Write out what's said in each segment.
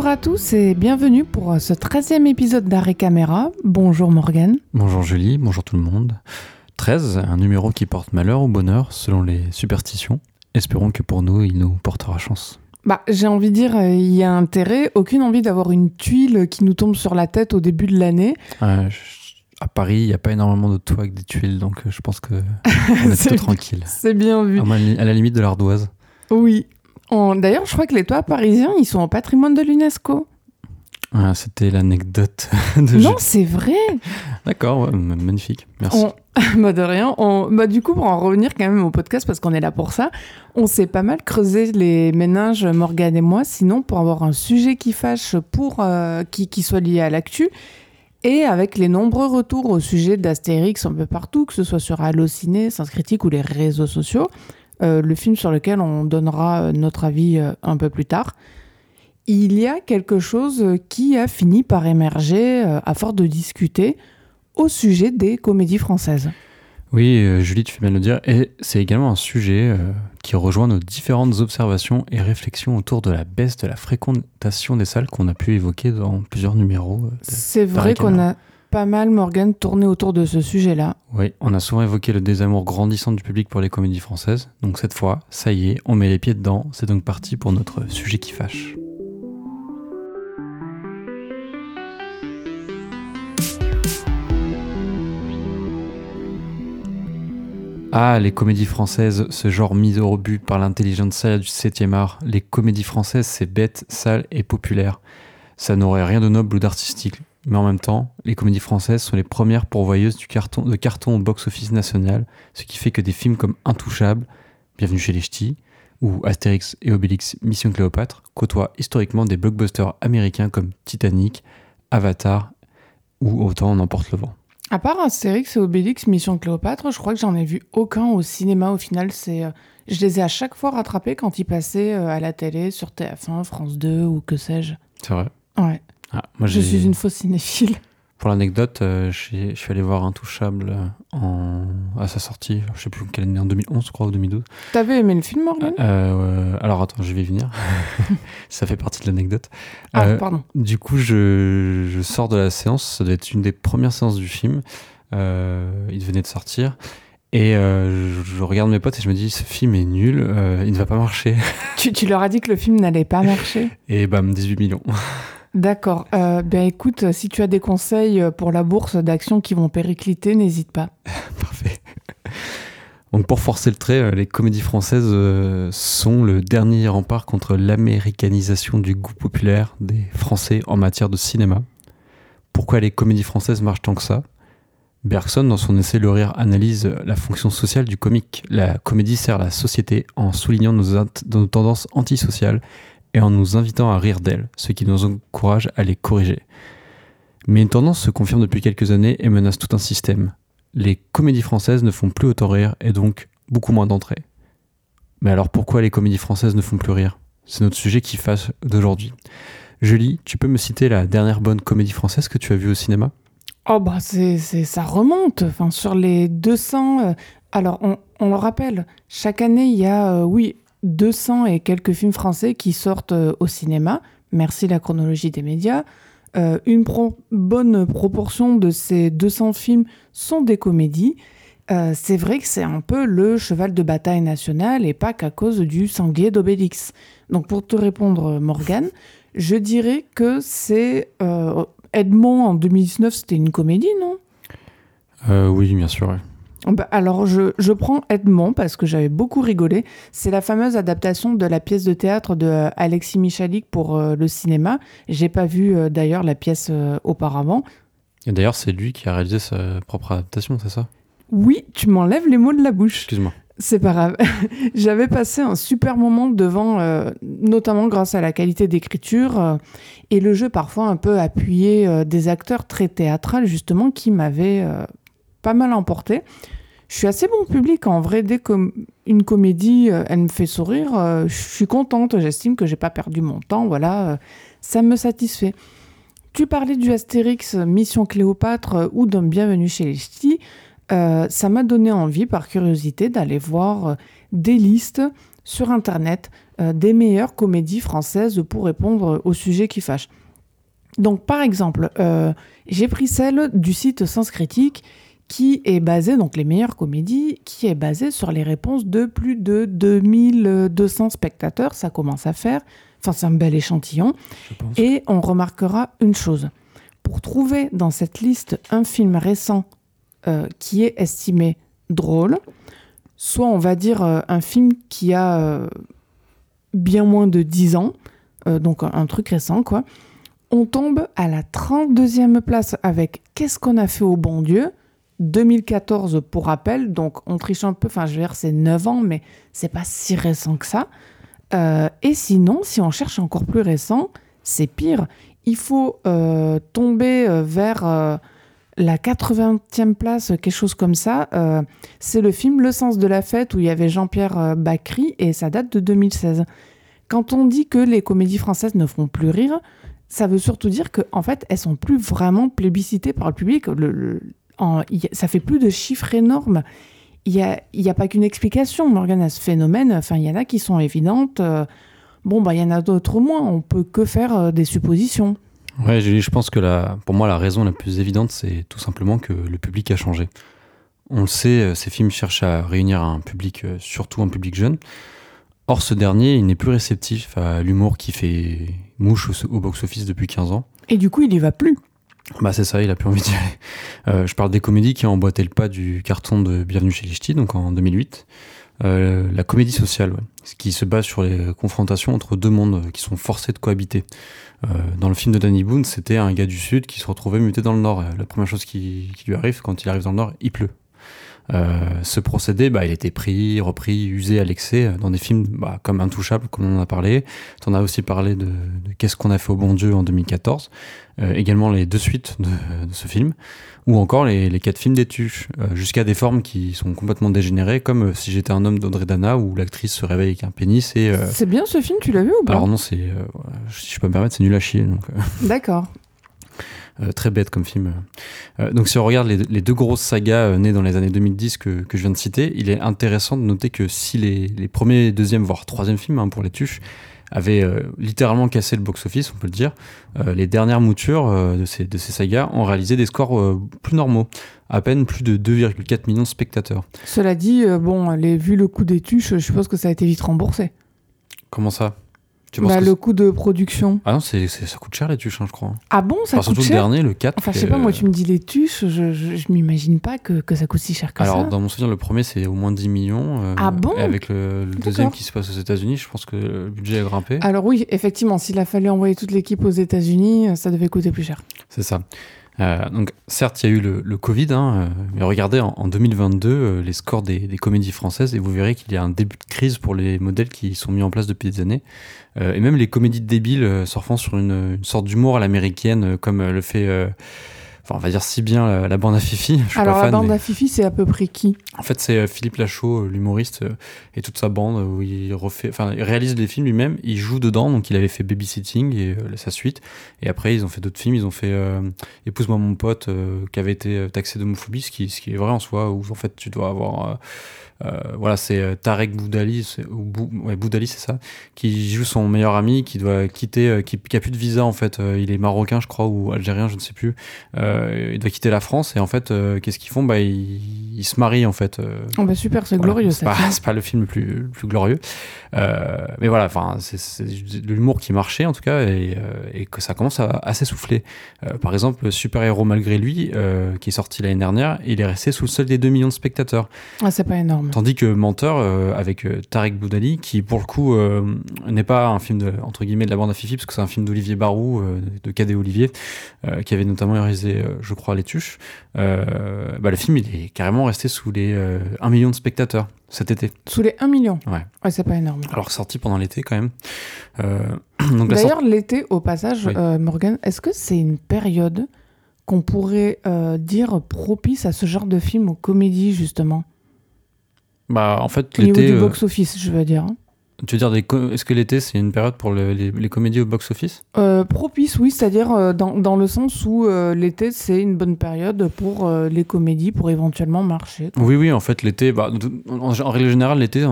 Bonjour à tous et bienvenue pour ce 13e épisode d'Arrêt Caméra. Bonjour Morgane. Bonjour Julie, bonjour tout le monde. 13, un numéro qui porte malheur ou bonheur selon les superstitions. Espérons que pour nous, il nous portera chance. Bah, j'ai envie de dire, euh, il y a intérêt, aucune envie d'avoir une tuile qui nous tombe sur la tête au début de l'année. Euh, à Paris, il n'y a pas énormément de toits avec des tuiles, donc euh, je pense que on est C'est- plutôt tranquille. C'est bien vu. À la limite de l'ardoise. Oui. D'ailleurs, je crois que les toits parisiens, ils sont au patrimoine de l'UNESCO. Ah, C'était l'anecdote de Non, c'est vrai. D'accord, ouais, magnifique. Merci. On- bah de rien. On- Bah du coup, pour en revenir quand même au podcast, parce qu'on est là pour ça, on s'est pas mal creusé les méninges, Morgane et moi, sinon pour avoir un sujet qui fâche, pour euh, qui, qui soit lié à l'actu, et avec les nombreux retours au sujet d'Astérix un peu partout, que ce soit sur Allociné, Sens Critique ou les réseaux sociaux, euh, le film sur lequel on donnera euh, notre avis euh, un peu plus tard. Il y a quelque chose qui a fini par émerger, à force de discuter, au sujet des comédies françaises. Oui, Julie, tu fais bien de le dire. Et c'est également un sujet qui rejoint nos différentes observations et réflexions autour de la baisse de la fréquentation des salles qu'on a pu évoquer dans plusieurs numéros. C'est vrai qu'on a pas mal, Morgane, tourné autour de ce sujet-là. Oui, on a souvent évoqué le désamour grandissant du public pour les comédies françaises. Donc cette fois, ça y est, on met les pieds dedans. C'est donc parti pour notre sujet qui fâche. Ah, les comédies françaises, ce genre mis au rebut par l'intelligentsia du 7e art. Les comédies françaises, c'est bête, sale et populaire. Ça n'aurait rien de noble ou d'artistique. Mais en même temps, les comédies françaises sont les premières pourvoyeuses du carton, de carton au box-office national, ce qui fait que des films comme Intouchable, Bienvenue chez les Ch'tis, ou Astérix et Obélix Mission Cléopâtre côtoient historiquement des blockbusters américains comme Titanic, Avatar ou Autant on emporte le vent. À part Astérix et Obélix, Mission Cléopâtre, je crois que j'en ai vu aucun au cinéma au final. C'est, euh, je les ai à chaque fois rattrapés quand ils passaient euh, à la télé, sur TF1, France 2 ou que sais-je. C'est vrai. Ouais, Ah, moi, je suis une fausse cinéphile. Pour l'anecdote, euh, je suis allé voir Intouchable en... à sa sortie, je sais plus quelle année, en 2011 je crois ou 2012. T'avais aimé le film, Morgane Euh, alors attends, je vais y venir. ça fait partie de l'anecdote. Ah, Euh, pardon. Du coup, je, je sors de la séance. Ça doit être une des premières séances du film. Euh, il venait de sortir. Et euh, je, je regarde mes potes et je me dis, ce film est nul, euh, il ne va pas marcher. Tu, tu leur as dit que le film n'allait pas marcher? Et bam, 18 millions. D'accord. Euh, ben écoute, si tu as des conseils pour la bourse d'actions qui vont péricliter, n'hésite pas. Parfait. Donc pour forcer le trait, euh, les comédies françaises euh, sont le dernier rempart contre l'américanisation du goût populaire des Français en matière de cinéma. Pourquoi les comédies françaises marchent tant que ça? Bergson, dans son essai Le Rire, analyse la fonction sociale du comique. La comédie sert la société en soulignant nos tendances antisociales et en nous invitant à rire d'elles, ce qui nous encourage à les corriger. Mais une tendance se confirme depuis quelques années et menace tout un système les comédies françaises ne font plus autant rire et donc beaucoup moins d'entrées. Mais alors pourquoi les comédies françaises ne font plus rire? C'est notre sujet qui fâche d'aujourd'hui. Julie, tu peux me citer la dernière bonne comédie française que tu as vue au cinéma? Oh bah c'est- ça remonte. Enfin, sur les 200... euh, alors, on, on le rappelle, chaque année, il y a, euh, oui, 200 et quelques films français qui sortent euh, au cinéma. Merci la chronologie des médias. Euh, une bonne proportion de ces 200 films sont des comédies. Euh, c'est vrai que c'est un peu le cheval de bataille national et pas qu'à cause du sanglier d'Obélix. Donc pour te répondre, Morgane, je dirais que c'est... Edmond en 2019, c'était une comédie, non? Oui, bien sûr. Bah, alors, je, je prends Edmond parce que j'avais beaucoup rigolé. C'est la fameuse adaptation de la pièce de théâtre de euh, Alexis Michalik pour euh, le cinéma. J'ai pas vu euh, d'ailleurs la pièce auparavant. Et d'ailleurs, c'est lui qui a réalisé sa propre adaptation, c'est ça? Oui, tu m'enlèves les mots de la bouche. Excuse-moi. C'est pas grave. J'avais passé un super moment devant, euh, notamment grâce à la qualité d'écriture euh, et le jeu parfois un peu appuyé euh, des acteurs très théâtrales, justement, qui m'avaient pas mal emporté. Je suis assez bon public en vrai. Dès qu'une comédie, elle me fait sourire, je suis contente. J'estime que j'ai pas perdu mon temps. Voilà, ça me satisfait. Tu parlais du Astérix Mission Cléopâtre ou d'un Bienvenue chez les Ch'tis. Euh, ça m'a donné envie, par curiosité, d'aller voir euh, des listes sur Internet euh, des meilleures comédies françaises pour répondre aux sujets qui fâchent. Donc, par exemple, j'ai pris celle du site Sens Critique qui est basée, donc les meilleures comédies, qui est basée sur les réponses de plus de 2200 spectateurs. Ça commence à faire. Enfin, c'est un bel échantillon. Et on remarquera une chose. Pour trouver dans cette liste un film récent euh, qui est estimé drôle, soit on va dire euh, un film qui a euh, bien moins de 10 ans, donc un, truc récent quoi. On tombe à la 32e place avec Qu'est-ce qu'on a fait au bon Dieu? 2014 pour rappel, donc on triche un peu, enfin je veux dire c'est 9 ans, mais c'est pas si récent que ça. et sinon, si on cherche encore plus récent, c'est pire. Il faut tomber vers la 80e place, quelque chose comme ça, euh, c'est le film Le sens de la fête où il y avait Jean-Pierre euh, Bacry et ça date de 2016. Quand on dit que les comédies françaises ne font plus rire, ça veut surtout dire qu'en en fait, elles sont plus vraiment plébiscitées par le public. Ça fait plus de chiffres énormes. Il n'y a, y a, pas qu'une explication, Morgane, à ce phénomène. Enfin, il y en a qui sont évidentes. Euh, bon, bah, il y en a d'autres moins. On peut que faire des suppositions. Ouais, je pense que la, pour moi, la raison la plus évidente, c'est tout simplement que le public a changé. On le sait, euh, ces films cherchent à réunir un public, euh, surtout un public jeune. Or, ce dernier, il n'est plus réceptif à l'humour qui fait mouche au, box-office depuis 15 ans. Et du coup, il y va plus. Bah c'est ça, il a plus envie d'y aller. Euh, je parle des comédies qui ont emboîté le pas du carton de Bienvenue chez les donc en 2008. la comédie sociale, ouais, qui se base sur les confrontations entre deux mondes qui sont forcés de cohabiter. Euh, dans le film de Danny Boone, c'était un gars du Sud qui se retrouvait muté dans le Nord. La première chose qui, lui arrive, quand il arrive dans le Nord, il pleut. Euh, ce procédé, bah, il était pris, repris, usé à l'excès dans des films bah, comme Intouchable, comme on en a parlé. Tu en as aussi parlé de, Qu'est-ce qu'on a fait au bon Dieu en 2014. Euh, également les deux suites de, ce film. Ou encore les, quatre films des euh, jusqu'à des formes qui sont complètement dégénérées, comme Si j'étais un homme d'Audrey Dana, où l'actrice se réveille avec un pénis. et C'est bien ce film, tu l'as vu ou pas? Alors non, c'est, si je peux me permettre, c'est nul à chier. D'accord. Euh, très bête comme film. Euh, donc si on regarde les, deux grosses sagas euh, nées dans les années 2010 que, je viens de citer, il est intéressant de noter que si les, premiers, deuxième, voire troisième films hein, pour les tuches avaient littéralement cassé le box-office, on peut le dire, les dernières moutures de, ces, de ces sagas ont réalisé des scores plus normaux, à peine plus de 2,4 millions de spectateurs. Cela dit, bon, les, vu le coût des tuches, je suppose que ça a été vite remboursé. Comment ça? Bah, le coût de production. Ah non, c'est, ça coûte cher les tuches, hein, je crois. Ah bon, ça coûte surtout cher le dernier, le 4. Enfin, je sais pas, moi, tu me dis les tuches, je, je, m'imagine pas que, que, ça coûte si cher que Alors, ça. Alors, dans mon souvenir, le premier, c'est au moins 10 millions. Euh, ah bon Et avec le, deuxième qui se passe aux États-Unis, je pense que le budget a grimpé. Alors, oui, effectivement, s'il a fallu envoyer toute l'équipe aux États-Unis, ça devait coûter plus cher. C'est ça. Euh, donc, certes, il y a eu le, Covid, hein, euh, mais regardez en, 2022 euh, les scores des, comédies françaises et vous verrez qu'il y a un début de crise pour les modèles qui sont mis en place depuis des années. et même les comédies débiles surfant sur une, une sorte d'humour à l'américaine, comme le fait on va dire si bien la, bande à Fifi. Alors la bande à Fifi, c'est à peu près qui? En fait, c'est euh, Philippe Lachaud, euh, l'humoriste, euh, et toute sa bande où il refait, enfin, il réalise des films lui-même. Il joue dedans, donc il avait fait Babysitting et sa suite. Et après, ils ont fait d'autres films. Ils ont fait Épouse-moi mon pote, qui avait été taxé d'homophobie, ce qui, ce qui est vrai en soi, où en fait tu dois avoir euh, voilà, c'est euh, Tarek Boudali, ouais, Boudali c'est ça, qui joue son meilleur ami, qui doit quitter, euh, qui, qui, a plus de visa en fait. il est marocain, je crois, ou algérien, je ne sais plus. il doit quitter la France et en fait, qu'est-ce qu'ils font? Bah, ils, se marient en fait. Oh bah super, c'est glorieux. C'est pas, pas, le film le plus, le plus glorieux, mais voilà, enfin, c'est de l'humour qui marchait en tout cas et, et que ça commence à, s'essouffler. par exemple, Super Héros malgré lui, qui est sorti l'année dernière, il est resté sous le seuil des 2 millions de spectateurs. Ah, c'est pas énorme. Tandis que Menteur, euh, avec euh, Tarek Boudali, qui pour le coup euh, n'est pas un film de, entre guillemets de la bande à Fifi, parce que c'est un film d'Olivier Barou, de Cadet Olivier, qui avait notamment réalisé je crois, Les Tuches, bah, le film il est carrément resté sous les 1 million de spectateurs cet été. Sous les 1 million? Ouais. Ouais, c'est pas énorme. Alors sorti pendant l'été quand même. D'ailleurs, l'été, au passage, Morgan, est-ce que c'est une période qu'on pourrait dire propice à ce genre de film, aux comédies, justement? Bah, en fait, l'été. Au niveau du box-office, je veux dire. Hein. Tu veux dire, est-ce que l'été, c'est une période pour les, comédies au box-office? Euh, Propice, oui, c'est-à-dire euh, dans, dans, le sens où euh, l'été, c'est une bonne période pour les comédies, pour éventuellement marcher. Oui, oui, en fait, l'été, bah, en, règle générale, l'été,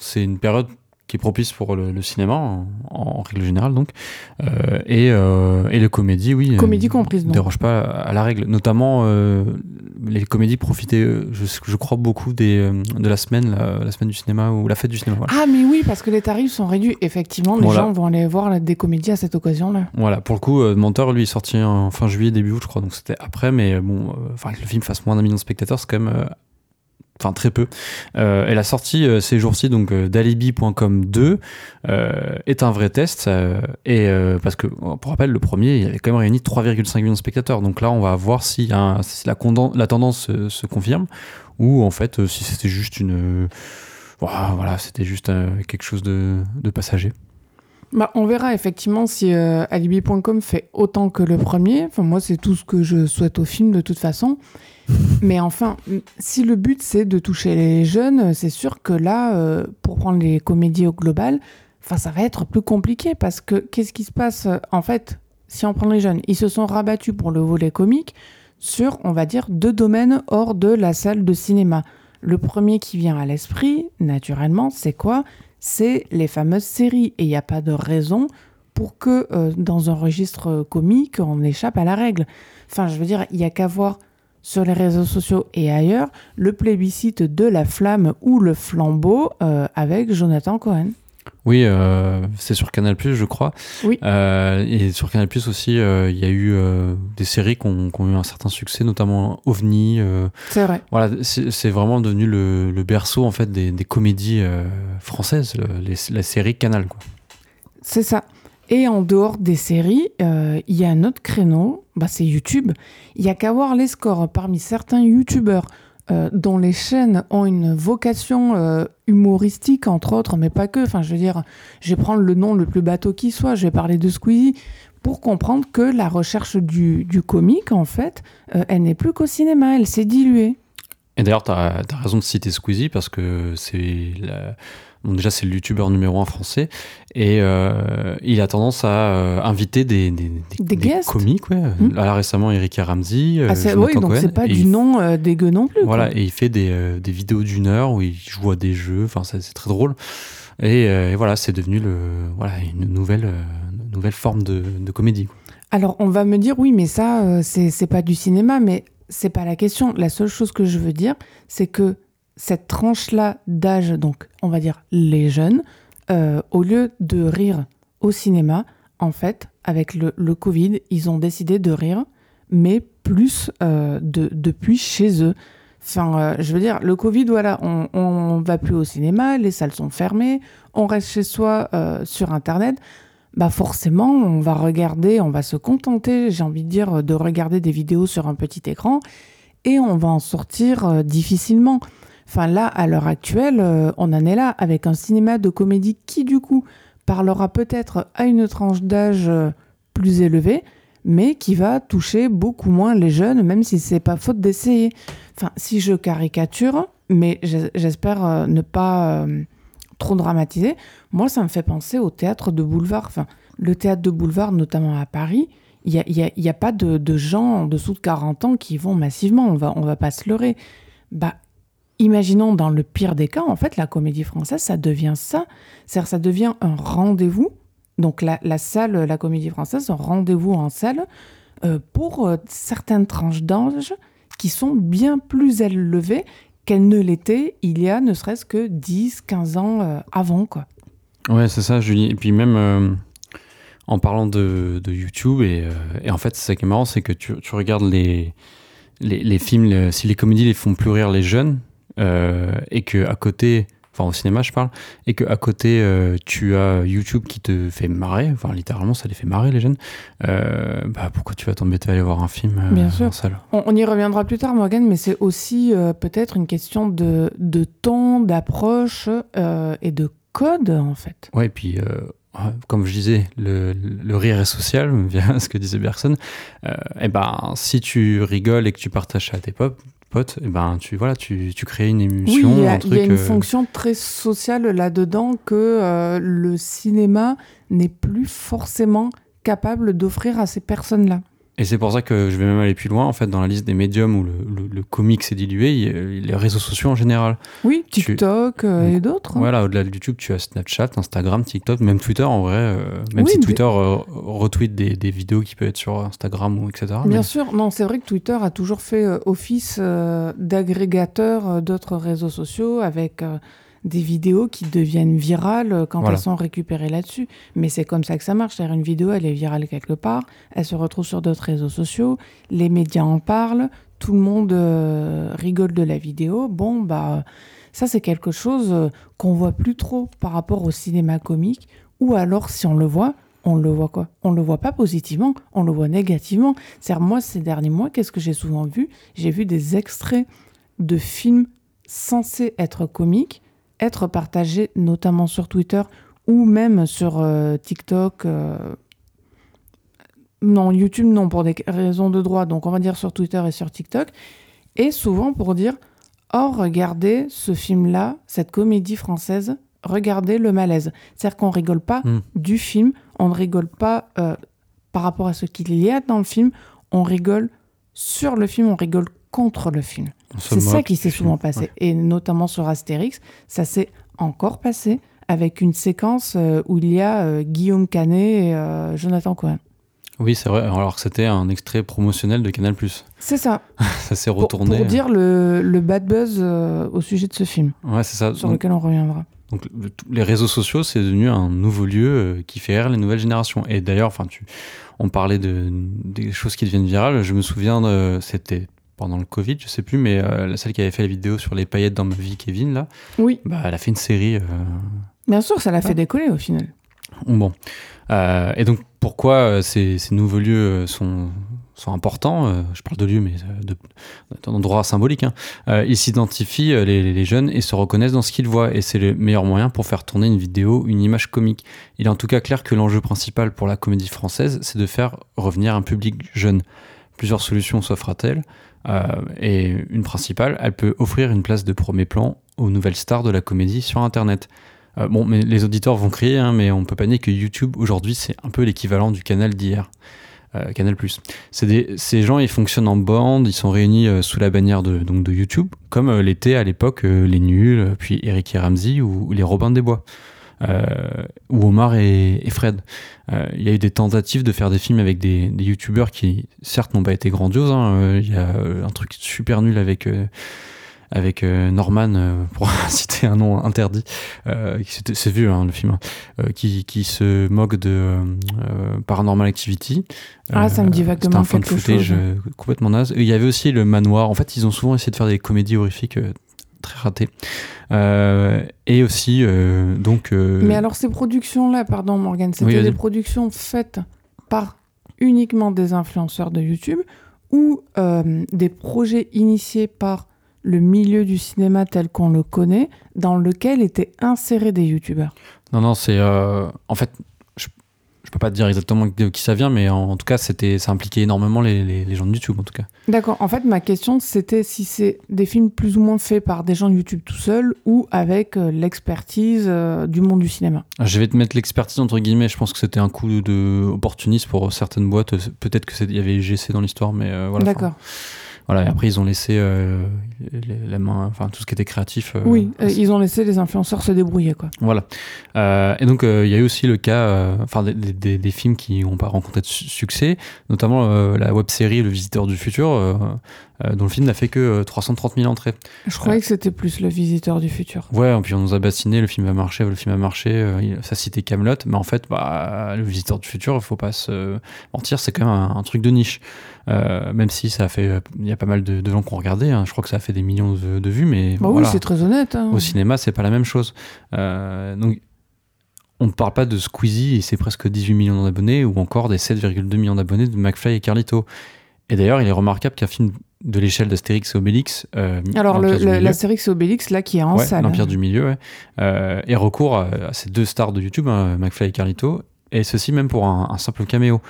c'est une période qui est propice pour le, cinéma, en, règle générale, donc. et, et les comédies, oui. Comédies comprises. Ne déroge pas à la règle. Notamment les comédies profitaient, euh, je, je, crois, beaucoup des, euh, de la semaine, la, semaine du cinéma ou la fête du cinéma. Ah, mais oui, parce que les tarifs sont réduits. Effectivement, les gens vont aller voir des comédies à cette occasion-là. Voilà, pour le coup, euh, Menteur, lui, est sorti en fin juillet, début août, je crois, donc c'était après, mais bon, enfin, que le film fasse moins d'un million de spectateurs, c'est quand même enfin très peu. Euh, elle a sorti euh, ces jours-ci donc euh, d'alibi.com 2 est un vrai test et parce que pour rappel le premier il avait quand même réuni 3,5 millions de spectateurs donc là on va voir si, la, la, tendance se confirme ou en fait si c'était juste une voilà c'était juste quelque chose de, de passager. Bah, on verra effectivement si alibi.com fait autant que le premier. Enfin, moi, c'est tout ce que je souhaite au film de toute façon. Mais enfin, si le but c'est de toucher les jeunes, c'est sûr que là, euh, pour prendre les comédies au global, ça va être plus compliqué parce que qu'est-ce qui se passe En fait, si on prend les jeunes, ils se sont rabattus pour le volet comique sur, on va dire, deux domaines hors de la salle de cinéma. Le premier qui vient à l'esprit, naturellement, c'est quoi? C'est les fameuses séries. Et il n'y a pas de raison pour que euh, dans un registre comique, on échappe à la règle. Enfin, je veux dire, il n'y a qu'à voir sur les réseaux sociaux et ailleurs le plébiscite de la flamme ou le flambeau euh, avec Jonathan Cohen. Oui, euh, c'est sur Canal je crois. Oui. Euh, et sur Canal aussi, il y a eu des séries qui ont, eu un certain succès, notamment OVNI. c'est vrai. Voilà, c'est vraiment devenu le, berceau en fait des, comédies françaises, la série Canal. C'est ça. Et en dehors des séries, euh, il y a un autre créneau, bah c'est YouTube. Il y a qu'à voir les scores parmi certains YouTubeurs euh, dont les chaînes ont une vocation euh, humoristique, entre autres, mais pas que. Enfin, je veux dire, je vais prendre le nom le plus bateau qui soit, je vais parler de Squeezie, pour comprendre que la recherche du, du comique, en fait, elle n'est plus qu'au cinéma, elle s'est diluée. Et d'ailleurs, tu as, as, raison de citer Squeezie parce que c'est la déjà, c'est le youtubeur numéro un français. Et euh, il a tendance à euh, inviter des, des, des, comiques. Ouais. Là, récemment, Erika Ramsey. Euh, ah, oui, donc c'est pas du nom dégueu non plus. Voilà, et il fait des, des vidéos d'une heure où il joue à des jeux. Enfin, c'est très drôle. Et, voilà, c'est devenu le, voilà, une nouvelle, nouvelle forme de, de comédie. Alors, on va me dire, oui, mais ça, c'est pas du cinéma, mais c'est pas la question. La seule chose que je veux dire, c'est que cette tranche-là d'âge, donc on va dire les jeunes, euh, au lieu de rire au cinéma, en fait, avec le, Covid, ils ont décidé de rire, mais plus euh, de, depuis chez eux. Enfin, euh, je veux dire, le Covid, voilà, on, ne va plus au cinéma, les salles sont fermées, on reste chez soi sur Internet. Bah forcément, on va regarder, on va se contenter, j'ai envie de dire, de regarder des vidéos sur un petit écran et on va en sortir difficilement. Enfin là, à l'heure actuelle, euh, on en est là avec un cinéma de comédie qui du coup parlera peut-être à une tranche d'âge euh, plus élevée, mais qui va toucher beaucoup moins les jeunes, même si c'est pas faute d'essayer. Enfin, si je caricature, mais j'espère euh, ne pas trop dramatiser, moi ça me fait penser au théâtre de boulevard. Enfin, le théâtre de boulevard, notamment à Paris, il n'y a, y a, pas de, de, gens en dessous de 40 ans qui vont massivement, on va, on va pas se leurrer. Bah, imaginons dans le pire des cas, en fait, la comédie française, ça devient ça. C'est-à-dire, ça devient un rendez-vous. Donc, la, salle, la comédie française, un rendez-vous en salle euh, pour euh, certaines tranches d'âge qui sont bien plus élevées qu'elles ne l'étaient il y a ne serait-ce que 10, 15 ans euh, avant, quoi. Ouais, c'est ça, Julie. Et puis même en parlant de, YouTube, et, en fait, ce qui est marrant, c'est que tu, regardes les, les, films, si les comédies les font plus rire les jeunes, et que à côté enfin au cinéma je parle, et qu'à côté euh, tu as YouTube qui te fait marrer, enfin littéralement ça les fait marrer les jeunes, euh, bah pourquoi tu vas t'embêter à aller voir un film euh, Bien sûr. en salle? On, on y reviendra plus tard, Morgan, mais c'est aussi euh, peut-être une question de, de temps, d'approche euh, et de code, en fait. Ouais, et puis, euh, ouais, comme je disais, le, le rire est social, via ce que disait Bergson. Euh, et ben, si tu rigoles et que tu partages ça à tes pop- potes, et ben, tu, voilà, tu, tu crées une Oui, émulsion, il y a, un il truc. y a une euh, fonction très sociale là-dedans que euh, le cinéma n'est plus forcément capable d'offrir à ces personnes-là. Et c'est pour ça que je vais même aller plus loin, en fait, dans la liste des médiums où le, le, le comic s'est dilué, il les réseaux sociaux en général. Oui, Tu- TikTok euh, et d'autres. hein. Voilà, au-delà de YouTube, tu as Snapchat, Instagram, TikTok, même Twitter en vrai. euh, même Oui, si mais- Twitter euh, retweet des, des vidéos qui peuvent être sur Instagram ou etc. Bien mais- sûr, non, c'est vrai que Twitter a toujours fait office d'agrégateur d'autres réseaux sociaux avec des vidéos qui deviennent virales euh, quand Voilà. elles sont récupérées là-dessus. Mais c'est comme ça que ça marche. C'est-à-dire une vidéo, elle est virale quelque part, elle se retrouve sur d'autres réseaux sociaux, les médias en parlent, tout le monde euh, rigole de la vidéo. Bon, bah, ça c'est quelque chose euh, qu'on voit plus trop par rapport au cinéma comique. Ou alors, si on le voit, on le voit quoi? On le voit pas positivement, on le voit négativement. C'est-à-dire, moi, ces derniers mois, qu'est-ce que j'ai souvent vu? J'ai vu des extraits de films censés être comiques être partagés, notamment sur Twitter ou même sur euh, TikTok. euh, Non, YouTube, non, pour des raisons de droit. Donc, on va dire sur Twitter et sur TikTok. Et souvent pour dire Oh, regardez ce film-là, cette comédie française, regardez le malaise. C'est-à-dire qu'on rigole pas Mm. du film, on ne rigole pas euh, par rapport à ce qu'il y a dans le film, on rigole sur le film, on rigole contre le film. C'est ça qui s'est souvent passé. Ouais. Et notamment sur Astérix, ça s'est encore passé avec une séquence euh, où il y a euh, Guillaume Canet et euh, Jonathan Cohen. Oui, c'est vrai, alors que c'était un extrait promotionnel de Canal+. C'est ça, Ça s'est retourné. pour dire le, le bad buzz au sujet de ce film, Ouais, c'est ça. sur Donc, lequel on reviendra. donc, le- les réseaux sociaux, c'est devenu un nouveau lieu qui fait rire les nouvelles générations. Et d'ailleurs, enfin, tu, on parlait de, des choses qui deviennent virales. Je me souviens, de, c'était pendant le Covid, je sais plus, mais euh, celle qui avait fait la vidéo sur les paillettes dans ma vie, Kevin, là, Oui, bah, elle a fait une série. euh, bien sûr, ça l'a Ah. fait décoller au final. Bon. Euh, et donc, pourquoi ces, ces nouveaux lieux sont, sont importants Je parle de lieux, mais de- d'endroits symboliques. hein. Euh, ils s'identifient, les, les jeunes, et se reconnaissent dans ce qu'ils voient. Et c'est le meilleur moyen pour faire tourner une vidéo, une image comique. Il est en tout cas clair que l'enjeu principal pour la comédie française, c'est de faire revenir un public jeune. Plusieurs solutions s'offrent à elles. Euh, et une principale, elle peut offrir une place de premier plan aux nouvelles stars de la comédie sur Internet. Euh, bon, mais les auditeurs vont crier, hein, mais on peut pas nier que YouTube aujourd'hui c'est un peu l'équivalent du canal d'hier. Euh, canal des, ces gens ils fonctionnent en bande, ils sont réunis euh, sous la bannière de, donc de YouTube, comme l'étaient à l'époque les Nuls, puis Eric et Ramsey ou, ou les Robins des Bois, ou Omar et, et Fred. Euh, Il y a eu des tentatives de faire des films avec des, des YouTubeurs qui certes n'ont pas été grandioses. hein. Euh, Il y a euh, un truc super nul avec euh, avec euh, Norman, euh, pour citer un nom interdit, euh, c'est vieux hein, le film, hein, euh, qui, qui se moque de euh, euh, Paranormal Activity. Ah, ça me dit vaguement un quelque footage chose. euh, complètement naze. Et il y avait aussi le manoir. En fait, ils ont souvent essayé de faire des comédies horrifiques euh, très ratées. Euh, et aussi, euh, donc. euh, Mais alors ces productions-là, pardon Morgane, c'était Oui, des productions faites par uniquement des influenceurs de YouTube ou des projets initiés par le milieu du cinéma tel qu'on le connaît, dans lequel étaient insérés des YouTubeurs? Non, non, c'est. en fait, je, peux pas te dire exactement de qui ça vient, mais en, en tout cas, c'était, ça impliquait énormément les, les, les gens de YouTube, en tout cas. D'accord. En fait, ma question, c'était si c'est des films plus ou moins faits par des gens de YouTube tout seuls ou avec euh, l'expertise euh, du monde du cinéma. Je vais te mettre l'expertise entre guillemets. Je pense que c'était un coup de opportuniste pour certaines boîtes. Peut-être que il y avait GC dans l'histoire, mais euh, voilà. D'accord. Voilà. Et après, ils ont laissé euh, les- la main, enfin tout ce qui était créatif. euh, oui, euh, ils ont laissé les influenceurs se débrouiller, quoi. Voilà. Euh, et donc, il y a eu aussi le cas, enfin, des, des- films qui n'ont pas rencontré de su- succès, notamment la web série Le Visiteur du Futur, dont le film n'a fait que 330 000 entrées. Je croyais que c'était plus Le Visiteur du Futur. Ouais, et puis on nous a bassiné, le film va marcher, le film a marché, ça citait Camelot, mais en fait, bah, Le Visiteur du Futur, il faut pas se mentir, c'est quand même un, truc de niche. même si ça a fait, il y a pas mal de, gens qui ont regardé, hein. je crois que ça a fait des millions de, vues, mais bah oui, c'est très honnête. Hein. Au cinéma, c'est pas la même chose. donc on ne parle pas de Squeezie et c'est presque 18 millions d'abonnés ou encore des 7,2 millions d'abonnés de McFly et Carlito. Et d'ailleurs, il est remarquable qu'un film de l'échelle d'Astérix et Obélix. Euh, Alors, l'Astérix et Obélix, là, qui est en salle. L'Empire du Milieu, ouais, euh, et recourt à, ces deux stars de YouTube, hein, McFly et Carlito, et ceci même pour un, simple caméo.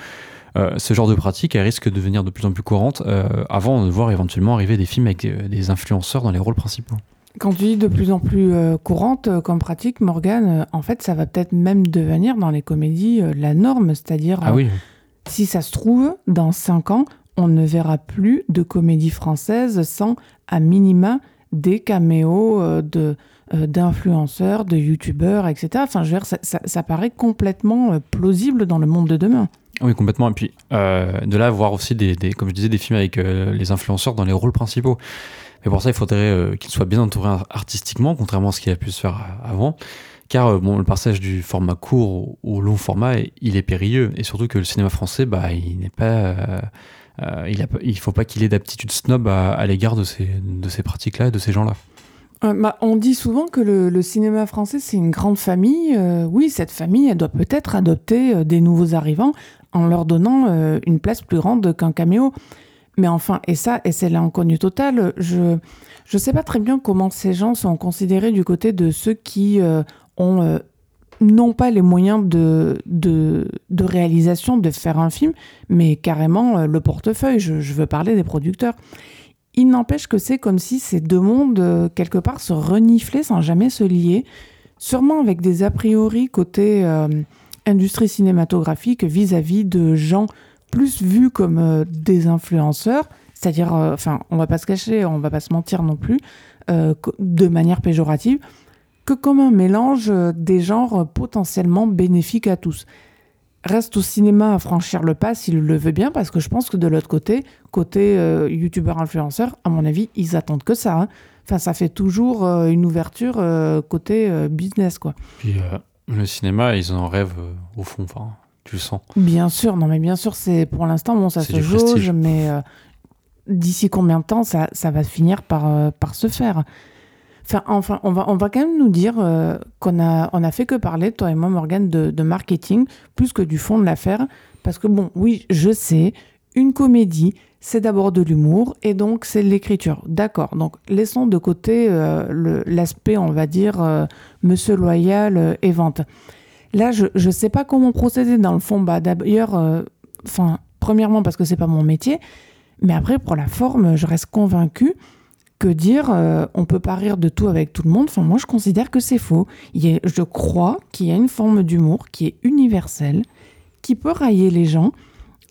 Euh, ce genre de pratique, elle risque de devenir de plus en plus courante avant de voir éventuellement arriver des films avec des influenceurs dans les rôles principaux. Quand tu dis de plus en plus courante comme pratique, Morgane, en fait, ça va peut-être même devenir dans les comédies la norme. C'est-à-dire, ah oui. si ça se trouve, dans cinq ans, on ne verra plus de comédies françaises sans, à minima, des caméos de d'influenceurs, de youtubeurs, etc. Enfin, je veux dire, ça, paraît complètement plausible dans le monde de demain. Oui, complètement. Et puis, de là, voir aussi, des, comme je disais, des films avec les influenceurs dans les rôles principaux. Mais pour ça, il faudrait euh, qu'il soit bien entouré artistiquement, contrairement à ce qu'il a pu se faire euh, avant. Car euh, bon, le passage du format court au, long format, il est périlleux. Et surtout que le cinéma français, bah, il n'est pas. Il ne faut pas qu'il ait d'aptitude snob à, l'égard de ces, de ces pratiques-là et de ces gens-là. bah, on dit souvent que le, cinéma français, c'est une grande famille. oui, cette famille, elle doit peut-être adopter des nouveaux arrivants en leur donnant une place plus grande qu'un caméo. Mais enfin, et ça, et c'est l'inconnu total, je ne sais pas très bien comment ces gens sont considérés du côté de ceux qui euh, ont euh, non pas les moyens de, de, réalisation de faire un film, mais carrément euh, le portefeuille. Je, veux parler des producteurs. Il n'empêche que c'est comme si ces deux mondes, quelque part, se reniflaient sans jamais se lier, sûrement avec des a priori côté industrie cinématographique vis-à-vis -vis de gens plus vus comme euh, des influenceurs, c'est-à-dire, euh, enfin, on va pas se cacher, on va pas se mentir non plus, euh, de manière péjorative, que comme un mélange des genres potentiellement bénéfiques à tous. Reste au cinéma à franchir le pas s'il le veut bien, parce que je pense que de l'autre côté, côté youtubeur influenceur, à mon avis, ils attendent que ça. Hein. Enfin, ça fait toujours une ouverture côté business, quoi. Puis le cinéma, ils en rêvent au fond. Enfin, sens. Bien sûr, non mais bien sûr, c'est pour l'instant, bon, ça se jauge, mais euh, d'ici combien de temps ça, ça va finir par, euh, par se faire Enfin, on va, quand même nous dire euh, qu'on a, fait que parler, toi et moi, Morgane, de, marketing, plus que du fond de l'affaire. Parce que, bon, oui, je sais, une comédie, c'est d'abord de l'humour et donc c'est de l'écriture. D'accord. Donc laissons de côté l'aspect, on va dire, monsieur loyal et vente. Là, je ne sais pas comment procéder dans le fond. Bah, D'ailleurs, euh, premièrement parce que c'est pas mon métier, mais après, pour la forme, je reste convaincue que dire euh, on peut pas rire de tout avec tout le monde, enfin, moi je considère que c'est faux. Il je crois qu'il y a une forme d'humour qui est universelle, qui peut railler les gens,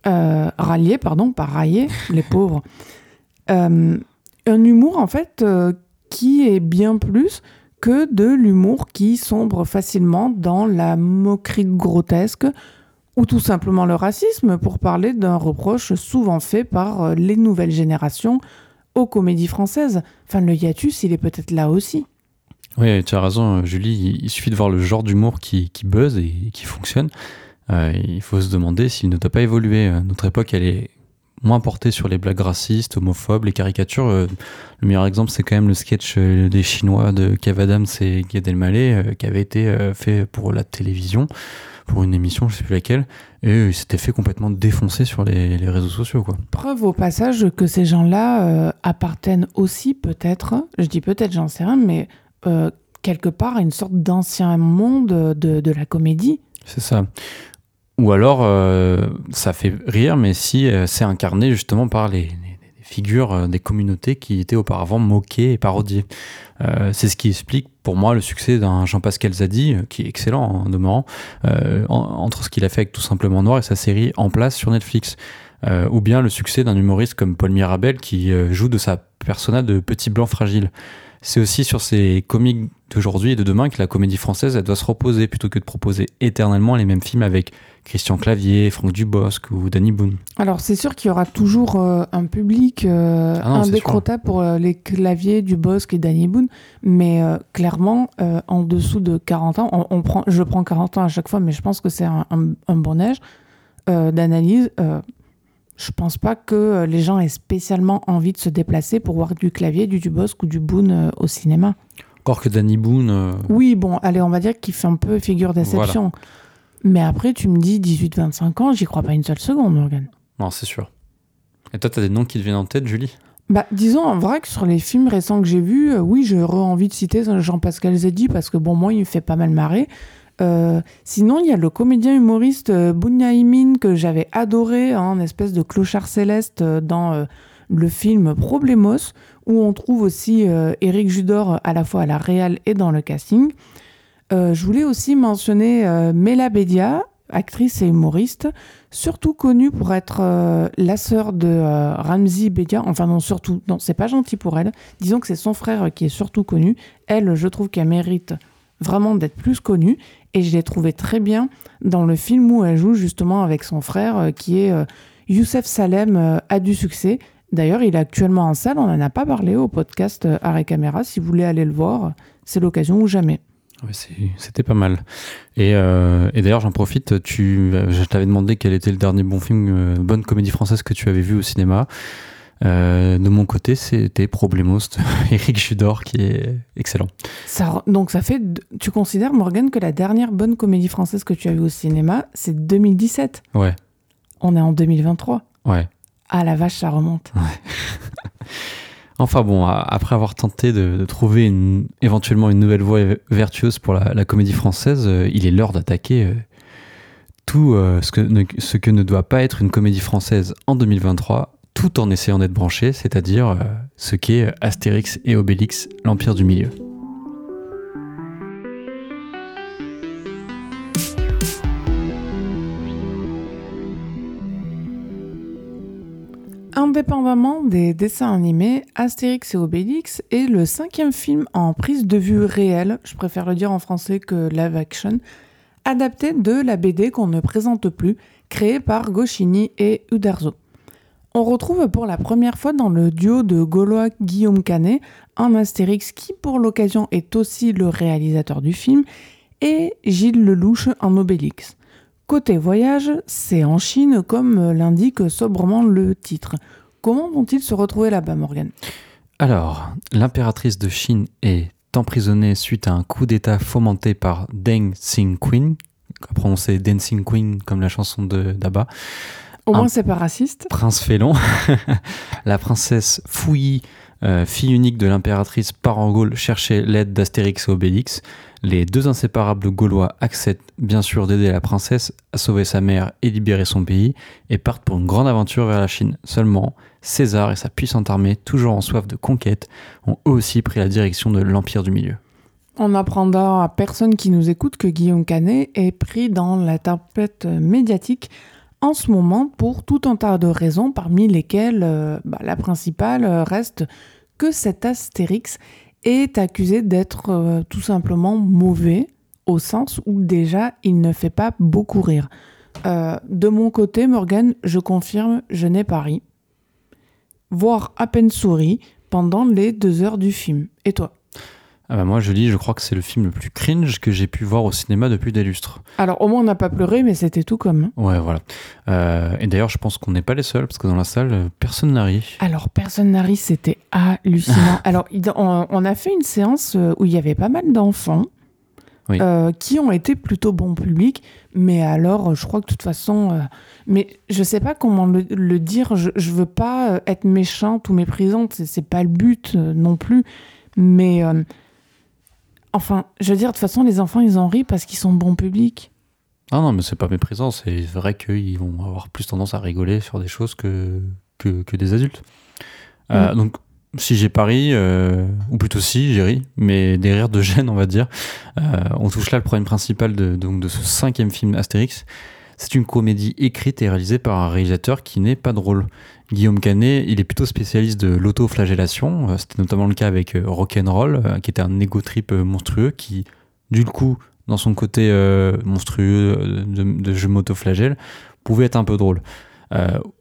euh, rallier, pardon, pas railler les pauvres. un humour en fait qui est bien plus que de l'humour qui sombre facilement dans la moquerie grotesque ou tout simplement le racisme, pour parler d'un reproche souvent fait par euh, les nouvelles générations aux comédies françaises. Enfin, le hiatus, il est peut-être là aussi. Oui, tu as raison, Julie. Il suffit de voir le genre d'humour qui, buzz et qui fonctionne. Euh, il faut se demander s'il ne doit pas évoluer. Notre époque, elle est moins porté sur les blagues racistes, homophobes, les caricatures. Euh, le meilleur exemple, c'est quand même le sketch euh, des Chinois de Kev Adams et Gad Elmaleh, euh, qui avait été fait pour la télévision, pour une émission, je sais plus laquelle, et il s'était fait complètement défoncer sur les, réseaux sociaux. Quoi. Preuve au passage que ces gens-là appartiennent aussi peut-être, je dis peut-être, j'en sais rien, mais quelque part à une sorte d'ancien monde de, de la comédie. C'est ça. Ou alors, euh, ça fait rire, mais si euh, c'est incarné justement par les, figures euh, des communautés qui étaient auparavant moquées et parodiées. c'est ce qui explique pour moi le succès d'un Jean-Pascal Zadi, qui est excellent en demeurant, entre ce qu'il a fait avec Tout simplement Noir et sa série En place sur Netflix. ou bien le succès d'un humoriste comme Paul Mirabel qui joue de sa persona de petit blanc fragile. C'est aussi sur ces comiques d'aujourd'hui et de demain que la comédie française elle doit se reposer plutôt que de proposer éternellement les mêmes films avec Christian Clavier, Franck Dubosc ou Danny Boone. Alors c'est sûr qu'il y aura toujours euh, un public euh, Ah non, c'est indécrottable pour euh, les claviers du Bosque et Danny Boone, mais euh, clairement en dessous de 40 ans, on, on prend, je prends 40 ans à chaque fois, mais je pense que c'est un, un- un bon âge d'analyse. Je pense pas que euh, les gens aient spécialement envie de se déplacer pour voir du clavier, du Dubosc ou du Boone euh, au cinéma. Encore que Danny Boone, euh, Oui, bon, allez, on va dire qu'il fait un peu figure d'exception. Mais après, tu me dis 18-25 ans, j'y crois pas une seule seconde, Morgan. non, c'est sûr. Et toi, t'as des noms qui te viennent en tête, Julie? Bah, disons en vrai que sur les films récents que j'ai vus, euh, oui, j'aurais envie de citer Jean-Pascal Zeddy parce que bon, moi, il me fait pas mal marrer. Euh, sinon, il y a le comédien humoriste euh, Bunya Imin que j'avais adoré, hein, espèce de clochard céleste euh, dans le film Problemos, où on trouve aussi euh, Éric Judor à la fois à la réal et dans le casting. Je voulais aussi mentionner Mela Bedia, actrice et humoriste, surtout connue pour être la sœur de euh, Ramzi Bedia. Enfin non, surtout, non, c'est pas gentil pour elle. Disons que c'est son frère qui est surtout connu. Elle, je trouve qu'elle mérite vraiment d'être plus connue. Et je l'ai trouvée très bien dans le film où elle joue justement avec son frère, euh, qui est euh, Youssef Salem, euh, a du succès. D'ailleurs, il est actuellement en salle. On n'en a pas parlé au podcast Arrêt Caméra. Si vous voulez aller le voir, c'est l'occasion ou jamais. C'était pas mal. Et, et d'ailleurs, j'en profite, tu, je t'avais demandé quel était le dernier bon film, euh, bonne comédie française que tu avais vu au cinéma. Euh, de mon côté, c'était Problemos de Eric Judor, qui est excellent. Ça, donc ça fait, tu considères Morgan que la dernière bonne comédie française que tu as vue au cinéma, c'est 2017. Ouais, On est en 2023. ouais. Ah la vache, ça remonte. Enfin bon, après avoir tenté de, de trouver une- éventuellement une nouvelle voie vertueuse pour la, la comédie française, euh, il est l'heure d'attaquer euh, tout ce, que ne, ce que ne doit pas être une comédie française en 2023, tout en essayant d'être branché, c'est-à-dire euh, ce qu'est Astérix et Obélix, l'Empire du Milieu. Indépendamment des dessins animés, Astérix et Obélix est le cinquième film en prise de vue réelle, je préfère le dire en français que live action, adapté de la BD qu'on ne présente plus, créée par Goscinny et Uderzo. On retrouve pour la première fois dans le duo de Gaulois Guillaume Canet un Astérix qui pour l'occasion est aussi le réalisateur du film et Gilles Lelouch en Obélix. Côté voyage, c'est en Chine comme l'indique sobrement le titre. Comment vont-ils se retrouver là-bas, Morgan Alors, l'impératrice de Chine est emprisonnée suite à un coup d'État fomenté par Deng Xingqin, prononcé Dancing Queen comme la chanson de Au moins, c'est pas raciste. Prince Félon, la princesse Fouilly, euh, fille unique de l'impératrice part en Gaule chercher l'aide d'Astérix et Obélix. Les deux inséparables Gaulois acceptent bien sûr d'aider la princesse à sauver sa mère et libérer son pays et partent pour une grande aventure vers la Chine. Seulement, César et sa puissante armée, toujours en soif de conquête, ont eux aussi pris la direction de l'Empire du Milieu. On apprendra à personne qui nous écoute que Guillaume Canet est pris dans la tempête médiatique en ce moment pour tout un tas de raisons, parmi lesquelles euh, bah, la principale euh, reste que cet Astérix est accusé d'être euh, tout simplement mauvais, au sens où déjà il ne fait pas beaucoup rire. De mon côté, Morgan, je confirme, je n'ai pas ri, voire à peine souri pendant les deux heures du film. Et toi? Ah bah moi je lis, je crois que c'est le film le plus cringe que j'ai pu voir au cinéma depuis des lustres. Alors au moins on n'a pas pleuré, mais c'était tout comme. Ouais, voilà. Euh, et d'ailleurs, je pense qu'on n'est pas les seuls, parce que dans la salle, euh, personne n'arrive. Alors, personne n'a ri, c'était hallucinant. Alors, on, a fait une séance euh, où il y avait pas mal d'enfants Oui. euh, qui ont été plutôt bon public, mais alors, je crois que de toute façon, euh, mais je sais pas comment le, le dire, je, je veux pas être méchante ou méprisante, c'est- c'est pas le but non plus, mais enfin, je veux dire, de toute façon, les enfants, ils en rient parce qu'ils sont bon public. Ah non, mais c'est pas méprisant, c'est vrai qu'ils vont avoir plus tendance à rigoler sur des choses que, que, que des adultes. Euh, Donc, si j'ai pas ri, euh, ou plutôt si, j'ai ri, mais des rires de gêne, on va dire. Euh, on touche là le problème principal de, donc, de ce cinquième film Astérix. C'est une comédie écrite et réalisée par un réalisateur qui n'est pas drôle. Guillaume Canet, il est plutôt spécialiste de l'autoflagellation. Euh, C'était notamment le cas avec euh, Rock'n'Roll, euh, qui était un ego trip euh, monstrueux qui, du coup, dans son côté monstrueux de, de je m'autoflagelle, pouvait être un peu drôle.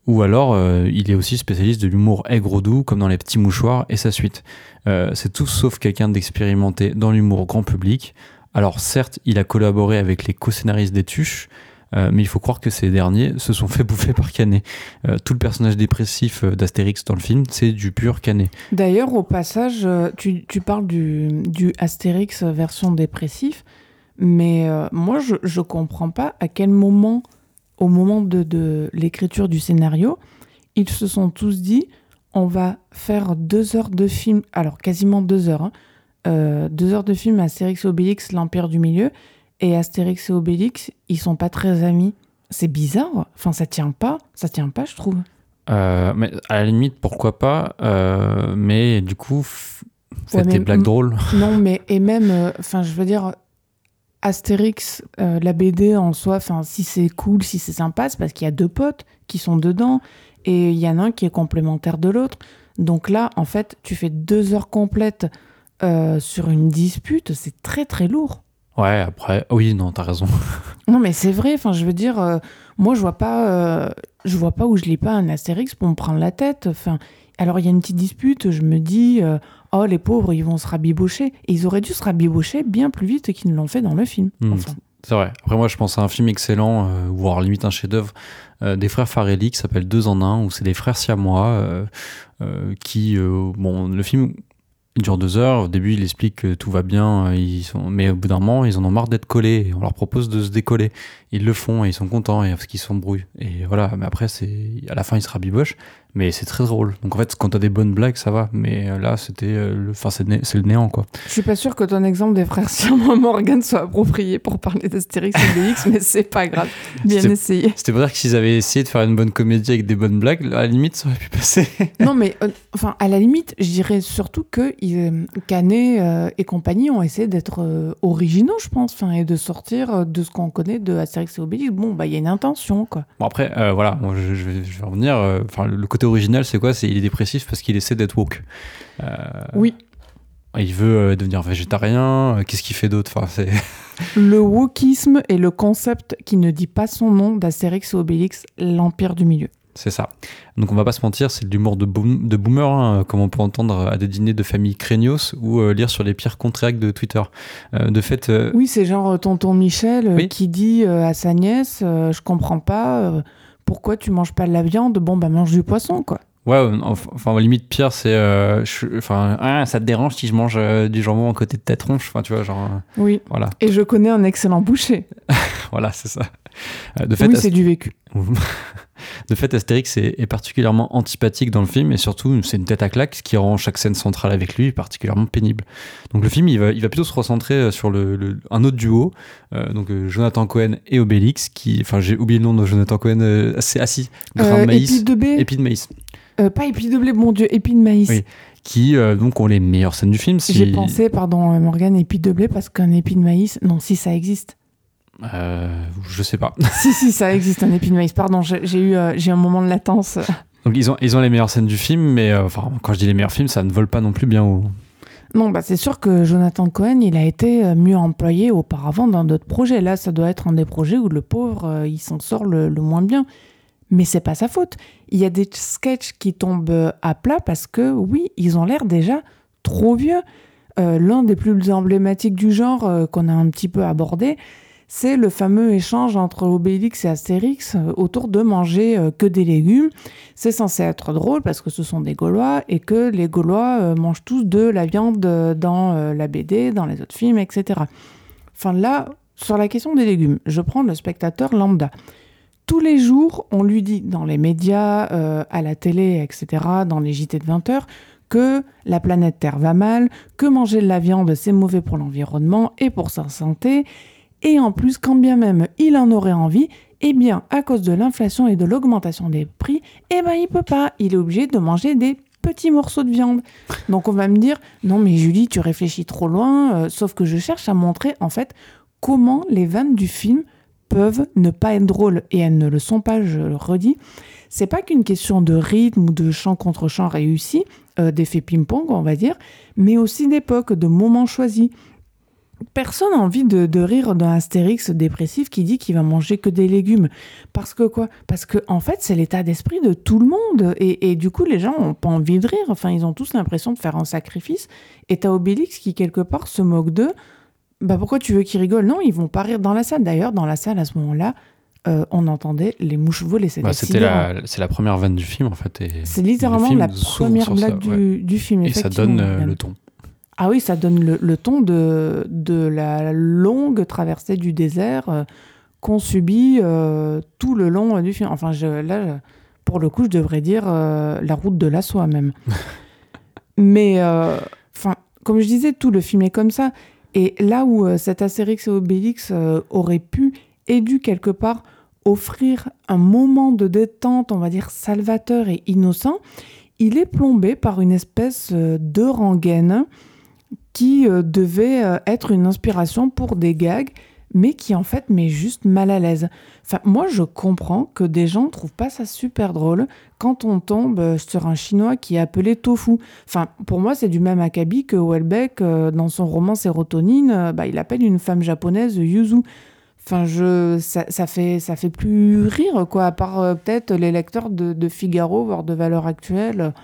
Ou alors, il est aussi spécialiste de l'humour aigre doux, comme dans Les Petits Mouchoirs et sa suite. C'est tout sauf quelqu'un d'expérimenté dans l'humour grand public. Alors certes, il a collaboré avec les co-scénaristes des Tuches, euh, mais il faut croire que ces derniers se sont fait bouffer par Canet. Euh, tout le personnage dépressif euh, d'Astérix dans le film, c'est du pur Canet. D'ailleurs, au passage, tu, parles du, Astérix version dépressif, mais moi, je, je comprends pas à quel moment, au moment de, l'écriture du scénario, ils se sont tous dit on va faire deux heures de film, alors quasiment deux heures, hein, deux heures de film Astérix Obélix, l'Empire du Milieu, et Astérix et Obélix, ils sont pas très amis. C'est bizarre, enfin ça tient pas, ça tient pas, je trouve. Euh, mais à la limite, pourquoi pas, euh, mais du coup, faites Ouais, des blagues drôles. Non, mais et même, euh, enfin, je veux dire, Astérix, la BD en soi, enfin, si c'est cool, si c'est sympa, c'est parce qu'il y a deux potes qui sont dedans et il y en a un qui est complémentaire de l'autre. Donc là, en fait, tu fais deux heures complètes sur une dispute, c'est très très lourd. Ouais, après, oui, non, t'as raison. Non, mais c'est vrai. Enfin, je veux dire, euh, moi, je vois pas, euh, je vois pas où je lis pas un Astérix pour me prendre la tête. Enfin, alors il y a une petite dispute. Je me dis, euh, oh les pauvres, ils vont se rabibocher. Et ils auraient dû se rabibocher bien plus vite qu'ils ne l'ont fait dans le film. Hmm. Enfin, C'est vrai. Après, moi, je pense à un film excellent, voire limite un chef-d'œuvre, des frères Farelli qui s'appelle Deux en un, où c'est des frères siamois qui, bon, le film il dure deux heures. Au début, il explique que tout va bien, euh, ils sont, mais au bout d'un moment, ils en ont marre d'être collés. On leur propose de se décoller. Ils le font et ils sont contents parce qu'ils s'embrouillent. Et voilà. Mais après, c'est à la fin, ils se rabibochent. Mais c'est très drôle. Donc en fait, quand t'as des bonnes blagues, ça va. Mais euh, là, c'était, euh, le, enfin, c'est, né- le néant, quoi. je suis pas sûre que ton exemple des frères Siamois Morgan soit approprié pour parler d'Astérix et Obélix, mais c'est pas grave. Bien essayé. C'était pour dire que s'ils avaient essayé de faire une bonne comédie avec des bonnes blagues, à la limite, ça aurait pu passer. Non, mais euh, enfin, à la limite, je dirais surtout que euh, Canet euh, et compagnie ont essayé d'être originaux, je pense, enfin, et de sortir de ce qu'on connaît de Astérix et Obélix. Bon, bah, il y a une intention, quoi. Bon après, voilà, je, je vais, je vais revenir. Enfin, le côté original, c'est quoi? C'est il est dépressif parce qu'il essaie d'être woke. Euh, Oui, Il veut euh, devenir végétarien. euh, Qu'est-ce qu'il fait d'autre? Enfin, c'est le wokisme est le concept qui ne dit pas son nom d'Astérix et Obélix, l'Empire du Milieu. c'est ça. Donc on va pas se mentir, c'est de l'humour de, boom- de boomer, hein, comme on peut entendre à des dîners de famille craignos ou euh, lire sur les pires contracts de Twitter. Euh, de fait, euh, Oui, c'est genre tonton Michel Oui. qui dit à sa nièce Je comprends pas, pourquoi tu manges pas de la viande? Bon, bah, mange du poisson, quoi. ouais, euh, enf- enfin limite pire, c'est, euh, enfin, ah, ça te dérange si je mange euh, du jambon à côté de ta tronche. Enfin, tu vois, genre, Oui. voilà, Et je connais un excellent boucher. voilà, c'est ça. De fait, oui, c'est du vécu. De fait, Astérix est, est particulièrement antipathique dans le film et surtout, c'est une tête à claque ce qui rend chaque scène centrale avec lui particulièrement pénible. Donc le film, il va, il va plutôt se recentrer euh, sur le, le- un autre duo, euh, donc euh, Jonathan Cohen et Obélix, qui, enfin j'ai oublié le nom de Jonathan Cohen, euh, c'est assis, grain de maïs, épi de blé épi de maïs, Euh, Pas épi de blé, mon Dieu, épi de maïs. Oui. qui euh, donc ont les meilleures scènes du film. Si, J'ai pensé, pardon, Morgane, épi de blé parce qu'un épi de maïs, non, si ça existe. Euh, je sais pas. si, si, ça existe un épi de maïs. Pardon, j'ai eu, euh, j'ai un moment de latence. Donc ils ont, ils ont les meilleures scènes du film, mais euh, enfin quand je dis les meilleurs films, ça ne vole pas non plus bien haut. Non, bah c'est sûr que Jonathan Cohen, il a été mieux employé auparavant dans d'autres projets. Là, ça doit être un des projets où le pauvre, il s'en sort le, le moins bien. Mais c'est pas sa faute. Il y a des sketchs qui tombent à plat parce que, oui, ils ont l'air déjà trop vieux. L'un des plus emblématiques du genre qu'on a un petit peu abordé, c'est le fameux échange entre Obélix et Astérix euh, autour de manger euh, que des légumes. C'est censé être drôle parce que ce sont des Gaulois et que les Gaulois euh, mangent tous de la viande dans la BD, dans les autres films, etc. Enfin là, sur la question des légumes, je prends le spectateur lambda. Tous les jours, on lui dit dans les médias, à la télé, etc., dans les JT de 20h, que la planète Terre va mal, que manger de la viande, c'est mauvais pour l'environnement et pour sa santé. Et en plus, quand bien même il en aurait envie, eh bien, à cause de l'inflation et de l'augmentation des prix, eh ben, il peut pas. Il est obligé de manger des petits morceaux de viande. Donc, on va me dire, non, mais Julie, tu réfléchis trop loin. euh, sauf que je cherche à montrer, en fait, comment les vannes du film peuvent ne pas être drôles et elles ne le sont pas, je le redis. C'est pas qu'une question de rythme ou de chant contre chant réussi, euh, d'effet ping-pong, on va dire, mais aussi d'époque, de moments choisis. Personne n'a envie de, rire d'un Astérix dépressif qui dit qu'il va manger que des légumes. Parce que quoi? Parce que en fait, c'est l'état d'esprit de tout le monde. Et, du coup, les gens n'ont pas envie de rire. Enfin, ils ont tous l'impression de faire un sacrifice. Et t'as Obélix qui, quelque part, se moque d'eux. Bah pourquoi tu veux qu'ils rigolent? Non, ils vont pas rire dans la salle. D'ailleurs, dans la salle, à ce moment-là, euh, on entendait les mouches voler. Bah, c'était la, c'est la première vanne du film, en fait. C'est littéralement la première blague du, film. Et ça donne euh, le ton. Ah oui, ça donne le, ton de, de, la longue traversée du désert euh, qu'on subit euh, tout le long du film. Enfin, je, là, pour le coup, je devrais dire euh, la route de la soie même. Mais, enfin, comme je disais, tout le film est comme ça. Et là où cet Astérix et Obélix aurait pu et dû quelque part offrir un moment de détente, on va dire salvateur et innocent, il est plombé par une espèce de rengaine qui euh, devait euh, être une inspiration pour des gags, mais qui en fait met juste mal à l'aise. Enfin, moi, je comprends que des gens trouvent pas ça super drôle quand on tombe euh, sur un chinois qui est appelé tofu. Enfin, pour moi, c'est du même acabit que Welbeck, dans son roman Sérotonine, bah, il appelle une femme japonaise Yuzu. Enfin, je, ça, fait, ça fait plus rire, quoi, à part peut-être les lecteurs de, Figaro, voire de Valeurs Actuelles,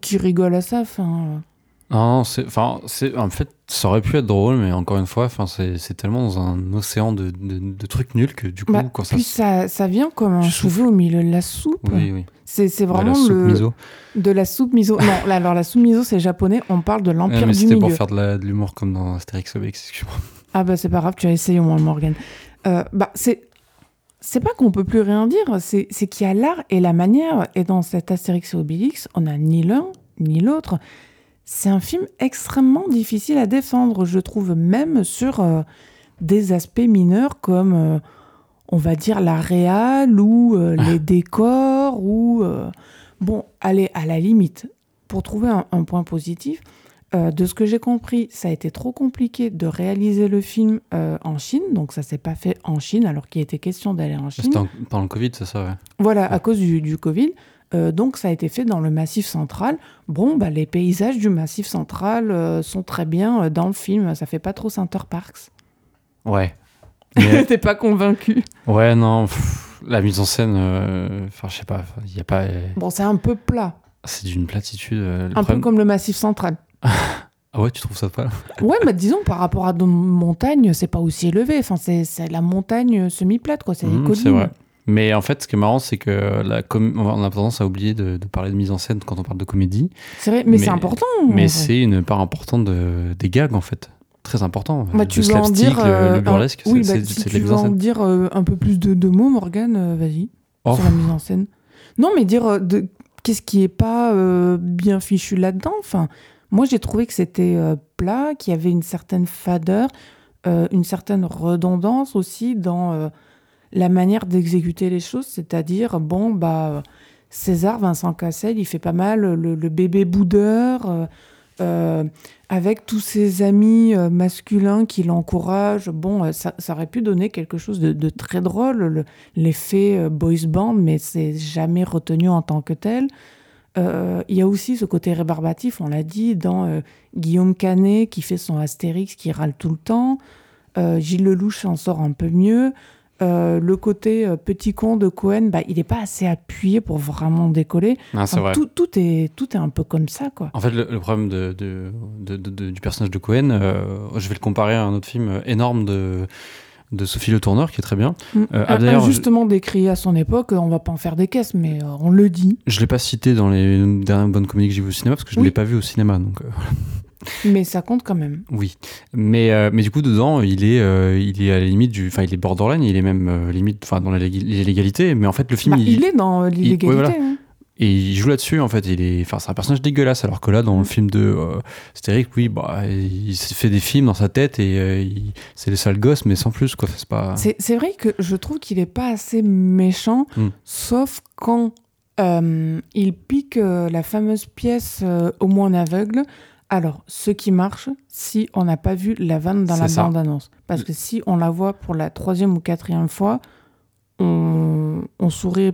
qui rigolent à ça. Enfin, non, c'est, enfin, c'est, en fait, ça aurait pu être drôle, mais encore une fois, enfin, c'est, c'est tellement dans un océan de, de, trucs nuls que du coup, bah, quand ça. Puis ça, ça vient comme un cheveu au milieu de la soupe. Oui, oui. C'est, c'est vraiment de la le. Miso. De la soupe miso. non, alors la soupe miso, c'est japonais, on parle de l'Empire mais du Milieu. C'était pour faire de, de, l'humour comme dans Astérix Obélix, excuse-moi. Ah bah c'est pas grave, tu as essayé au moins, Morgan. Euh, bah, c'est. C'est pas qu'on peut plus rien dire, c'est, c'est qu'il y a l'art et la manière. Et dans cet Astérix et Obélix, on a ni l'un ni l'autre. C'est un film extrêmement difficile à défendre, je trouve, même sur euh, des aspects mineurs comme, euh, on va dire, la réal ou euh, les décors ou... bon, allez, à la limite, pour trouver un, point positif, de ce que j'ai compris, ça a été trop compliqué de réaliser le film en Chine, donc ça s'est pas fait en Chine alors qu'il était question d'aller en Chine. C'était pendant le Covid, c'est ça, ouais. Voilà, à cause du, du Covid. Euh, donc ça a été fait dans le Massif central. Bon, bah, les paysages du Massif central euh, sont très bien euh, dans le film. Ça fait pas trop Center Parks. Ouais. T'es pas convaincu Ouais, non. la mise en scène, enfin, je sais pas. Il y a pas. Bon, c'est un peu plat. C'est d'une platitude. un peu comme le Massif central. ah ouais, tu trouves ça pas Ouais, mais disons par rapport à nos montagnes, c'est pas aussi élevé. Enfin, c'est la montagne semi-plate, quoi. C'est mmh, C'est vrai. Mais en fait, ce qui est marrant, c'est que la on a tendance à oublier de, parler de mise en scène quand on parle de comédie. C'est vrai, mais, c'est important. Mais c'est une part importante de, des gags, en fait. Très important. Bah, tu veux en dire, le, euh, burlesque, oui, bah, si tu veux en dire euh, un peu plus de, de mots, Morgane, euh, vas-y, oh. sur la mise en scène. Non, mais dire de, qu'est-ce qui est pas bien fichu là-dedans? Enfin, moi, j'ai trouvé que c'était plat, qu'il y avait une certaine fadeur, une certaine redondance aussi dans la manière d'exécuter les choses, c'est-à-dire, bon, bah, César, Vincent Cassel, il fait pas mal le, bébé boudeur, euh, euh, avec tous ses amis euh, masculins qui l'encouragent. Bon, ça, aurait pu donner quelque chose de, très drôle, l'effet boys band, mais c'est jamais retenu en tant que tel. Il y a aussi ce côté rébarbatif, on l'a dit, dans Guillaume Canet qui fait son Astérix, qui râle tout le temps. Gilles Lelouch en sort un peu mieux. Euh, le côté euh, petit con de Cohen, bah, il n'est pas assez appuyé pour vraiment décoller. Ah, tout, tout, est, tout est un peu comme ça. Quoi. En fait, le, problème de, du personnage de Cohen, euh, je vais le comparer à un autre film énorme de, de Sophie Le Tourneur, qui est très bien. Mm. Ah, justement décrit à son époque, on va pas en faire des caisses, mais on le dit. Je ne l'ai pas cité dans les dernières bonnes comédies que j'ai vues au cinéma, parce que je ne l'ai pas vu au cinéma. Donc, mais ça compte quand même. Oui, mais euh, mais du coup dedans il est euh, il est à la limite du enfin il est borderline, il est même euh, limite enfin dans l'illégalité, mais en fait le film bah, il, est dans l'illégalité. Hein. Et il joue là-dessus en fait, il est enfin c'est un personnage dégueulasse alors que là dans le film de Stéric, oui bah il fait des films dans sa tête et c'est les sales gosses mais sans plus quoi, c'est pas C'est vrai que je trouve qu'il est pas assez méchant hmm. sauf quand il pique la fameuse pièce au moins aveugle Alors, ce qui marche, si on n'a pas vu la vanne dans la ça. bande-annonce. Parce que si on la voit pour la troisième ou quatrième fois, on, on sourit,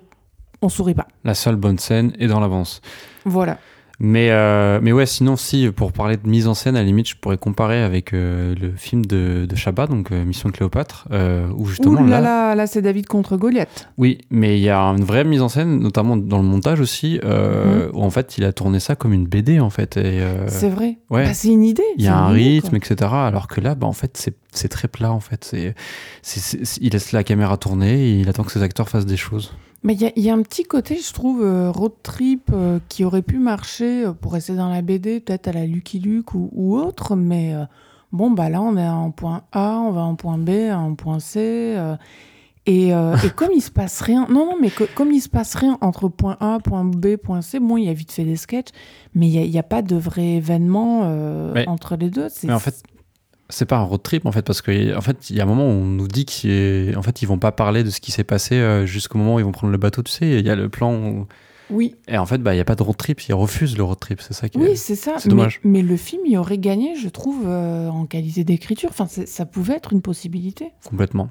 on sourit pas. La seule bonne scène est dans l'avance. Voilà. Mais, euh, mais ouais, sinon, si, pour parler de mise en scène, à la limite, je pourrais comparer avec euh, le film de, de Chabat, donc euh, Mission Cléopâtre, euh, où justement Ouh là là, là, là c'est David contre Goliath. Oui, mais il y a une vraie mise en scène, notamment dans le montage aussi, euh, où en fait il a tourné ça comme une BD en fait. C'est vrai. ouais. Bah, c'est une idée. il y a un rythme, quoi. etc. Alors que là, bah, en fait, c'est c'est très plat en fait. C'est c'est- c'est- il laisse la caméra tourner et il attend que ses acteurs fassent des choses. Mais il y, a- il y a un petit côté, je trouve, euh, road trip euh, qui aurait pu marcher euh, pour rester dans la BD, peut-être à la Lucky Luke ou, ou autre, mais euh, bon, bah là, on est en point A, on va en point B, en point C. euh, et, euh, et comme il se passe rien, non, non, mais co- comme il se passe rien entre point A, point B, point C, bon, il y a vite fait des sketchs, mais il n'y a, pas de vrai événement euh, Mais- entre les deux. C'est- Mais en fait, c'est pas un road trip en fait, parce que en fait, il y a un moment où on nous dit qu'en fait, ils vont pas parler de ce qui s'est passé euh, jusqu'au moment où ils vont prendre le bateau. Tu sais, il y a le plan où... oui, et en fait, bah, il y a pas de road trip. Ils refusent le road trip. C'est ça qui. Oui, c'est ça. c'est mais, dommage. mais le film, il aurait gagné, je trouve, euh, en qualité d'écriture. Enfin, ça pouvait être une possibilité. complètement.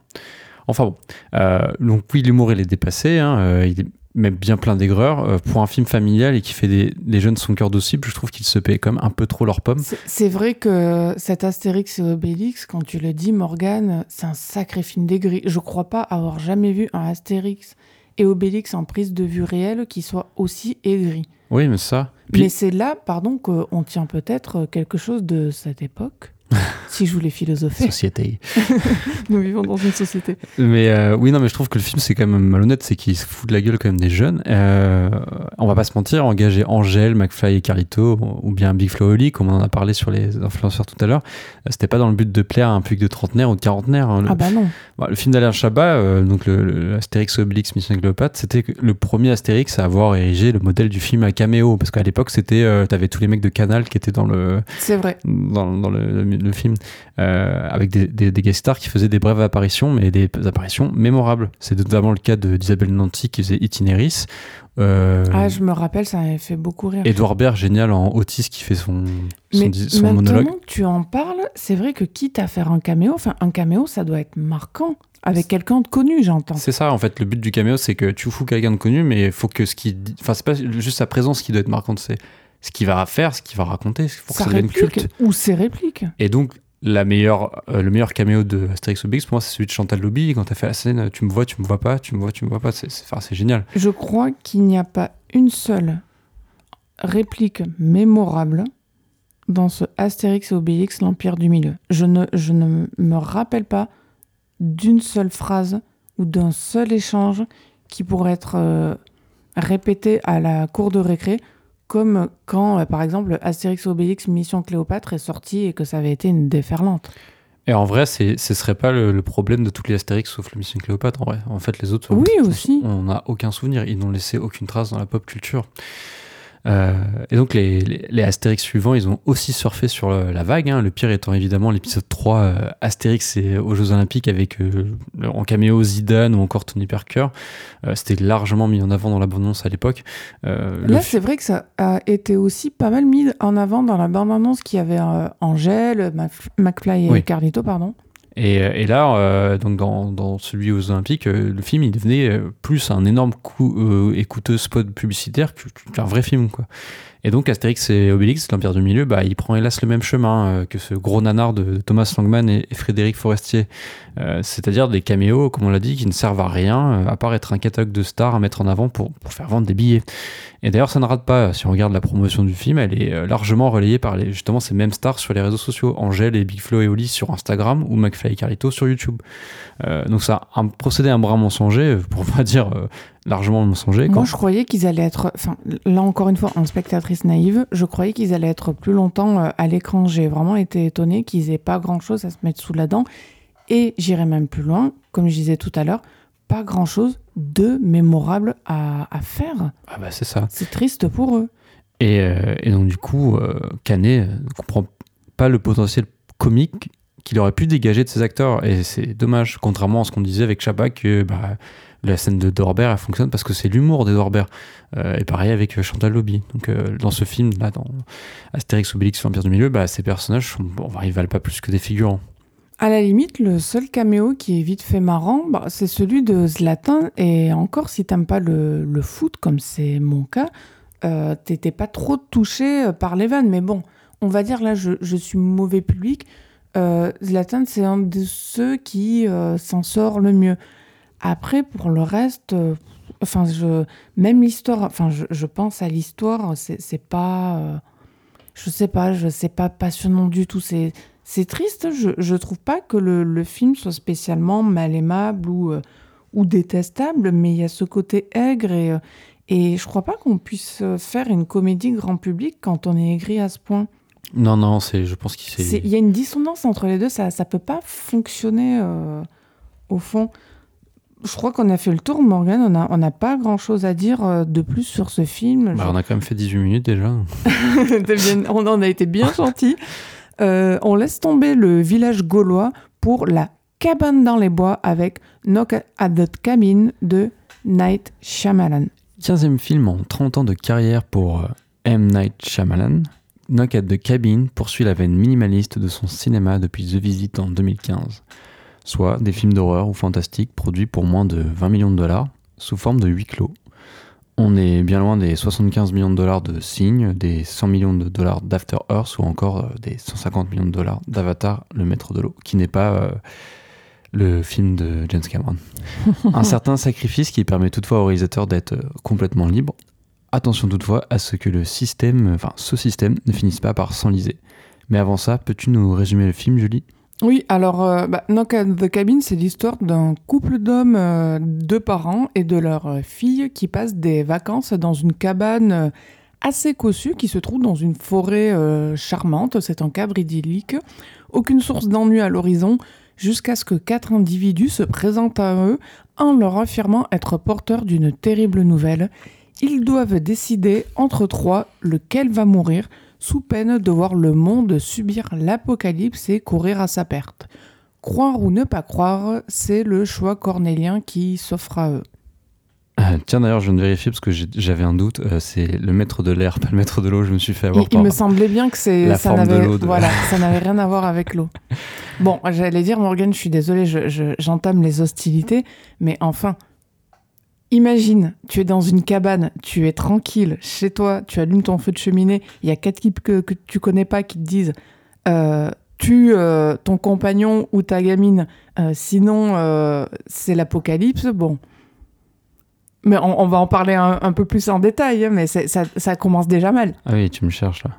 Enfin bon. Euh, donc oui, l'humour, il est dépassé. hein, il est même bien plein d'aigreur. Euh, pour un film familial et qui fait des, des jeunes son cœur cible, je trouve qu'ils se paient comme un peu trop leurs pommes. C'est- C'est vrai que cet Astérix et Obélix, quand tu le dis, Morgane, c'est un sacré film d'aigri. Je crois pas avoir jamais vu un Astérix et Obélix en prise de vue réelle qui soit aussi aigri. Oui, mais ça. Puis- Mais c'est là, pardon, qu'on tient peut-être quelque chose de cette époque. si je voulais philosopher, Société. nous vivons dans une société. Mais euh, oui, non, mais je trouve que le film, c'est quand même malhonnête, c'est qu'il se fout de la gueule quand même des jeunes. Euh, on va pas se mentir, engager Angèle, McFly et Carlito, ou bien Big Flo Oli, comme on en a parlé sur les influenceurs tout à l'heure, euh, c'était pas dans le but de plaire à un public de trentenaire ou de quarantenaire. hein. Le, Ah bah non. bah, le film d'Alain Chabat, euh, donc le, le Astérix Obélix Mission Cléopâtre, c'était le premier Astérix à avoir érigé le modèle du film à caméo, parce qu'à l'époque, c'était, t'avais tous les mecs de Canal qui étaient dans le, C'est vrai. dans, dans le, le- film euh, avec des, des, des guest stars qui faisaient des brèves apparitions mais des apparitions mémorables c'est notamment le cas d'Isabelle Nanty qui faisait Itinéris euh, Ah, je me rappelle, ça m'avait fait beaucoup rire. Edouard Baird génial en Otis qui fait son, son, son maintenant monologue que tu en parles, c'est vrai que quitte à faire un caméo, enfin un caméo, ça doit être marquant avec quelqu'un de connu, j'entends. c'est ça en fait le but du caméo c'est que tu fous quelqu'un de connu mais il faut que ce qui enfin c'est pas juste sa présence qui doit être marquante c'est ce qu'il va faire ce qu'il va raconter faut que ça devienne culte ou ses répliques. Et donc, la meilleure, euh, le meilleur caméo de Astérix Obélix, pour moi, c'est celui de Chantal Lobby. Quand elle fait la scène, tu me vois, tu me vois pas, tu me vois, tu me vois pas. C'est, c'est génial. Je crois qu'il n'y a pas une seule réplique mémorable dans ce Astérix et Obélix, l'Empire du Milieu. Je ne, je ne me rappelle pas d'une seule phrase ou d'un seul échange qui pourrait être euh, répété à la cour de récré, comme quand, euh, par exemple, Astérix Obélix Mission Cléopâtre est sorti et que ça avait été une déferlante. Et en vrai, ce serait pas le, le problème de toutes les Astérix sauf le Mission Cléopâtre. En vrai, en fait, les autres, Oui, aussi. on n'a aucun souvenir. Ils n'ont laissé aucune trace dans la pop culture. Euh, et donc, les, les, les Astérix suivants, ils ont aussi surfé sur la vague. hein. Le pire étant évidemment l'épisode 3, euh, Astérix et, aux Jeux Olympiques, avec euh, en caméo Zidane ou encore Tony Parker. Euh, C'était largement mis en avant dans l'abondance à l'époque. Euh, Là, c'est vrai que ça a été aussi pas mal mis en avant dans la bande-annonce qu'il y avait euh, Angèle, McFly et Oui. Carlito, pardon. Et, euh, et là, euh, donc dans, celui aux Olympiques, euh, le film il devenait plus un énorme coup et coûteux spot publicitaire qu'un vrai film. Et donc Astérix et Obélix, l'Empire du Milieu, bah, il prend hélas le même chemin euh, que ce gros nanar de Thomas Langman et, Frédéric Forestier. Euh, C'est-à-dire des caméos, comme on l'a dit, qui ne servent à rien, euh, à part être un catalogue de stars à mettre en avant pour, pour faire vendre des billets. Et d'ailleurs, ça ne rate pas. Si on regarde la promotion du film, elle est largement relayée par justement ces mêmes stars sur les réseaux sociaux. Angèle et Big Flo et Oli sur Instagram ou McFly et Carlito sur YouTube. Donc ça a un procédé un brin mensonger, pour pas dire largement mensonger. Moi, Quand... je croyais qu'ils allaient être. Enfin, là encore une fois, en spectatrice naïve, je croyais qu'ils allaient être plus longtemps euh, à l'écran. J'ai vraiment été étonnée qu'ils aient pas grand-chose à se mettre sous la dent. Et j'irai même plus loin, comme je disais tout à l'heure, pas grand-chose de mémorable à, à faire. Ah bah c'est ça. C'est triste pour eux. Et, euh, et donc du coup, euh, Canet euh, ne comprend pas le potentiel comique qu'il aurait pu dégager de ses acteurs. Et c'est dommage, contrairement à ce qu'on disait avec Chabat, que bah, la scène de Dorbert, elle fonctionne parce que c'est l'humour des Dorbert. Euh, et pareil avec Chantal Lobby. Donc euh, dans ce film, là, dans Astérix, Obélix, Vampire du Milieu, bah, ces personnages, sont, bon, ils valent pas plus que des figurants. À la limite, le seul caméo qui est vite fait marrant, bah, c'est celui de Zlatan. Et encore, si t'aimes pas le, foot, comme c'est mon cas, euh, t'étais pas trop touché par les vannes. Mais bon, on va dire là, je, suis mauvais public. Euh, Zlatan, c'est un de ceux qui euh, s'en sort le mieux. Après, pour le reste, euh, enfin, je, même l'histoire, enfin, je, je, pense à l'histoire, c'est pas, euh, je sais pas, je sais pas passionnant du tout. C'est c'est triste. Je, je trouve pas que le, le, film soit spécialement mal aimable ou, euh, ou détestable, mais il y a ce côté aigre et, et je crois pas qu'on puisse faire une comédie grand public quand on est aigri à ce point. Non, non, c'est, je pense qu'il Il y a une dissonance entre les deux, ça ne peut pas fonctionner euh, au fond. Je crois qu'on a fait le tour, Morgan. On n'a on a pas grand-chose à dire euh, de plus sur ce film. Bah, on a quand même fait 18 minutes déjà. on en a été bien gentils. Euh, on laisse tomber le village gaulois pour la cabane dans les bois avec Knock at the Cabin de Night Shyamalan. 15e film en 30 ans de carrière pour euh, M. Night Shyamalan. Knock at the Cabin poursuit la veine minimaliste de son cinéma depuis The Visit en 2015, soit des films d'horreur ou fantastiques produits pour moins de 20 millions de dollars, sous forme de huis clos. On est bien loin des 75 millions de dollars de Signe, des 100 millions de dollars d'After Earth ou encore des 150 millions de dollars d'Avatar, le maître de l'eau, qui n'est pas euh, le film de James Cameron. Un certain sacrifice qui permet toutefois au réalisateur d'être euh, complètement libre, Attention toutefois à ce que le système, enfin ce système, ne finisse pas par s'enliser. Mais avant ça, peux-tu nous résumer le film, Julie? Oui, alors euh, bah, Knock the Cabin, c'est l'histoire d'un couple d'hommes, euh, deux parents et de leur euh, fille qui passent des vacances dans une cabane euh, assez cossue qui se trouve dans une forêt euh, charmante. C'est un cadre idyllique. Aucune source d'ennui à l'horizon jusqu'à ce que quatre individus se présentent à eux en leur affirmant être porteurs d'une terrible nouvelle ils doivent décider entre trois lequel va mourir, sous peine de voir le monde subir l'apocalypse et courir à sa perte. Croire ou ne pas croire, c'est le choix cornélien qui s'offre à eux. Euh, tiens d'ailleurs, je viens de vérifier parce que j'avais un doute. Euh, c'est le maître de l'air, pas le maître de l'eau. Je me suis fait avoir. Il, il me semblait bien que c'est la ça forme de n'avait l'eau de- voilà, ça n'avait rien à voir avec l'eau. Bon, j'allais dire Morgan, je suis désolée, je- je- j'entame les hostilités, mais enfin, imagine, tu es dans une cabane, tu es tranquille chez toi, tu allumes ton feu de cheminée, il y a quatre types que, que tu connais pas qui te disent euh, tue euh, ton compagnon ou ta gamine, euh, sinon euh, c'est l'apocalypse. Bon. Mais on, va en parler un, peu plus en détail, hein, mais ça, ça commence déjà mal. Ah oui, tu me cherches là.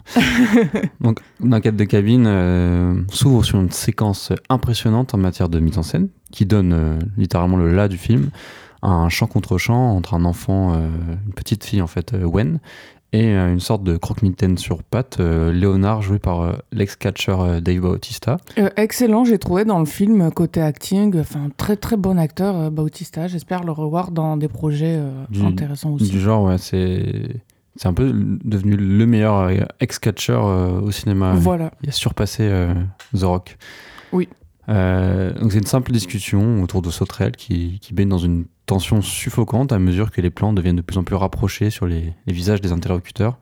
Donc, L'enquête de cabine s'ouvre sur une séquence impressionnante en matière de mise en scène, qui donne littéralement le là du film, un chant contre chant entre un enfant, euh, une petite fille en fait, euh, Wen, et euh, une sorte de croque-mitaine sur pattes, euh, Léonard joué par euh, l'ex-catcher euh, Dave Bautista. Excellent, j'ai trouvé dans le film côté acting, enfin très très bon acteur Bautista. J'espère le revoir dans des projets Du- intéressants aussi. Du genre, ouais, c'est c'est un peu devenu le meilleur ex-catcher au cinéma. Voilà. Il a surpassé The Rock. Oui. Euh, donc c'est une simple discussion autour de Sauterelle qui, qui baigne dans une tension suffocante à mesure que les plans deviennent de plus en plus rapprochés sur les, les visages des interlocuteurs,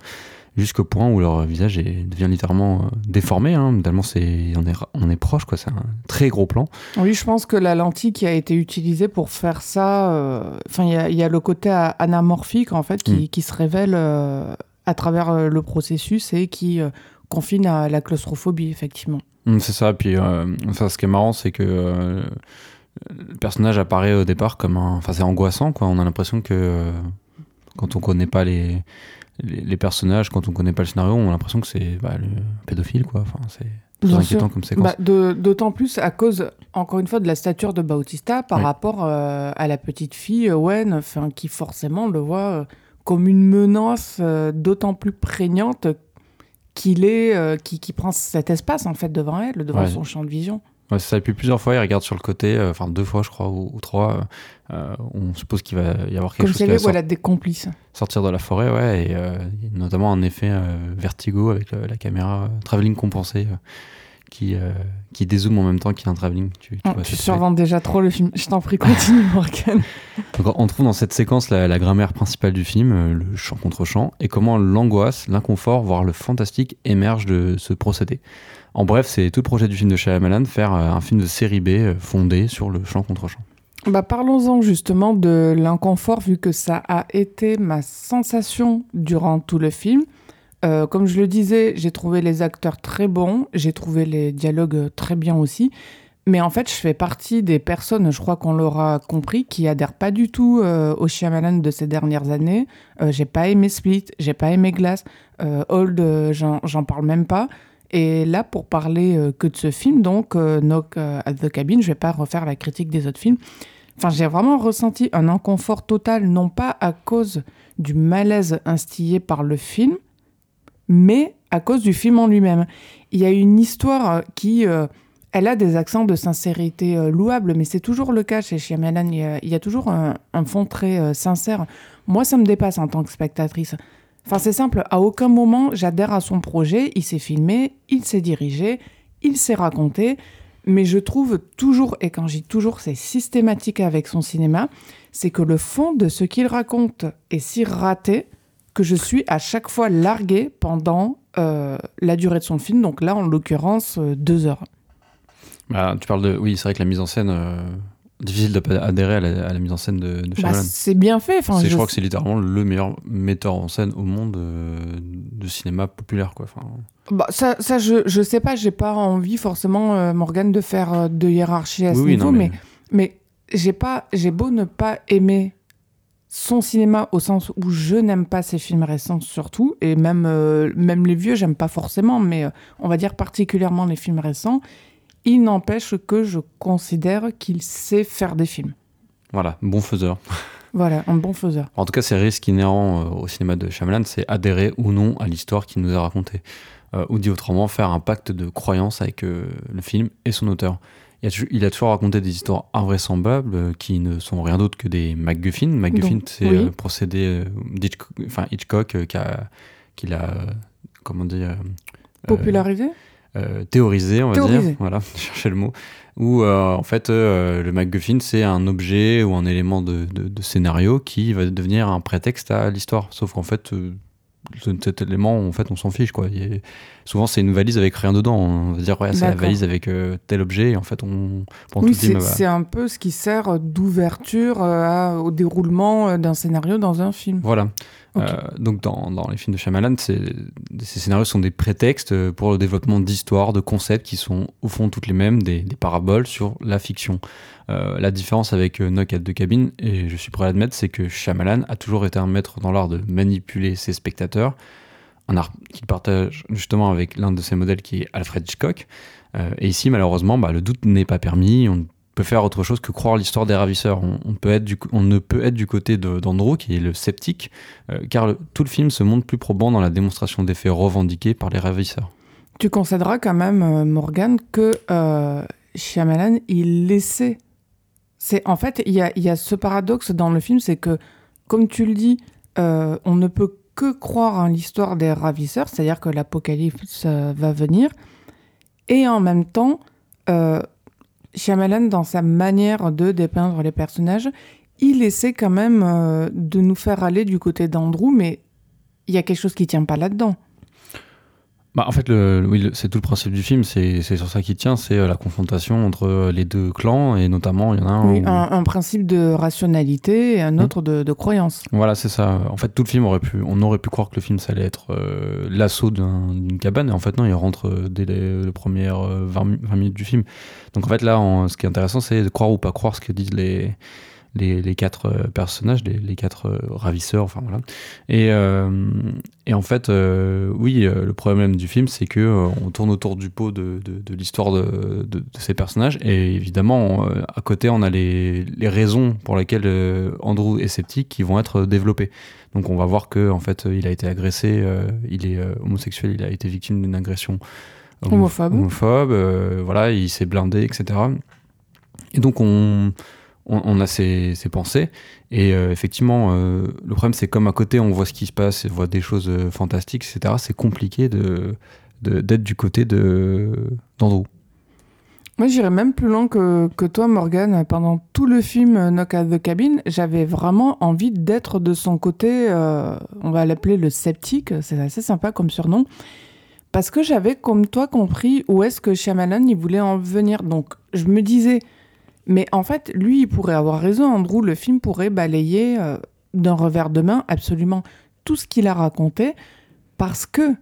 jusqu'au point où leur visage est- devient littéralement euh, déformé. Hein, tellement c'est, on, est, on est proche, quoi. C'est un très gros plan. Oui, je pense que la lentille qui a été utilisée pour faire ça, euh, enfin il y, a- il y a le côté anamorphique en fait qui, Mm. qui se révèle euh, à travers le processus et qui confine à la claustrophobie effectivement. Mm, C'est ça. Puis, euh, enfin, ce qui est marrant, c'est que euh, le personnage apparaît au départ comme un. Enfin, c'est angoissant, quoi. On a l'impression que euh, quand on connaît pas les, les, les personnages, quand on connaît pas le scénario, on a l'impression que c'est bah, le pédophile, quoi. Enfin, c'est inquiétant comme séquence. Bah, D'autant plus à cause, encore une fois, de la stature de Bautista par Oui. rapport euh, à la petite fille, Owen, enfin, qui forcément le voit euh, comme une menace euh, d'autant plus prégnante qu'il est, euh, qui, qui prend cet espace en fait devant elle, devant Ouais. son champ de vision. Ouais, c'est ça. Et puis plusieurs fois, il regarde sur le côté, euh, enfin deux fois, je crois, ou, ou trois. euh, on suppose qu'il va y avoir quelque Comme chose avait sor- voilà, des complices. sortir de la forêt, ouais. Et notamment un effet vertigo avec la caméra travelling compensé qui, euh, qui dézoome en même temps qu'il y a un travelling. Tu, tu, oh, tu survends déjà trop le film. Je t'en prie, continue, Morgan. on trouve dans cette séquence la, grammaire principale du film, euh, le chant contre chant, et comment l'angoisse, l'inconfort, voire le fantastique émerge de ce procédé. En bref, c'est tout le projet du film de Shyamalan, faire euh, un film de série B fondé sur le chant contre chant. Bah, Parlons-en justement de l'inconfort, vu que ça a été ma sensation durant tout le film. Euh, comme je le disais, j'ai trouvé les acteurs très bons, j'ai trouvé les dialogues très bien aussi. Mais en fait, je fais partie des personnes, je crois qu'on l'aura compris, qui adhèrent pas du tout euh, au Shyamalan de ces dernières années. Euh, j'ai pas aimé Split, j'ai pas aimé Glass, Old, j'en parle même pas. Et là, pour parler que de ce film, donc Knock at the Cabin, je vais pas refaire la critique des autres films. Enfin, j'ai vraiment ressenti un inconfort total, non pas à cause du malaise instillé par le film, mais à cause du film en lui-même. Il y a une histoire qui, euh, elle a des accents de sincérité euh, louables, mais c'est toujours le cas chez Shyamalan. Il y a, toujours un, fond très euh, sincère. Moi, ça me dépasse en tant que spectatrice. Enfin, c'est simple. À aucun moment, j'adhère à son projet. Il s'est filmé, il s'est dirigé, il s'est raconté. Mais je trouve toujours, et quand j'y toujours, c'est systématique avec son cinéma, c'est que le fond de ce qu'il raconte est si raté que je suis à chaque fois larguée pendant euh, la durée de son film, donc là en l'occurrence euh, deux heures. Bah, tu parles de. Oui, c'est vrai que la mise en scène. Euh, difficile d'adhérer à, à, la mise en scène de, de bah, c'est bien fait. Enfin, je... crois que c'est littéralement le meilleur metteur en scène au monde de cinéma populaire. Quoi. Enfin... Bah, ça, ça, je, je sais pas, j'ai pas envie forcément, Morgane, de faire de hiérarchie à ce niveau, mais, mais, j'ai pas j'ai beau ne pas aimer son cinéma au sens où je n'aime pas ses films récents surtout, et même, euh, même les vieux, j'aime pas forcément, mais euh, on va dire particulièrement les films récents, il n'empêche que je considère qu'il sait faire des films. Voilà, bon faiseur. Voilà, un bon faiseur. En tout cas, c'est risque inhérent euh, au cinéma de Shyamalan, c'est adhérer ou non à l'histoire qu'il nous a racontée. ou dit autrement, faire un pacte de croyance avec le film et son auteur il a, toujours raconté des histoires invraisemblables euh, qui ne sont rien d'autre que des MacGuffin. MacGuffin, c'est le euh, procédé euh, d'Hitchcock enfin, Hitchcock qui a, qui l'a, comment dire, popularisé, théorisé, on va dire. Voilà, chercher le mot. Où en fait, le MacGuffin, c'est un objet ou un élément de, de, scénario qui va devenir un prétexte à l'histoire. Sauf qu'en fait, cet élément, en fait, on s'en fiche. Quoi. souvent, c'est une valise avec rien dedans. On va dire, ouais, c'est la valise avec euh, tel objet. Et en fait, on oui, c'est un peu ce qui sert d'ouverture euh, au déroulement euh, d'un scénario dans un film. Voilà. Donc, dans, dans, les films de Shyamalan, ces scénarios sont des prétextes pour le développement d'histoires, de concepts qui sont au fond toutes les mêmes, des, paraboles sur la fiction. Euh, la différence avec euh, Knock at the Cabin, et je suis prêt à l'admettre, c'est que Shyamalan a toujours été un maître dans l'art de manipuler ses spectateurs, un art qu'il partage justement avec l'un de ses modèles qui est Alfred Hitchcock. Euh, et ici, malheureusement, bah, le doute n'est pas permis. Peut faire autre chose que croire l'histoire des ravisseurs. On, peut être du, on ne peut être du côté d'Andrew, qui est le sceptique, car tout le film se montre plus probant dans la démonstration des faits revendiqués par les ravisseurs. Tu concéderas quand même, Morgan, que Shyamalan, il laissait c'est en fait, il y a, ce paradoxe dans le film, c'est que, comme tu le dis, euh, on ne peut que croire en l'histoire des ravisseurs, c'est-à-dire que l'apocalypse euh, va venir, et en même temps, euh, Shyamalan, dans sa manière de dépeindre les personnages, il essaie quand même euh, de nous faire aller du côté d'Andrew, mais il y a quelque chose qui tient pas là-dedans. Bah, en fait, le, oui, c'est tout le principe du film, c'est sur ça qui tient, c'est euh, la confrontation entre euh, les deux clans, et notamment, il y en a un. Oui, un, principe de rationalité et un autre de, de, croyance. Voilà, c'est ça. En fait, tout le film aurait pu. On aurait pu croire que le film, ça allait être euh, l'assaut d'une cabane, et en fait, non, il rentre dès les, premières 20, 20, minutes du film. Donc, en fait, là, ce qui est intéressant, c'est de croire ou pas croire ce que disent les les, quatre euh, personnages, les, quatre euh, ravisseurs, enfin voilà. Et, euh, et en fait, oui, le problème du film, c'est que on tourne autour du pot de, de, l'histoire de, de, ces personnages, et évidemment, à côté, on a les, les raisons pour lesquelles Andrew est sceptique qui vont être développées. Donc on va voir que en fait, il a été agressé, il est homosexuel, il a été victime d'une agression homophobe, homophobe voilà, il s'est blindé, etc. Et donc on on, a ses, pensées. Et euh, effectivement, euh, le problème, c'est comme à côté, on voit ce qui se passe, on voit des choses euh, fantastiques, etc. C'est compliqué de, d'être du côté d'Andrew. Moi, j'irais même plus loin que, toi, Morgan. Pendant tout le film Knock at the Cabin, j'avais vraiment envie d'être de son côté, on va l'appeler le sceptique, c'est assez sympa comme surnom, parce que j'avais, comme toi, compris où est-ce que Shyamalan il voulait en venir. Donc, je me disais, mais en fait, lui, il pourrait avoir raison, Andrew, le film pourrait balayer euh, d'un revers de main absolument tout ce qu'il a raconté, parce que,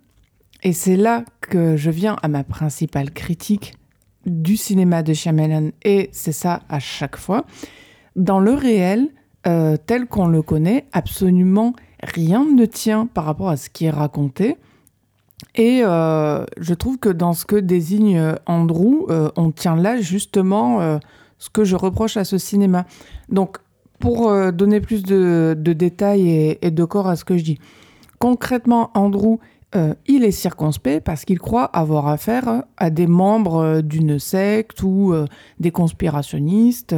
et c'est là que je viens à ma principale critique du cinéma de Shyamalan, et c'est ça à chaque fois, dans le réel, euh, tel qu'on le connaît, absolument rien ne tient par rapport à ce qui est raconté. Et euh, je trouve que dans ce que désigne Andrew, on tient là justement ce que je reproche à ce cinéma. Donc, pour donner plus de, détails et, de corps à ce que je dis, concrètement, Andrew euh, il est circonspect parce qu'il croit avoir affaire à des membres euh, d'une secte ou euh, des conspirationnistes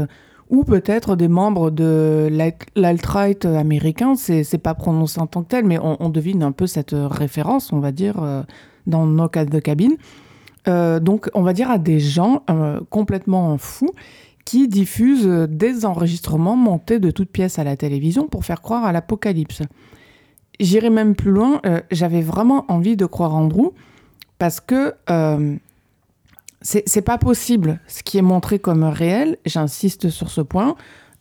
ou peut-être des membres de l'alt-right américain. C'est pas prononcé en tant que tel, mais on, devine un peu cette référence, on va dire, dans nos cas de cabine. donc, on va dire à des gens complètement fous qui diffusent des enregistrements montés de toutes pièces à la télévision pour faire croire à l'apocalypse. J'irai même plus loin, euh, j'avais vraiment envie de croire Andrew parce que euh, c'est pas possible ce qui est montré comme réel, j'insiste sur ce point,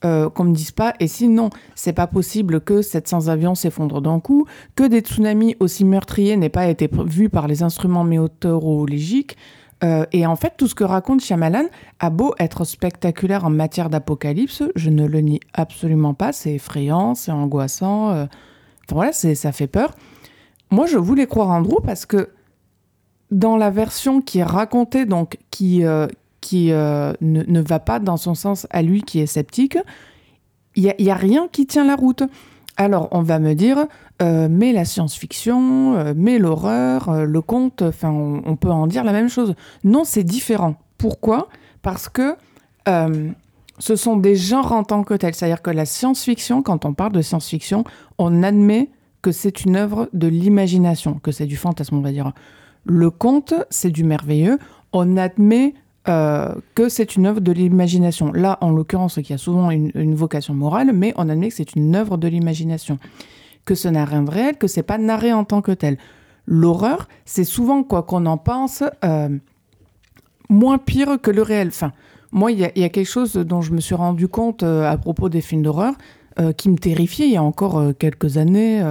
euh, qu'on me dise pas, et sinon, c'est pas possible que 700 avions s'effondrent d'un coup, que des tsunamis aussi meurtriers n'aient pas été vus par les instruments météorologiques. Euh, et en fait, tout ce que raconte Shyamalan a beau être spectaculaire en matière d'apocalypse, je ne le nie absolument pas, c'est effrayant, c'est angoissant voilà, ça fait peur. Moi, je voulais croire Andrew parce que dans la version qui est racontée, donc qui, euh, qui euh, ne, va pas dans son sens à lui qui est sceptique, il n'y a, rien qui tient la route. Alors, on va me dire, euh, mais la science-fiction, mais l'horreur, le conte, enfin, on, peut en dire la même chose. Non, c'est différent. Pourquoi? Parce que ce sont des genres en tant que tels. C'est-à-dire que la science-fiction, quand on parle de science-fiction, on admet que c'est une œuvre de l'imagination, que c'est du fantasme, on va dire. Le conte, c'est du merveilleux. On admet euh, que c'est une œuvre de l'imagination. Là, en l'occurrence, qui a souvent une, vocation morale, mais on admet que c'est une œuvre de l'imagination. Que ce n'a rien de réel, que c'est pas narré en tant que tel. L'horreur, c'est souvent, quoi qu'on en pense, euh, moins pire que le réel. Enfin, moi, il y, a quelque chose dont je me suis rendu compte euh, à propos des films d'horreur euh, qui me terrifiait il y a encore quelques années.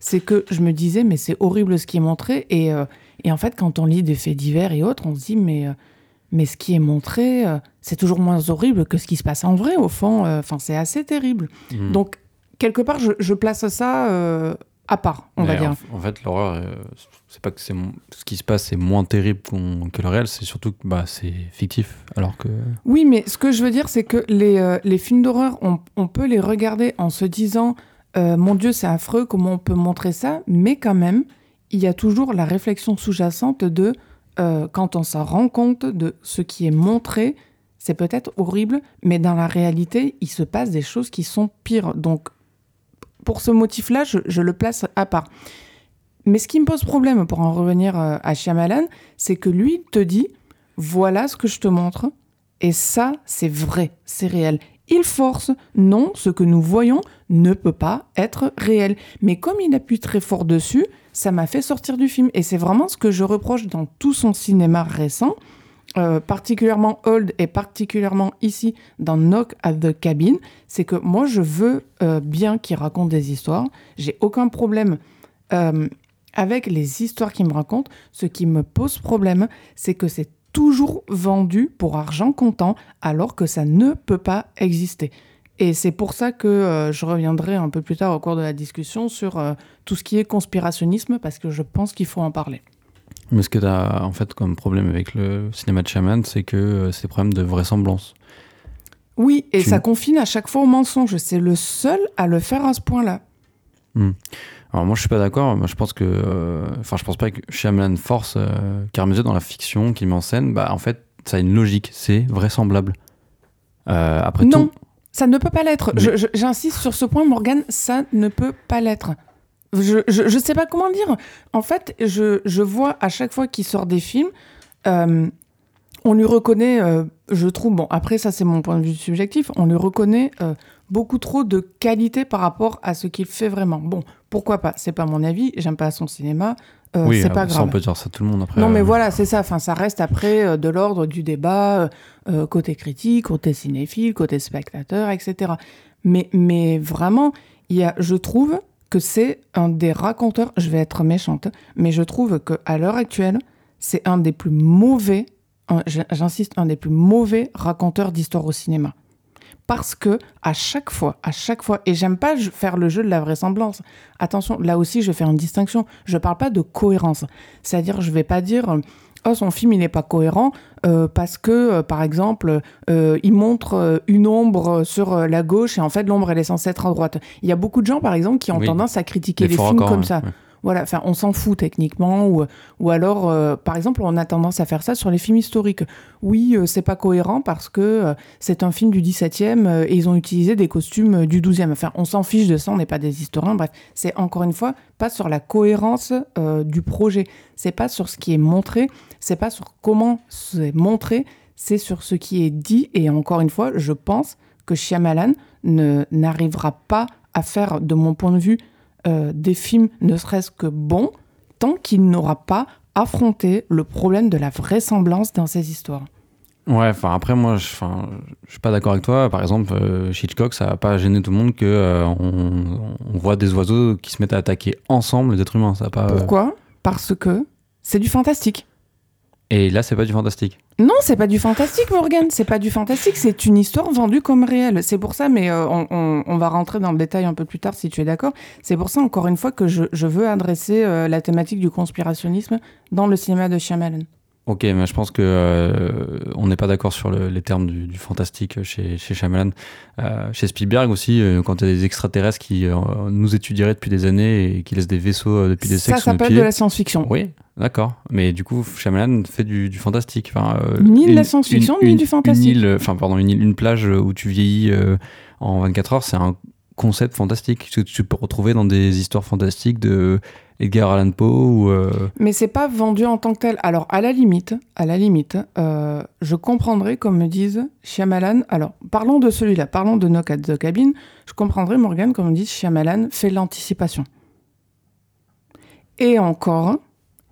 c'est que je me disais, mais c'est horrible ce qui est montré. Et, et, en fait, quand on lit des faits divers et autres, on se dit, mais, mais ce qui est montré, c'est toujours moins horrible que ce qui se passe en vrai, au fond. Enfin, c'est assez terrible. Mmh. Donc, quelque part, je, je place ça à part, on va dire. En, fait, l'horreur, euh, c'est pas que c'est ce qui se passe c'est moins terrible que le réel, c'est surtout que bah, c'est fictif. Alors que. Oui, mais ce que je veux dire, c'est que les, euh, les films d'horreur, on, on, peut les regarder en se disant euh, Mon Dieu, c'est affreux, comment on peut montrer ça Mais quand même, il y a toujours la réflexion sous-jacente de quand on s'en rend compte de ce qui est montré, c'est peut-être horrible, mais dans la réalité, il se passe des choses qui sont pires. Donc, pour ce motif-là, je, le place à part. Mais ce qui me pose problème, pour en revenir euh, à Shyamalan, c'est que lui te dit voilà ce que je te montre, et ça, c'est vrai, c'est réel. Il force, non, ce que nous voyons ne peut pas être réel. Mais comme il appuie très fort dessus, ça m'a fait sortir du film. Et c'est vraiment ce que je reproche dans tout son cinéma récent, euh, particulièrement Old et particulièrement ici dans Knock at the Cabin, c'est que moi je veux euh, bien qu'il raconte des histoires. J'ai aucun problème euh, avec les histoires qu'il me raconte. Ce qui me pose problème, c'est que c'est toujours vendu pour argent comptant alors que ça ne peut pas exister. Et c'est pour ça que je reviendrai un peu plus tard au cours de la discussion sur tout ce qui est conspirationnisme parce que je pense qu'il faut en parler. Mais ce que tu as en fait comme problème avec le cinéma de Shaman, c'est que euh, c'est des problèmes de vraisemblance. Oui, et ça confine à chaque fois au mensonge. C'est le seul à le faire à ce point-là. Hmm. Alors moi je suis pas d'accord. Je pense que, euh, enfin je pense pas que Shyamalan force, euh, dans la fiction qu'il met en scène, bah en fait ça a une logique, c'est vraisemblable. après non, ça ne peut pas l'être. J'insiste sur ce point, Morgan, ça ne peut pas l'être. Je, je, je sais pas comment le dire. En fait, je, je vois à chaque fois qu'il sort des films, euh, on lui reconnaît, euh, je trouve, bon, après ça c'est mon point de vue subjectif, on lui reconnaît euh, beaucoup trop de qualité par rapport à ce qu'il fait vraiment. Bon, pourquoi pas? C'est pas mon avis, j'aime pas son cinéma, euh, oui, c'est euh, pas grave. on peut dire ça tout le monde après. Non, mais euh, voilà, c'est ça. Enfin, ça reste après euh, de l'ordre du débat, côté critique, côté cinéphile, côté spectateur, etc. Mais, mais vraiment, il y a, je trouve que c'est un des raconteurs, je vais être méchante, mais je trouve qu'à l'heure actuelle, c'est un des plus mauvais, j'insiste, un des plus mauvais raconteurs d'histoire au cinéma. Parce que à chaque fois, à chaque fois, et j'aime pas faire le jeu de la vraisemblance. Attention, là aussi, je faire une distinction. Je parle pas de cohérence. C'est-à-dire, je vais pas dire, oh, son film, il n'est pas cohérent euh, parce que, euh, par exemple, euh, il montre une ombre sur la gauche et en fait, l'ombre, elle est censée être à droite. Il y a beaucoup de gens, par exemple, qui ont Oui. tendance à critiquer les films comme ouais, ça. ouais. Voilà, enfin, on s'en fout techniquement, ou, ou alors, par exemple, on a tendance à faire ça sur les films historiques. Oui, c'est pas cohérent parce que c'est un film du 17e euh, et ils ont utilisé des costumes du 12e. Enfin, on s'en fiche de ça, on n'est pas des historiens. Bref, c'est encore une fois pas sur la cohérence du projet. C'est pas sur ce qui est montré, c'est pas sur comment c'est montré, c'est sur ce qui est dit. Et encore une fois, je pense que Shyamalan ne n'arrivera pas à faire, de mon point de vue, euh, des films ne serait-ce que bons tant qu'il n'aura pas affronté le problème de la vraisemblance dans ses histoires. Ouais, enfin après moi, je, enfin, je suis pas d'accord avec toi. Par exemple, euh, Hitchcock, ça va pas gêner tout le monde que euh, on, on voit des oiseaux qui se mettent à attaquer ensemble les êtres humains. Ça va pas. Pourquoi? Parce que c'est du fantastique. Et là, c'est pas du fantastique. Non, c'est pas du fantastique, Morgan. C'est pas du fantastique. C'est une histoire vendue comme réelle. C'est pour ça, mais euh, on, va rentrer dans le détail un peu plus tard si tu es d'accord. C'est pour ça, encore une fois, que je, je veux adresser euh, la thématique du conspirationnisme dans le cinéma de Shyamalan. Ok, mais je pense que euh, on n'est pas d'accord sur le- les termes du, du fantastique chez, chez Shyamalan. Euh, chez Spielberg aussi, euh, quand il y a des extraterrestres qui nous étudieraient depuis des années et qui laissent des vaisseaux depuis des Ça siècles nos s'appelle de la science-fiction. Oui, d'accord. Mais du coup, Shyamalan fait du, du fantastique. Enfin, Ni de une- la science-fiction, ni une- du fantastique. Une île, enfin, pardon, une, île- une plage où tu vieillis en 24 heures, c'est un concept fantastique que tu peux retrouver dans des histoires fantastiques de Edgar Allan Poe ou. euh, Mais c'est pas vendu en tant que tel. Alors, à la limite, à la limite, euh, je comprendrais, comme me disent Shyamalan. Alors, parlons de celui-là, parlons de Knock at the Cabin. Je comprendrais, Morgan, comme me disent Shyamalan, fait l'anticipation. Et encore,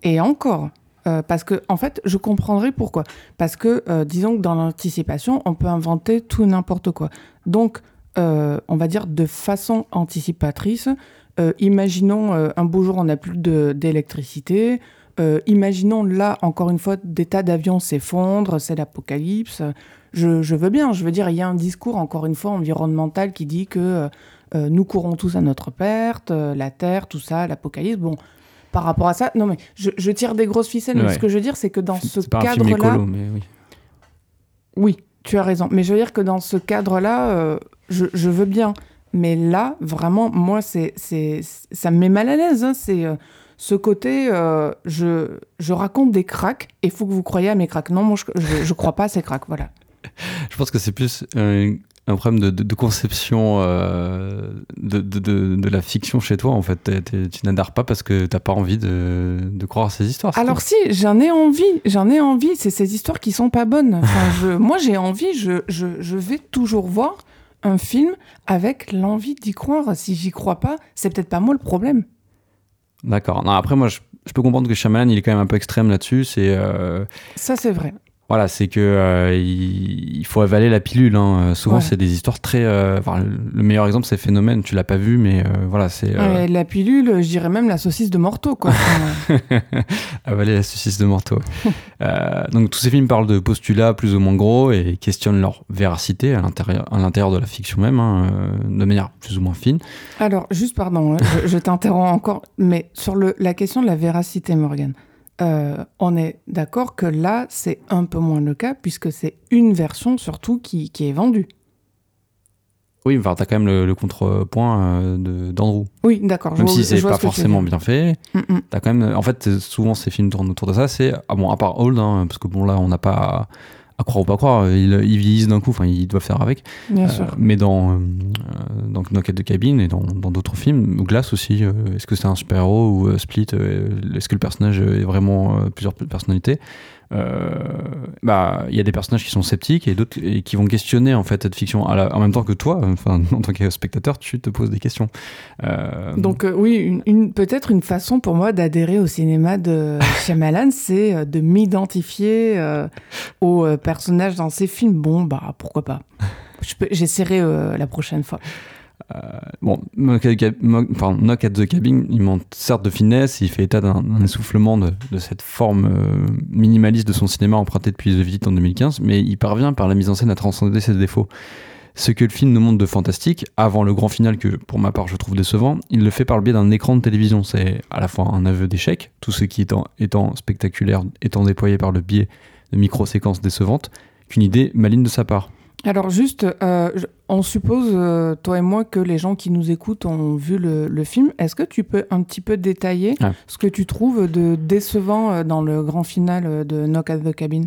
et encore. euh, parce que, en fait, je comprendrais pourquoi. Parce que, euh, disons que dans l'anticipation, on peut inventer tout n'importe quoi. Donc, on va dire de façon anticipatrice, euh, imaginons euh, un beau jour, on n'a plus de- d'électricité. Euh, imaginons là, encore une fois, des tas d'avions s'effondrent, c'est l'apocalypse. Je, je veux bien, je veux dire, il y a un discours, encore une fois, environnemental qui dit que nous courons tous à notre perte, la Terre, tout ça, l'apocalypse. Bon, par rapport à ça, non mais je, je tire des grosses ficelles, mais ce que je veux dire, c'est que dans ce cadre-là, oui. oui, tu as raison. Mais je veux dire que dans ce cadre-là, je, je veux bien. Mais là, vraiment, moi, c'est, c'est, ça me met mal à l'aise. hein. C'est euh, ce côté, euh, je, je raconte des cracks et il faut que vous croyez à mes cracks. Non, moi, je, je, je crois pas à ces cracks. Voilà. Je pense que c'est plus un problème de, de- de conception euh, de, de- la fiction chez toi. En fait, T'es- t'es- tu n'adhères pas parce que t'as pas envie de, de croire à ces histoires. Alors tout. si, j'en ai envie, j'en ai envie. C'est ces histoires qui sont pas bonnes. Enfin, je, moi, j'ai envie. Je, je, je vais toujours voir un film avec l'envie d'y croire. Si j'y crois pas, c'est peut-être pas moi le problème. D'accord. Non, après, moi, je, je peux comprendre que Shyamalan, il est quand même un peu extrême là-dessus. C'est euh, Ça, c'est vrai. Voilà, c'est que euh, il, il faut avaler la pilule. hein. Euh, Souvent, Ouais. c'est des histoires très. euh, enfin, le le meilleur exemple, c'est Phénomène. Tu l'as pas vu, mais euh, voilà, c'est Ouais, la pilule, je dirais même la saucisse de Morteau, quoi. Avaler la saucisse de Morteau. Donc, tous ces films parlent de postulats plus ou moins gros et questionnent leur véracité à l'intérieur, à l'intérieur de la fiction même, hein, de manière plus ou moins fine. Alors, juste pardon, hein, je, je t'interromps encore, mais sur le, la question de la véracité, Morgan, euh, on est d'accord que là, c'est un peu moins le cas, puisque c'est une version surtout qui, qui est vendue. Oui, enfin, t'as quand même le, le contrepoint euh, de- d'Andrew. Oui, d'accord. je Même vois- si je c'est pas ce forcément bien fait, Mm, mm. T'as quand même, en fait, souvent ces films tournent autour de ça. C'est ah bon, à part Old, hein, parce que bon là, on n'a pas à, croire ou pas croire. Ils, ils vieillissent d'un coup. Enfin, ils doivent faire avec. Bien Euh, sûr. mais dans euh, dans Knock at the Cabin et dans d'autres films. Glass aussi, est-ce que c'est un super-héros ou Split Est-ce que le personnage est vraiment plusieurs personnalités? Bah il y a des personnages qui sont sceptiques et d'autres qui vont questionner en fait cette fiction. En même temps que toi enfin en tant que spectateur tu te poses des questions. Donc oui une, peut-être une façon pour moi d'adhérer au cinéma de Shyamalan c'est de m'identifier aux personnages dans ces films. Bon bah pourquoi pas. J'essaierai euh, la prochaine fois. Euh, bon, Knock at the Cabin, il manque certes de finesse, il fait état d'un essoufflement de, cette forme euh, minimaliste de son cinéma emprunté depuis The Visit en 2015, mais il parvient par la mise en scène à transcender ses défauts. Ce que le film nous montre de fantastique, avant le grand final que pour ma part je trouve décevant, il le fait par le biais d'un écran de télévision. C'est à la fois un aveu d'échec, tout ce qui étant, étant spectaculaire étant déployé par le biais de micro-séquences décevantes, qu'une idée maligne de sa part. Alors juste, euh, on suppose, euh, toi et moi, que les gens qui nous écoutent ont vu le, film. Est-ce que tu peux un petit peu détailler ce que tu trouves de décevant euh, dans le grand final de Knock at the Cabin?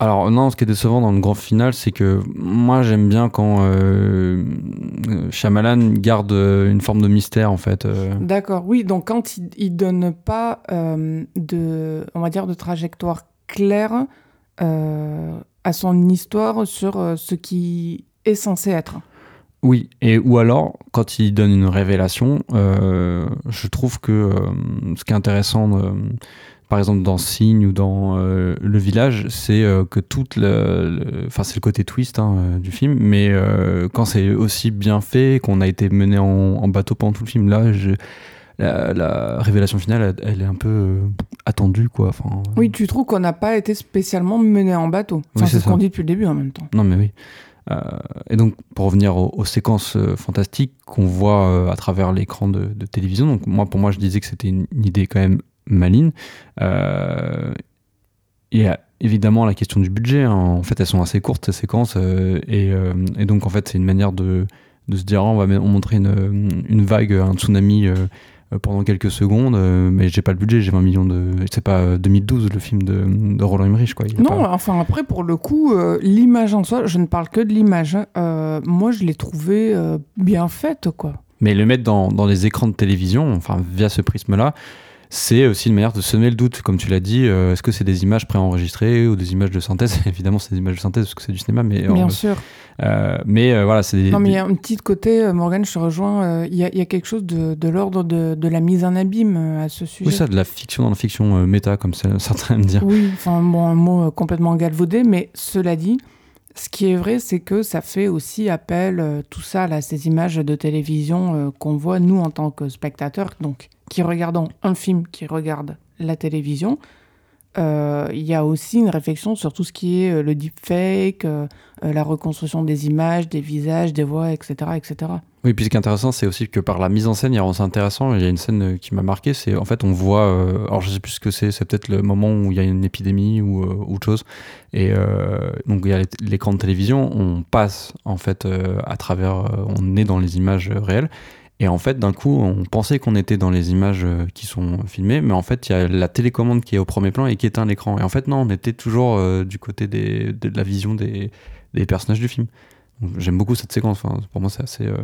Alors non, ce qui est décevant dans le grand final, c'est que moi j'aime bien quand euh, Shyamalan garde une forme de mystère en fait. D'accord, oui, donc quand il, il donne pas de, on va dire, de trajectoire claire à son histoire sur euh, ce qui est censé être. Oui, et ou alors, quand il donne une révélation, euh, je trouve que euh, ce qui est intéressant, par exemple dans Signe ou dans Le Village, c'est que toute le. Enfin, c'est le côté twist hein, du film, mais quand c'est aussi bien fait, qu'on a été mené en, en, bateau pendant tout le film, là, je la, révélation finale, elle, est un peu euh, attendue, quoi. Enfin, oui, tu trouves qu'on n'a pas été spécialement mené en bateau. c'est ce qu'on dit depuis le début en même temps. Non, mais oui. Euh, et donc, pour revenir aux, séquences euh, fantastiques qu'on voit à travers l'écran de, télévision, donc moi, pour moi, je disais que c'était une, idée quand même maligne. il y a évidemment la question du budget. Hein. En fait, elles sont assez courtes, ces séquences. Et, et, donc, en fait, c'est une manière de, de se dire, ah, on va montrer une, une vague, un tsunami euh, pendant quelques secondes, euh, mais j'ai pas le budget, j'ai 20 millions de. C'est pas 2012 euh, le film de, de Roland Emmerich, quoi. non, enfin après, pour le coup, l'image en soi, je ne parle que de l'image. Hein. moi, je l'ai trouvé bien faite, quoi. Mais le mettre dans, dans les écrans de télévision, enfin, via ce prisme-là, c'est aussi une manière de semer le doute, comme tu l'as dit. Euh, est-ce que c'est des images préenregistrées ou des images de synthèse? Évidemment, c'est des images de synthèse parce que c'est du cinéma, mais bien sûr. Euh, mais euh, voilà, c'est des, Non, mais il y a un petit côté, Morgan, je te rejoins. Il y, y, a quelque chose de, de l'ordre de, de, la mise en abîme à ce sujet. Oui, ça, de la fiction dans la fiction méta, comme certains aiment dire. Oui, enfin bon, un mot complètement galvaudé, mais cela dit. Ce qui est vrai, c'est que ça fait aussi appel, tout ça, là, ces images de télévision qu'on voit, nous, en tant que spectateurs, donc qui regardant un film, qui regarde la télévision, euh, il y a aussi une réflexion sur tout ce qui est euh, le deepfake, euh, la reconstruction des images, des visages, des voix, etc. etc. Oui, puis ce qui est intéressant, c'est aussi que par la mise en scène, il y a c'est intéressant. Il y a une scène qui m'a marqué, c'est en fait on voit, alors je sais plus ce que c'est, c'est peut-être le moment où il y a une épidémie ou autre chose, et donc il y a l'écran de télévision, on passe en fait à travers, on est dans les images réelles, et en fait, d'un coup, on pensait qu'on était dans les images euh, qui sont filmées, mais en fait, il y a la télécommande qui est au premier plan et qui éteint l'écran. Et en fait, non, on était toujours euh, du côté de la vision des, des personnages du film. J'aime beaucoup cette séquence. pour moi, c'est assez. Euh,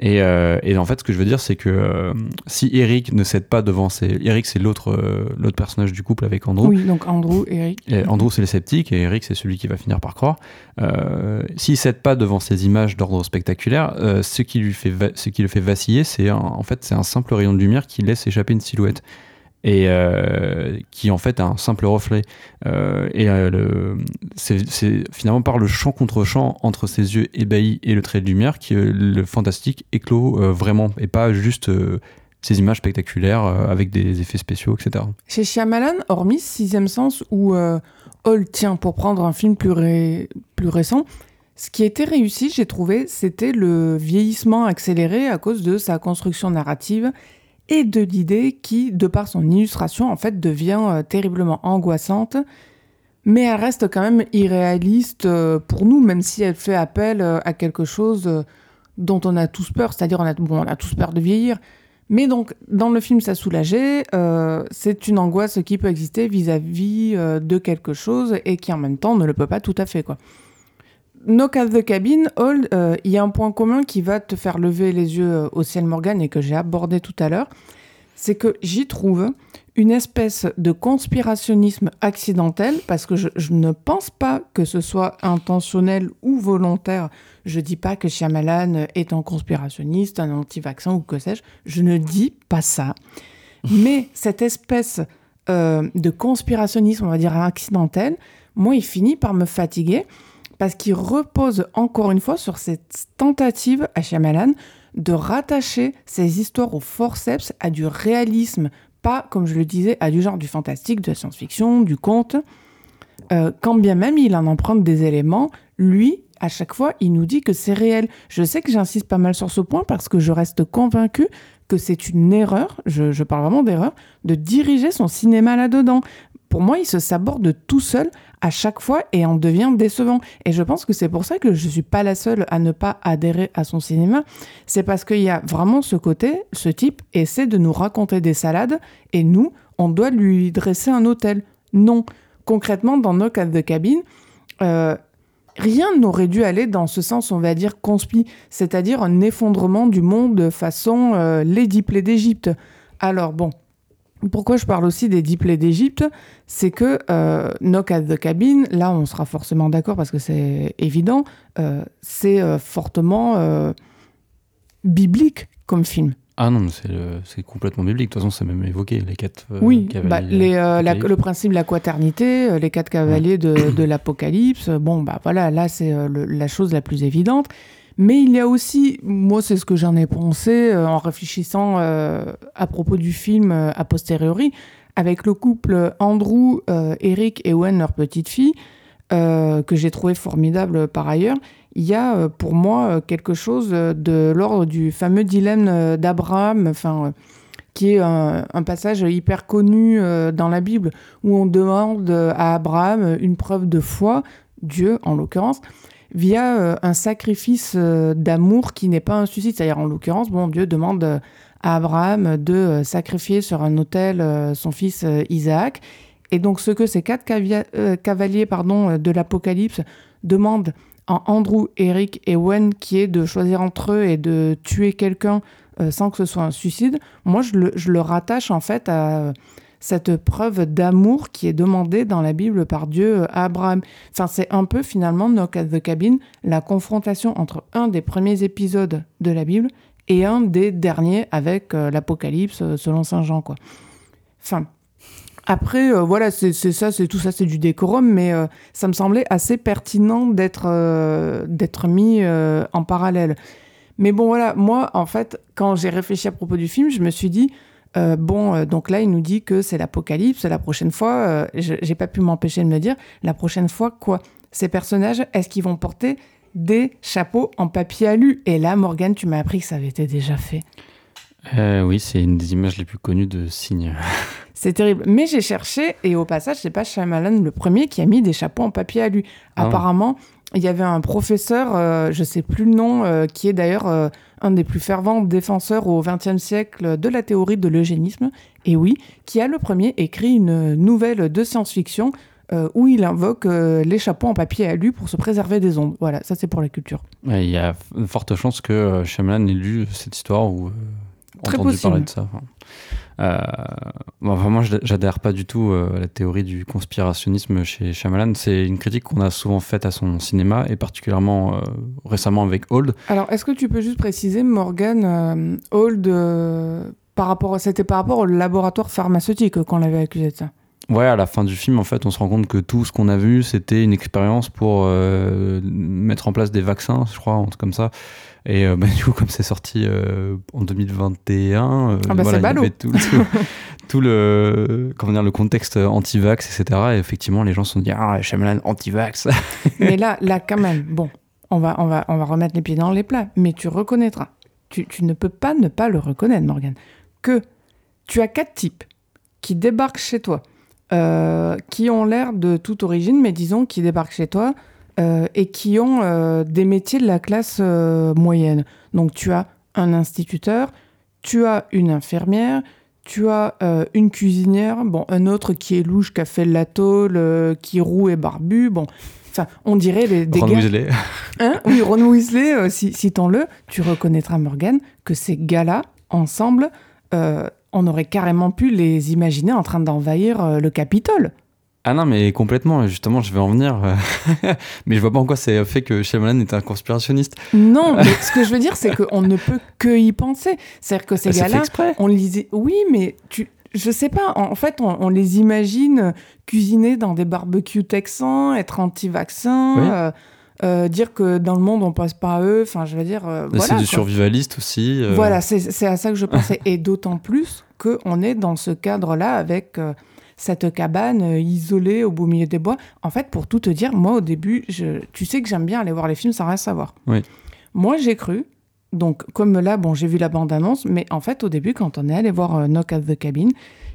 Et, euh, et, en fait, ce que je veux dire, c'est que euh, si Eric ne cède pas devant ses... Eric, c'est l'autre euh, l'autre personnage du couple avec Andrew. Oui, donc Andrew, Eric. Et Andrew, c'est le sceptique, et Eric, c'est celui qui va finir par croire. S'il cède pas devant ces images d'ordre spectaculaire, ce, qui lui fait ce qui le fait vaciller, c'est en fait, c'est un simple rayon de lumière qui laisse échapper une silhouette et euh, qui en fait a un simple reflet. Euh, et euh, c'est finalement par le champ contre champ entre ses yeux ébahis et le trait de lumière que le fantastique éclot vraiment et pas juste ces images spectaculaires avec des effets spéciaux, etc. Chez Shyamalan, hormis Sixième Sens ou Hall, tiens, pour prendre un film plus, plus récent, ce qui était réussi, j'ai trouvé, c'était le vieillissement accéléré à cause de sa construction narrative et de l'idée qui, de par son illustration, en fait, devient euh, terriblement angoissante, mais elle reste quand même irréaliste euh, pour nous, même si elle fait appel euh, à quelque chose dont on a tous peur, c'est-à-dire on a, bon, on a tous peur de vieillir. Mais donc, dans le film Ça soulageait, c'est une angoisse qui peut exister vis-à-vis de quelque chose et qui en même temps ne le peut pas tout à fait, quoi. Knock at the Cabin, Old, euh, il y a un point commun qui va te faire lever les yeux euh, au ciel Morgan et que j'ai abordé tout à l'heure. C'est que j'y trouve une espèce de conspirationnisme accidentel, parce que je, ne pense pas que ce soit intentionnel ou volontaire. Je dis pas que Shyamalan est un conspirationniste, un anti-vaccin ou que sais-je. Je ne dis pas ça. Mais cette espèce euh, de conspirationnisme, on va dire accidentel, moi, il finit par me fatiguer parce qu'il repose encore une fois sur cette tentative à Shyamalan de rattacher ces histoires au forceps, à du réalisme, pas, comme je le disais, à du genre du fantastique, de la science-fiction, du conte. Euh, quand bien même il en emprunte des éléments, lui, à chaque fois, il nous dit que c'est réel. Je sais que j'insiste pas mal sur ce point parce que je reste convaincu que c'est une erreur, je, je parle vraiment d'erreur, de diriger son cinéma là-dedans. Pour moi, il se saborde tout seul à chaque fois et en devient décevant. Et je pense que c'est pour ça que je suis pas la seule à ne pas adhérer à son cinéma. C'est parce qu'il y a vraiment ce côté, ce type essaie de nous raconter des salades et nous, on doit lui dresser un hôtel. Non. Concrètement, dans nos cas de cabine, euh, rien n'aurait dû aller dans ce sens, on va dire, conspi, c'est-à-dire un effondrement du monde façon euh, les diplés d'Égypte. Alors bon, pourquoi je parle aussi des diplés d'Égypte C'est que euh, Knock at the Cabin, là on sera forcément d'accord parce que c'est évident, euh, c'est euh, fortement euh, biblique comme film. Ah non, c'est complètement biblique. De toute façon, c'est même évoqué, les quatre Oui, cavaliers. bah, les, la- le principe de la quaternité, les quatre cavaliers de, de l'Apocalypse, bon, bah voilà, là c'est la chose la plus évidente. Mais il y a aussi, moi c'est ce que j'en ai pensé euh, en réfléchissant euh, à propos du film euh, a posteriori, avec le couple Andrew, Eric et Owen, leur petite fille, que j'ai trouvé formidable par ailleurs. Il y a pour moi quelque chose de l'ordre du fameux dilemme d'Abraham, enfin, qui est un, passage hyper connu dans la Bible où on demande à Abraham une preuve de foi, Dieu en l'occurrence, via euh, un sacrifice euh, d'amour qui n'est pas un suicide. C'est-à-dire en l'occurrence, bon, Dieu demande euh, à Abraham de sacrifier sur un autel son fils Isaac. Et donc ce que ces quatre cavaliers pardon, de l'Apocalypse demandent à Andrew, Eric et Wen, qui est de choisir entre eux et de tuer quelqu'un sans que ce soit un suicide, moi je le, je le rattache en fait à cette preuve d'amour qui est demandée dans la Bible par Dieu euh, à Abraham. Enfin, c'est un peu finalement Knock at the Cabin, la confrontation entre un des premiers épisodes de la Bible et un des derniers avec euh, l'Apocalypse euh, selon Saint Jean, quoi. Enfin, après, euh, voilà, c'est ça, c'est tout ça, c'est du décorum, mais euh, ça me semblait assez pertinent d'être euh, d'être mis euh, en parallèle. Mais bon, voilà, moi, en fait, quand j'ai réfléchi à propos du film, je me suis dit, euh, bon, euh, donc là, il nous dit que c'est l'apocalypse, la prochaine fois, euh, je- j'ai pas pu m'empêcher de me dire, la prochaine fois, quoi? Ces personnages, est-ce qu'ils vont porter des chapeaux en papier alu Et là, Morgane, tu m'as appris que ça avait été déjà fait. Euh, oui, c'est une des images les plus connues de Signe. C'est terrible. Mais j'ai cherché, et au passage, c'est pas Shyamalan le premier qui a mis des chapeaux en papier alu. Ah. Apparemment, il y avait un professeur, euh, je sais plus le nom, euh, qui est d'ailleurs euh, un des plus fervents défenseurs au XXe siècle de la théorie de l'eugénisme, et oui, qui a le premier écrit une nouvelle de science-fiction euh, où il invoque les chapeaux en papier alu pour se préserver des ondes. Voilà, ça c'est pour la culture. Ouais, Il y a de fortes chances que Shyamalan ait lu cette histoire ou entendu possible. parler de ça. Enfin, euh, bon, je- j'adhère pas du tout euh, à la théorie du conspirationnisme chez Shyamalan. C'est une critique qu'on a souvent faite à son cinéma et particulièrement euh, récemment avec Old. Alors, est-ce que tu peux juste préciser, Morgan, euh, Old, par rapport, c'était par rapport au laboratoire pharmaceutique qu'on l'avait accusé de ça? Ouais, à la fin du film, en fait, on se rend compte que tout ce qu'on a vu, c'était une expérience pour euh, mettre en place des vaccins, je crois, un truc comme ça. Et euh, bah, du coup, comme c'est sorti euh, en 2021, euh, Ah bah, voilà, il y ballot. avait tout, tout- tout le, comment dire, le contexte anti-vax, etc. Et effectivement, les gens se sont dit Ah, Shyamalan anti-vax. Mais là, là, quand même, bon, on va, on va, on va remettre les pieds dans les plats, mais tu reconnaîtras, tu, tu ne peux pas ne pas le reconnaître, Morgan, que tu as quatre types qui débarquent chez toi, qui ont l'air de toute origine, mais disons qui débarquent chez toi euh, et qui ont euh, des métiers de la classe euh, moyenne. Donc tu as un instituteur, tu as une infirmière, tu as euh, une cuisinière, bon, un autre qui est louche, qui a fait la tôle, euh, qui est roux et barbu, bon. Enfin, on dirait les, des Ron gars... Weasley. Hein oui, Ron Weasley, euh, si, citons-le, tu reconnaîtras, Morgan, que ces gars-là, ensemble, euh, on aurait carrément pu les imaginer en train d'envahir euh, le Capitole. Ah non, mais complètement, justement, je vais en venir. mais je vois pas en quoi c'est fait que Shyamalan est un conspirationniste. Non, mais ce que je veux dire, c'est qu'on ne peut que y penser. C'est-à-dire que ces Bah, gars-là, on lisait. Oui, mais tu. Je sais pas, en fait, on, on les imagine cuisiner dans des barbecues texans, être anti-vaccin, Oui. euh, euh, dire que dans le monde on passe pas à eux. Enfin, je veux dire, euh, Mais voilà. c'est du survivaliste aussi. euh, Voilà, c'est à ça que je pensais. Et d'autant plus qu'on est dans ce cadre-là avec cette cabane isolée au beau milieu des bois. En fait, pour tout te dire, moi au début, je, tu sais que j'aime bien aller voir les films sans rien savoir. Oui. Moi, j'ai cru. Donc, comme là, bon, j'ai vu la bande-annonce, mais en fait, au début, quand on est allé voir Knock at the Cabin,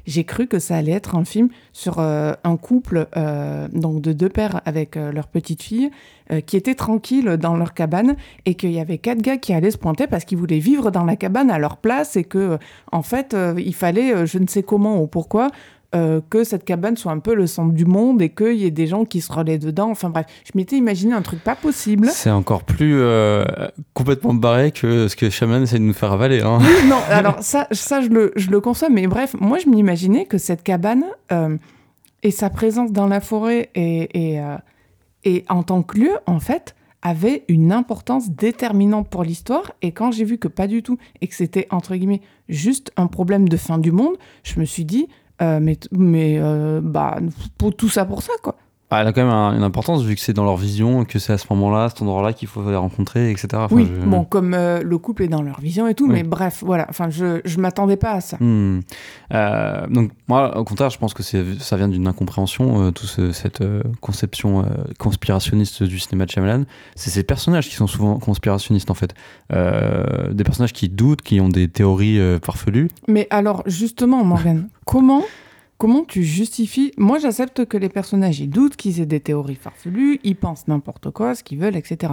j'ai cru que ça allait être un film sur euh, un couple euh, donc de deux pères avec euh, leur petite fille euh, qui étaient tranquilles dans leur cabane et qu'il y avait quatre gars qui allaient se pointer parce qu'ils voulaient vivre dans la cabane à leur place et que en fait il fallait je ne sais comment ou pourquoi euh, que cette cabane soit un peu le centre du monde et qu'il y ait des gens qui se relaient dedans. Enfin bref, je m'étais imaginé un truc pas possible. C'est encore plus euh, complètement barré que ce que Shyamalan essaie de nous faire avaler. Hein. Oui, non, alors ça, ça je, le, je le conçois, mais bref, moi je m'imaginais que cette cabane euh, et sa présence dans la forêt et, et, et en tant que lieu, en fait, avait une importance déterminante pour l'histoire. Et quand j'ai vu que pas du tout, et que c'était, entre guillemets, juste un problème de fin du monde, je me suis dit, mais, mais euh, bah, pour tout ça pour ça, quoi. Ah, elle a quand même un- une importance vu que c'est dans leur vision, que c'est à ce moment-là, à cet endroit-là qu'il faut les rencontrer, etc. Enfin, oui, je- bon, comme euh, le couple est dans leur vision et tout, Oui. mais bref, voilà, enfin, je, je m'attendais pas à ça. Hmm. Euh, donc moi, au contraire, je pense que ça vient d'une incompréhension, euh, toute cette euh, conception conspirationniste du cinéma de Shyamalan. C'est ces personnages qui sont souvent conspirationnistes en fait, des personnages qui doutent, qui ont des théories farfelues. Mais alors, justement, Morgane, comment, comment tu justifies? Moi, j'accepte que les personnages, ils doutent qu'ils aient des théories farfelues, ils pensent n'importe quoi, ce qu'ils veulent, etc.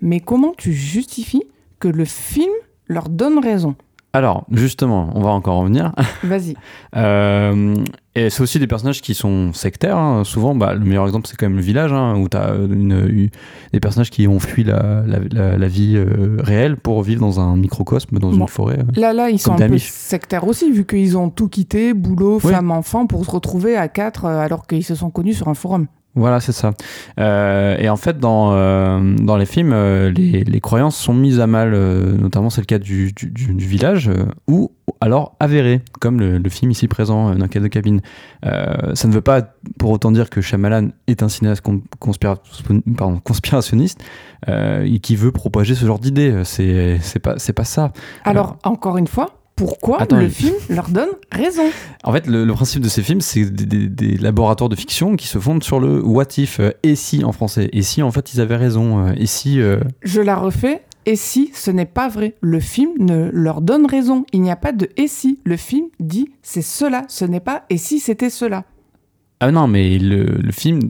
Mais comment tu justifies que le film leur donne raison? Alors justement, on va encore en venir. Vas-y. Euh, et c'est aussi des personnages qui sont sectaires. hein. Souvent, bah, le meilleur exemple, c'est quand même le village, hein, où tu as des personnages qui ont fui la, la- la- la vie euh, réelle pour vivre dans un microcosme, dans Bon. une forêt. Là, là, ils sont un peu sectaires aussi, vu qu'ils ont tout quitté, boulot, Oui. femme, enfant, pour se retrouver à quatre, euh, alors qu'ils se sont connus sur un forum. Voilà, c'est ça. Euh, et en fait, dans, euh, dans les films, euh, les, les croyances sont mises à mal, notamment c'est le cas du, du, village, ou alors avérées, comme le, le film ici présent, dans cas de cabine. Ça ne veut pas pour autant dire que Shyamalan est un cinéaste con- conspira- pardon, conspirationniste et qui veut propager ce genre d'idées. C'est pas, c'est pas ça. Alors, encore une fois, pourquoi Attends, le il- film leur donne raison En fait, le, le principe de ces films, c'est des, des- des laboratoires de fiction qui se fondent sur le what if, euh, et si en français. Et si en fait ils avaient raison. euh, et si. euh, Je la refais. Et si ce n'est pas vrai Le film ne leur donne raison. Il n'y a pas de et si. Le film dit c'est cela, ce n'est pas et si c'était cela. Ah non, mais le, le film,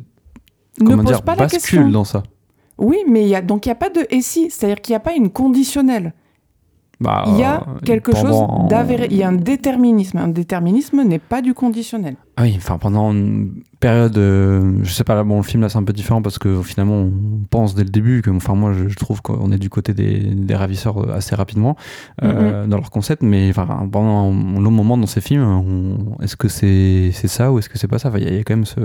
Ne pose dire, pas la bascule question. dans ça. Oui, mais y a donc il n'y a pas de et si. C'est-à-dire qu'il n'y a pas une conditionnelle. Bah, Il y a euh, quelque chose d'avéré. Il y a un déterminisme. Un déterminisme n'est pas du conditionnel. Ah oui, enfin pendant une période, euh, je sais pas, là, bon, le film là c'est un peu différent parce que finalement on pense dès le début que, enfin moi je, je trouve qu'on est du côté des, des ravisseurs euh, assez rapidement euh, dans leur concept, mais enfin pendant un long moment dans ces films, est-ce que c'est c'est ça ou est-ce que c'est pas ça? Enfin, Il y, a- il y a quand même ce.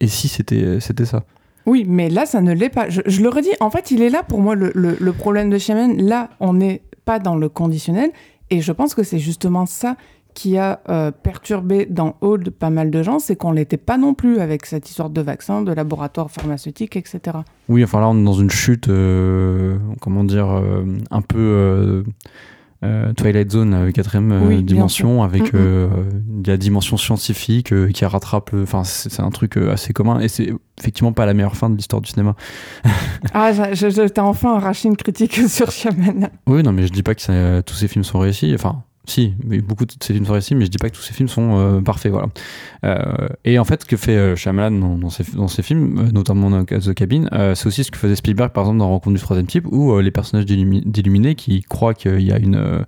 Et si c'était ça? Oui, mais là, ça ne l'est pas. Je, je le redis, en fait, il est là pour moi le, le- le problème de Shyamalan. Là, on n'est pas dans le conditionnel. Et je pense que c'est justement ça qui a euh, perturbé dans Old pas mal de gens, c'est qu'on l'était pas non plus avec cette histoire de vaccin, de laboratoire pharmaceutique, etc. Oui, enfin là on est dans une chute, euh, comment dire, euh, un peu euh, Twilight Zone, euh, quatrième euh, Oui, dimension, avec Mm, la dimension scientifique qui rattrape, enfin c'est un truc assez commun et c'est effectivement pas la meilleure fin de l'histoire du cinéma. Ah, t'ai enfin arraché une critique sur Shyamalan. Oui, non, mais je dis pas que ça- tous ces films sont réussis. Enfin, si, beaucoup de ces films sont réussis, mais je dis pas que tous ces films sont euh, parfaits. Voilà. Euh, et en fait, ce que fait euh, Shyamalan dans, dans, dans ses films, euh, notamment dans The Cabin, c'est aussi ce que faisait Spielberg, par exemple, dans Rencontre du troisième type, où les personnages d'Illumi- d'Illuminés qui croient qu'il y a une.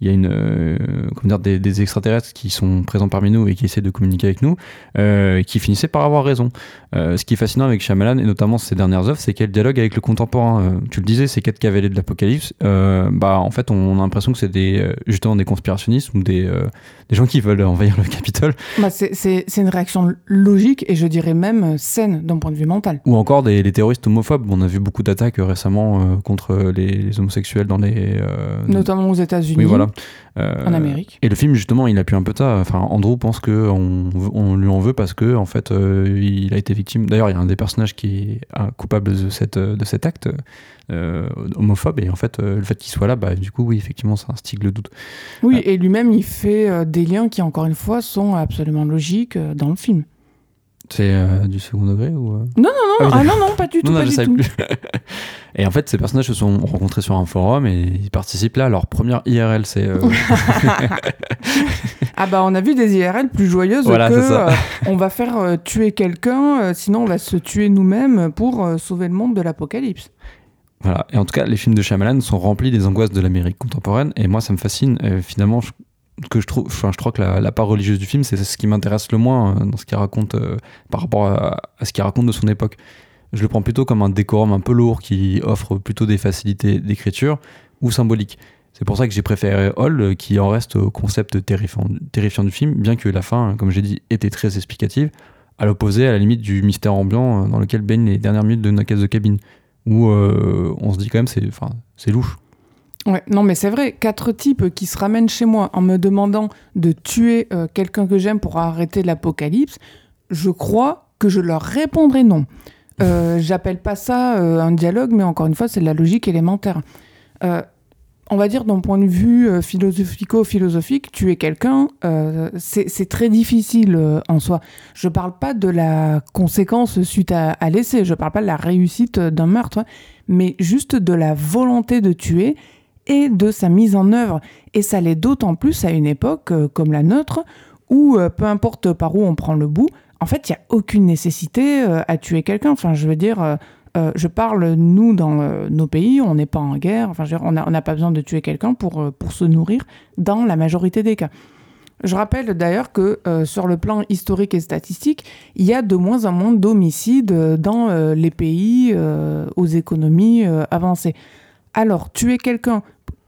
Il y a une, euh, comment dire, des, des, extraterrestres qui sont présents parmi nous et qui essaient de communiquer avec nous, euh, qui finissaient par avoir raison. Euh, ce qui est fascinant avec Shyamalan, et notamment ses dernières œuvres, c'est qu'elle dialogue avec le contemporain. Tu le disais, ces quatre cavaliers de l'apocalypse, bah, en fait, on a l'impression que c'est des, justement des conspirationnistes ou des, des gens qui veulent envahir le Capitole. Bah, c'est une réaction logique et je dirais même saine d'un point de vue mental. Ou encore des, les terroristes homophobes. On a vu beaucoup d'attaques récemment contre les, les, homosexuels dans les... Notamment aux États-Unis. Oui, voilà. En Amérique. Et le film, justement, il a pu un peu ça. Enfin, Andrew pense qu'on on lui en veut parce que, en fait, il a été victime. D'ailleurs, il y a un des personnages qui est coupable de, cette, de cet acte euh, homophobe et en fait euh, le fait qu'il soit là bah, du coup oui effectivement ça instigue le doute oui euh. et lui-même il fait euh, des liens qui encore une fois sont absolument logiques dans le film c'est euh, du second degré ou Non, non, non, ah, oui, ah, non, non, pas du tout. Non, pas non, du tout. plus. et en fait, ces personnages se sont rencontrés sur un forum et ils participent là à leur première IRL. C'est. Euh... ah bah, on a vu des IRL plus joyeuses voilà, que euh, on va faire euh, tuer quelqu'un, sinon on va se tuer nous-mêmes pour sauver le monde de l'apocalypse. Voilà. Et en tout cas, les films de Shyamalan sont remplis des angoisses de l'Amérique contemporaine. Et moi, ça me fascine. finalement, je que je trouve, enfin, je crois que la, part religieuse du film, c'est ce qui m'intéresse le moins euh, dans ce qu'il raconte euh, par rapport à, ce qu'il raconte de son époque. Je le prends plutôt comme un décorum un peu lourd qui offre plutôt des facilités d'écriture ou symboliques. C'est pour ça que j'ai préféré Hall, qui en reste au concept terrifiant, du film, bien que la fin, comme j'ai dit, était très explicative, à l'opposé, à la limite du mystère ambiant euh, dans lequel baignent les dernières minutes de la case de cabine, où euh, on se dit quand même c'est, enfin, c'est louche. Ouais, non, mais c'est vrai, quatre types qui se ramènent chez moi en me demandant de tuer euh, quelqu'un que j'aime pour arrêter l'apocalypse, je crois que je leur répondrai non. Euh, J'appelle pas ça euh, un dialogue, mais encore une fois, c'est de la logique élémentaire. On va dire d'un point de vue philosophico-philosophique, tuer quelqu'un, c'est très difficile en soi. Je parle pas de la conséquence suite à, à l'essai, je parle pas de la réussite d'un meurtre, mais juste de la volonté de tuer et de sa mise en œuvre. Et ça l'est d'autant plus à une époque euh, comme la nôtre, où euh, peu importe par où on prend le bout, en fait, il n'y a aucune nécessité euh, à tuer quelqu'un. Enfin, je veux dire, je parle, nous, dans nos pays, on n'est pas en guerre, enfin, je veux dire, on n'a pas besoin de tuer quelqu'un pour, pour se nourrir, dans la majorité des cas. Je rappelle d'ailleurs que sur le plan historique et statistique, il y a de moins en moins d'homicides dans les pays aux économies avancées. Alors, tuer quelqu'un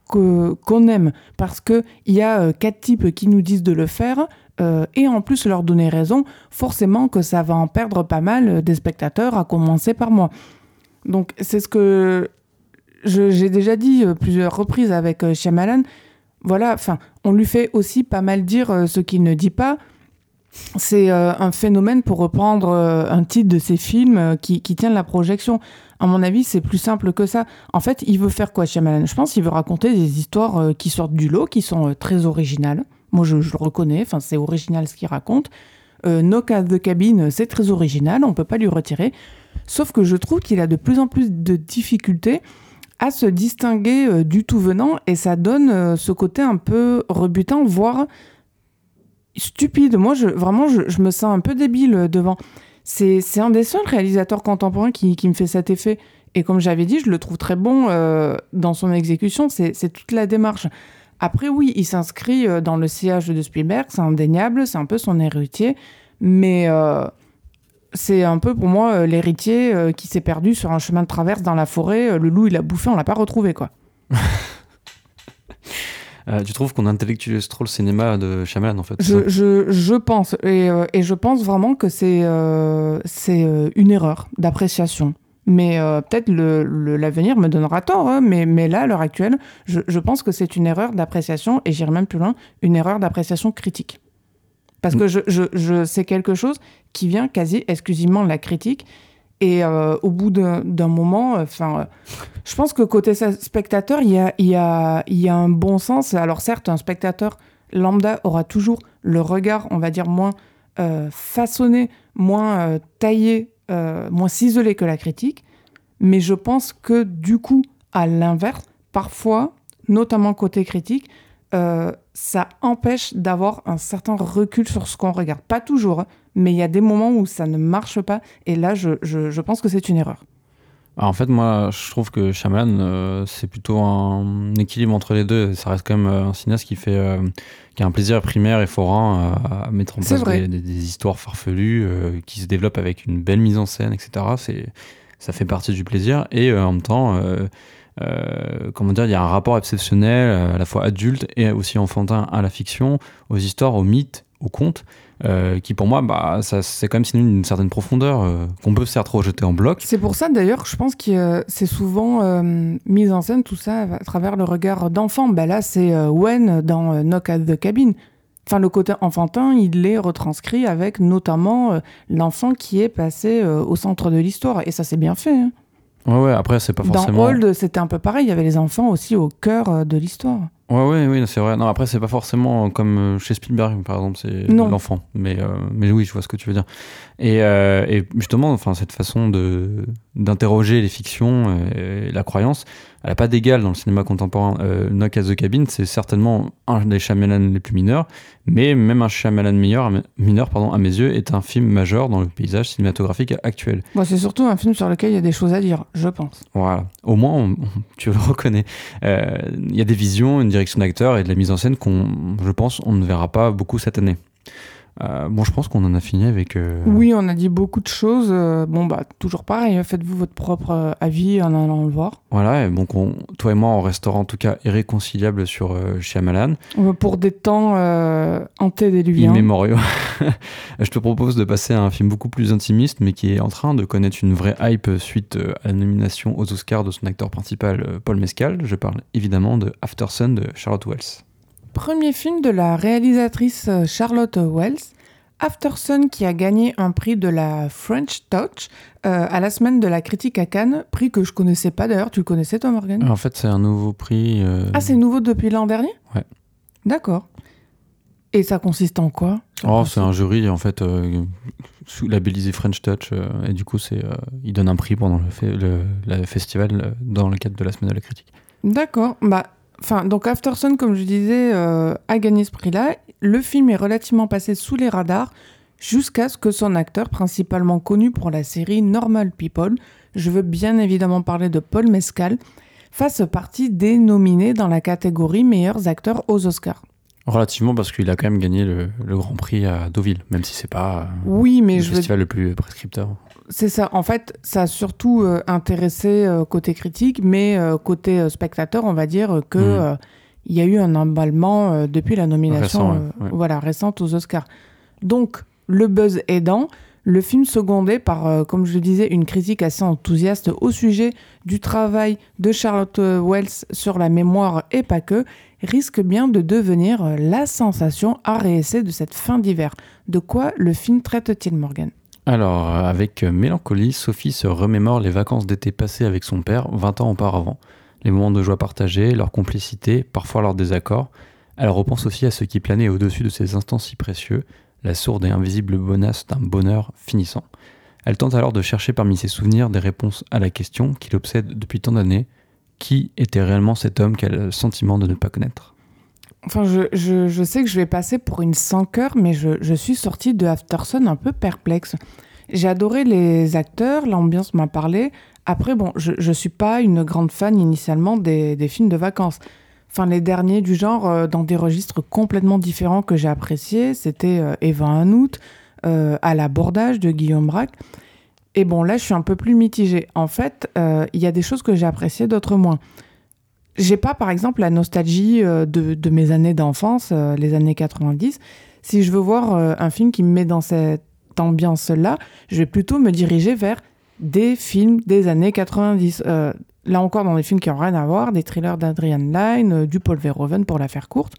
qu'on qu aime parce qu'il y a euh, quatre types qui nous disent de le faire, euh, et en plus leur donner raison, forcément que ça va en perdre pas mal euh, des spectateurs, à commencer par moi. Donc c'est ce que j'ai déjà dit plusieurs reprises avec Shyamalan. Voilà, enfin, on lui fait aussi pas mal dire ce qu'il ne dit pas. C'est un phénomène pour reprendre un titre de ses films qui, tient la projection. À mon avis, c'est plus simple que ça. En fait, il veut faire quoi, Shyamalan? Je pense qu'il veut raconter des histoires euh, qui sortent du lot, qui sont euh, très originales. Moi, je, le reconnais, enfin, c'est original ce qu'il raconte. Euh, No Case de Cabine, c'est très original, on peut pas lui retirer. Sauf que je trouve qu'il a de plus en plus de difficultés à se distinguer euh, du tout venant et ça donne ce côté un peu rebutant, voire stupide. Moi, vraiment, je, me sens un peu débile devant. C'est un des seuls réalisateurs contemporains qui, qui me fait cet effet. Et comme j'avais dit, je le trouve très bon euh, dans son exécution. C'est toute la démarche. Après, oui, il s'inscrit euh, dans le sillage de Spielberg, c'est indéniable, c'est un peu son héritier. Mais euh, c'est un peu pour moi l'héritier qui s'est perdu sur un chemin de traverse dans la forêt. Le loup, il a bouffé, on l'a pas retrouvé, quoi. Euh, tu trouves qu'on intellectualise trop le cinéma de Shyamalan en fait Je, je, je pense, et, euh, et je pense vraiment que c'est euh, c'est une erreur d'appréciation. Mais peut-être le- le- l'avenir me donnera tort, hein, mais, mais là, à l'heure actuelle, je, je pense que c'est une erreur d'appréciation, et j'irai même plus loin, une erreur d'appréciation critique. Parce que je, je, je, c'est quelque chose qui vient quasi exclusivement de la critique, et euh, au bout d'un moment, enfin, euh, je pense que côté spectateur, il y a, un bon sens. Alors certes, un spectateur lambda aura toujours le regard, on va dire, moins euh, façonné, moins euh, taillé, euh, moins ciselé que la critique. Mais je pense que du coup, à l'inverse, parfois, notamment côté critique, euh, ça empêche d'avoir un certain recul sur ce qu'on regarde. Pas toujours, hein, mais il y a des moments où ça ne marche pas. Et là, je, je, je pense que c'est une erreur. En fait, moi, je trouve que Shyamalan, euh, c'est plutôt un équilibre entre les deux. Ça reste quand même euh, un cinéaste qui fait, euh, qui a un plaisir primaire et forain à, mettre en place des, des- des histoires farfelues qui se développent avec une belle mise en scène, etc. C'est, ça fait partie du plaisir. Et en même temps, euh, comment dire, il y a un rapport exceptionnel, euh, à la fois adulte et aussi enfantin à la fiction, aux histoires, aux mythes, aux contes. Euh, qui pour moi, bah, ça, c'est quand même synonyme d'une certaine profondeur euh, qu'on peut certes rejeter en bloc, C'est pour ça d'ailleurs que je pense que euh, c'est souvent mis en scène tout ça à travers le regard d'enfant. Ben là, c'est Wen dans Knock at the Cabin. Enfin, le côté enfantin, il est retranscrit avec notamment l'enfant qui est passé au centre de l'histoire. Et ça, c'est bien fait. hein. Ouais, ouais, après, c'est pas Dans forcément. Old, c'était un peu pareil. Il y avait les enfants aussi au cœur de l'histoire. Ouais, ouais, oui, c'est vrai. Non, après, c'est pas forcément comme euh, chez Spielberg, par exemple, c'est l'enfant. Mais, euh, mais oui, je vois ce que tu veux dire. Et, euh, et justement, enfin, cette façon de d'interroger les fictions et la croyance, elle a pas d'égal dans le cinéma contemporain. Euh, Knock at the Cabin, c'est certainement un des Shyamalan les plus mineurs, mais même un Shyamalan mineur, à mes- mineur pardon, à mes yeux, est un film majeur dans le paysage cinématographique actuel. Bon, c'est surtout un film sur lequel il y a des choses à dire, je pense. Voilà. Au moins, on- tu le reconnais. Il y a des visions, une direction d'acteur et de la mise en scène qu'on, je pense, on ne verra pas beaucoup cette année. Euh, bon, je pense qu'on en a fini avec. euh, Oui, on a dit beaucoup de choses. Euh, bon, bah, toujours pareil. hein, Faites-vous votre propre avis en allant le voir. Voilà. Et donc, on- toi et moi, on restera en tout cas irréconciliables sur euh, Shyamalan, Pour des temps antédiluviens. immémoriaux. je te propose de passer à un film beaucoup plus intimiste, mais qui est en train de connaître une vraie hype suite à la nomination aux Oscars de son acteur principal, Paul Mescal. Je parle évidemment de After Sun de Charlotte Wells. Premier film de la réalisatrice euh, Charlotte Wells, Aftersun, qui a gagné un prix de la French Touch euh, à la semaine de la critique à Cannes, prix que je connaissais pas d'ailleurs. Tu le connaissais toi, Morgan En fait, c'est un nouveau prix. euh, Ah, c'est nouveau depuis l'an dernier? Ouais. D'accord. Et ça consiste en quoi? Oh, c'est un jury en fait euh, sous- labellisé French Touch et du coup c'est il donne un prix pendant le, le festival dans le cadre de la semaine de la critique. D'accord. Bah, enfin, donc Aftersun, comme je disais, euh, a gagné ce prix-là. Le film est relativement passé sous les radars jusqu'à ce que son acteur, principalement connu pour la série Normal People, je veux bien évidemment parler de Paul Mescal, fasse partie des nominés dans la catégorie meilleurs acteurs aux Oscars. Relativement parce qu'il a quand même gagné le, le Grand Prix à Deauville, même si c'est pas euh, Oui, mais le je veux festival le plus prescripteur. C'est ça. En fait, ça a surtout euh, intéressé euh, côté critique, mais euh, côté spectateur, on va dire que euh, il y a eu un emballement depuis la nomination Récent, ouais, ouais. voilà, récente aux Oscars. Donc, le buzz aidant, le film secondé par, comme je le disais, une critique assez enthousiaste au sujet du travail de Charlotte Wells sur la mémoire et pas que, risque bien de devenir la sensation à réessayer de cette fin d'hiver. De quoi le film traite-t-il, Morgan Alors avec mélancolie, Sophie se remémore les vacances d'été passées avec son père 20 ans auparavant, les moments de joie partagés, leur complicité, parfois leurs désaccords. Elle repense aussi à ce qui planait au-dessus de ces instants si précieux, la sourde et invisible bonasse d'un bonheur finissant. Elle tente alors de chercher parmi ses souvenirs des réponses à la question qui l'obsède depuis tant d'années. Qui était réellement cet homme qu'elle a le sentiment de ne pas connaître? Enfin, je, je, sais que je vais passer pour une sans cœur, mais je, je suis sortie de Aftersun un peu perplexe. J'ai adoré les acteurs, l'ambiance m'a parlé. Après, bon, je ne suis pas une grande fan initialement des, des films de vacances. Enfin, les derniers du genre, euh, dans des registres complètement différents que j'ai appréciés, c'était euh, Eva un août, euh, à l'abordage de Guillaume Braque. Et bon, là, je suis un peu plus mitigée. En fait, euh, il y a des choses que j'ai appréciées, d'autres moins. J'ai pas, par exemple, la nostalgie euh, de, mes années d'enfance, euh, les années 90. Si je veux voir euh, un film qui me met dans cette ambiance-là, je vais plutôt me diriger vers des films des années 90. Euh, là encore, dans des films qui n'ont rien à voir, des thrillers d'Adrian Lyne, du Paul Verhoeven pour la faire courte.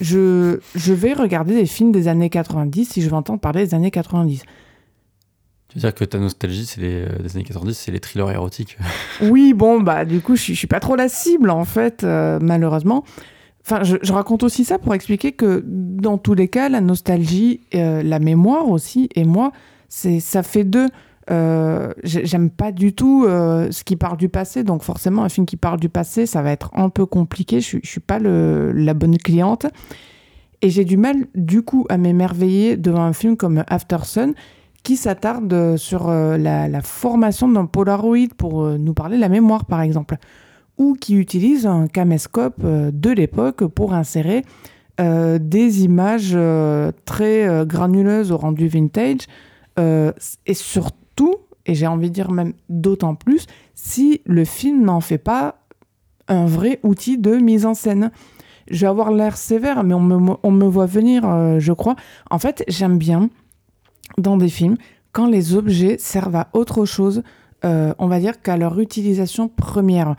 Je vais regarder des films des années 90 si je veux entendre parler des années 90. Tu veux dire que ta nostalgie, c'est les, euh, années 90, c'est les thrillers érotiques Oui, bon, bah, du coup, je suis, pas trop la cible, en fait, euh, malheureusement. Enfin, je, raconte aussi ça pour expliquer que, dans tous les cas, la nostalgie, euh, la mémoire aussi, et moi, c'est, ça fait deux. J'ai- J'aime pas du tout ce qui parle du passé, donc forcément, un film qui parle du passé, ça va être un peu compliqué. Je, je suis pas le, la bonne cliente. Et j'ai du mal, du coup, à m'émerveiller devant un film comme After Sun, qui s'attarde sur la, la, formation d'un Polaroid pour nous parler de la mémoire, par exemple, ou qui utilise un caméscope de l'époque pour insérer des images très granuleuses au rendu vintage, et surtout, et j'ai envie de dire même d'autant plus, si le film n'en fait pas un vrai outil de mise en scène. Je vais avoir l'air sévère, mais on me, voit venir, euh, je crois. En fait, j'aime bien, dans des films, quand les objets servent à autre chose, euh, on va dire qu'à leur utilisation première.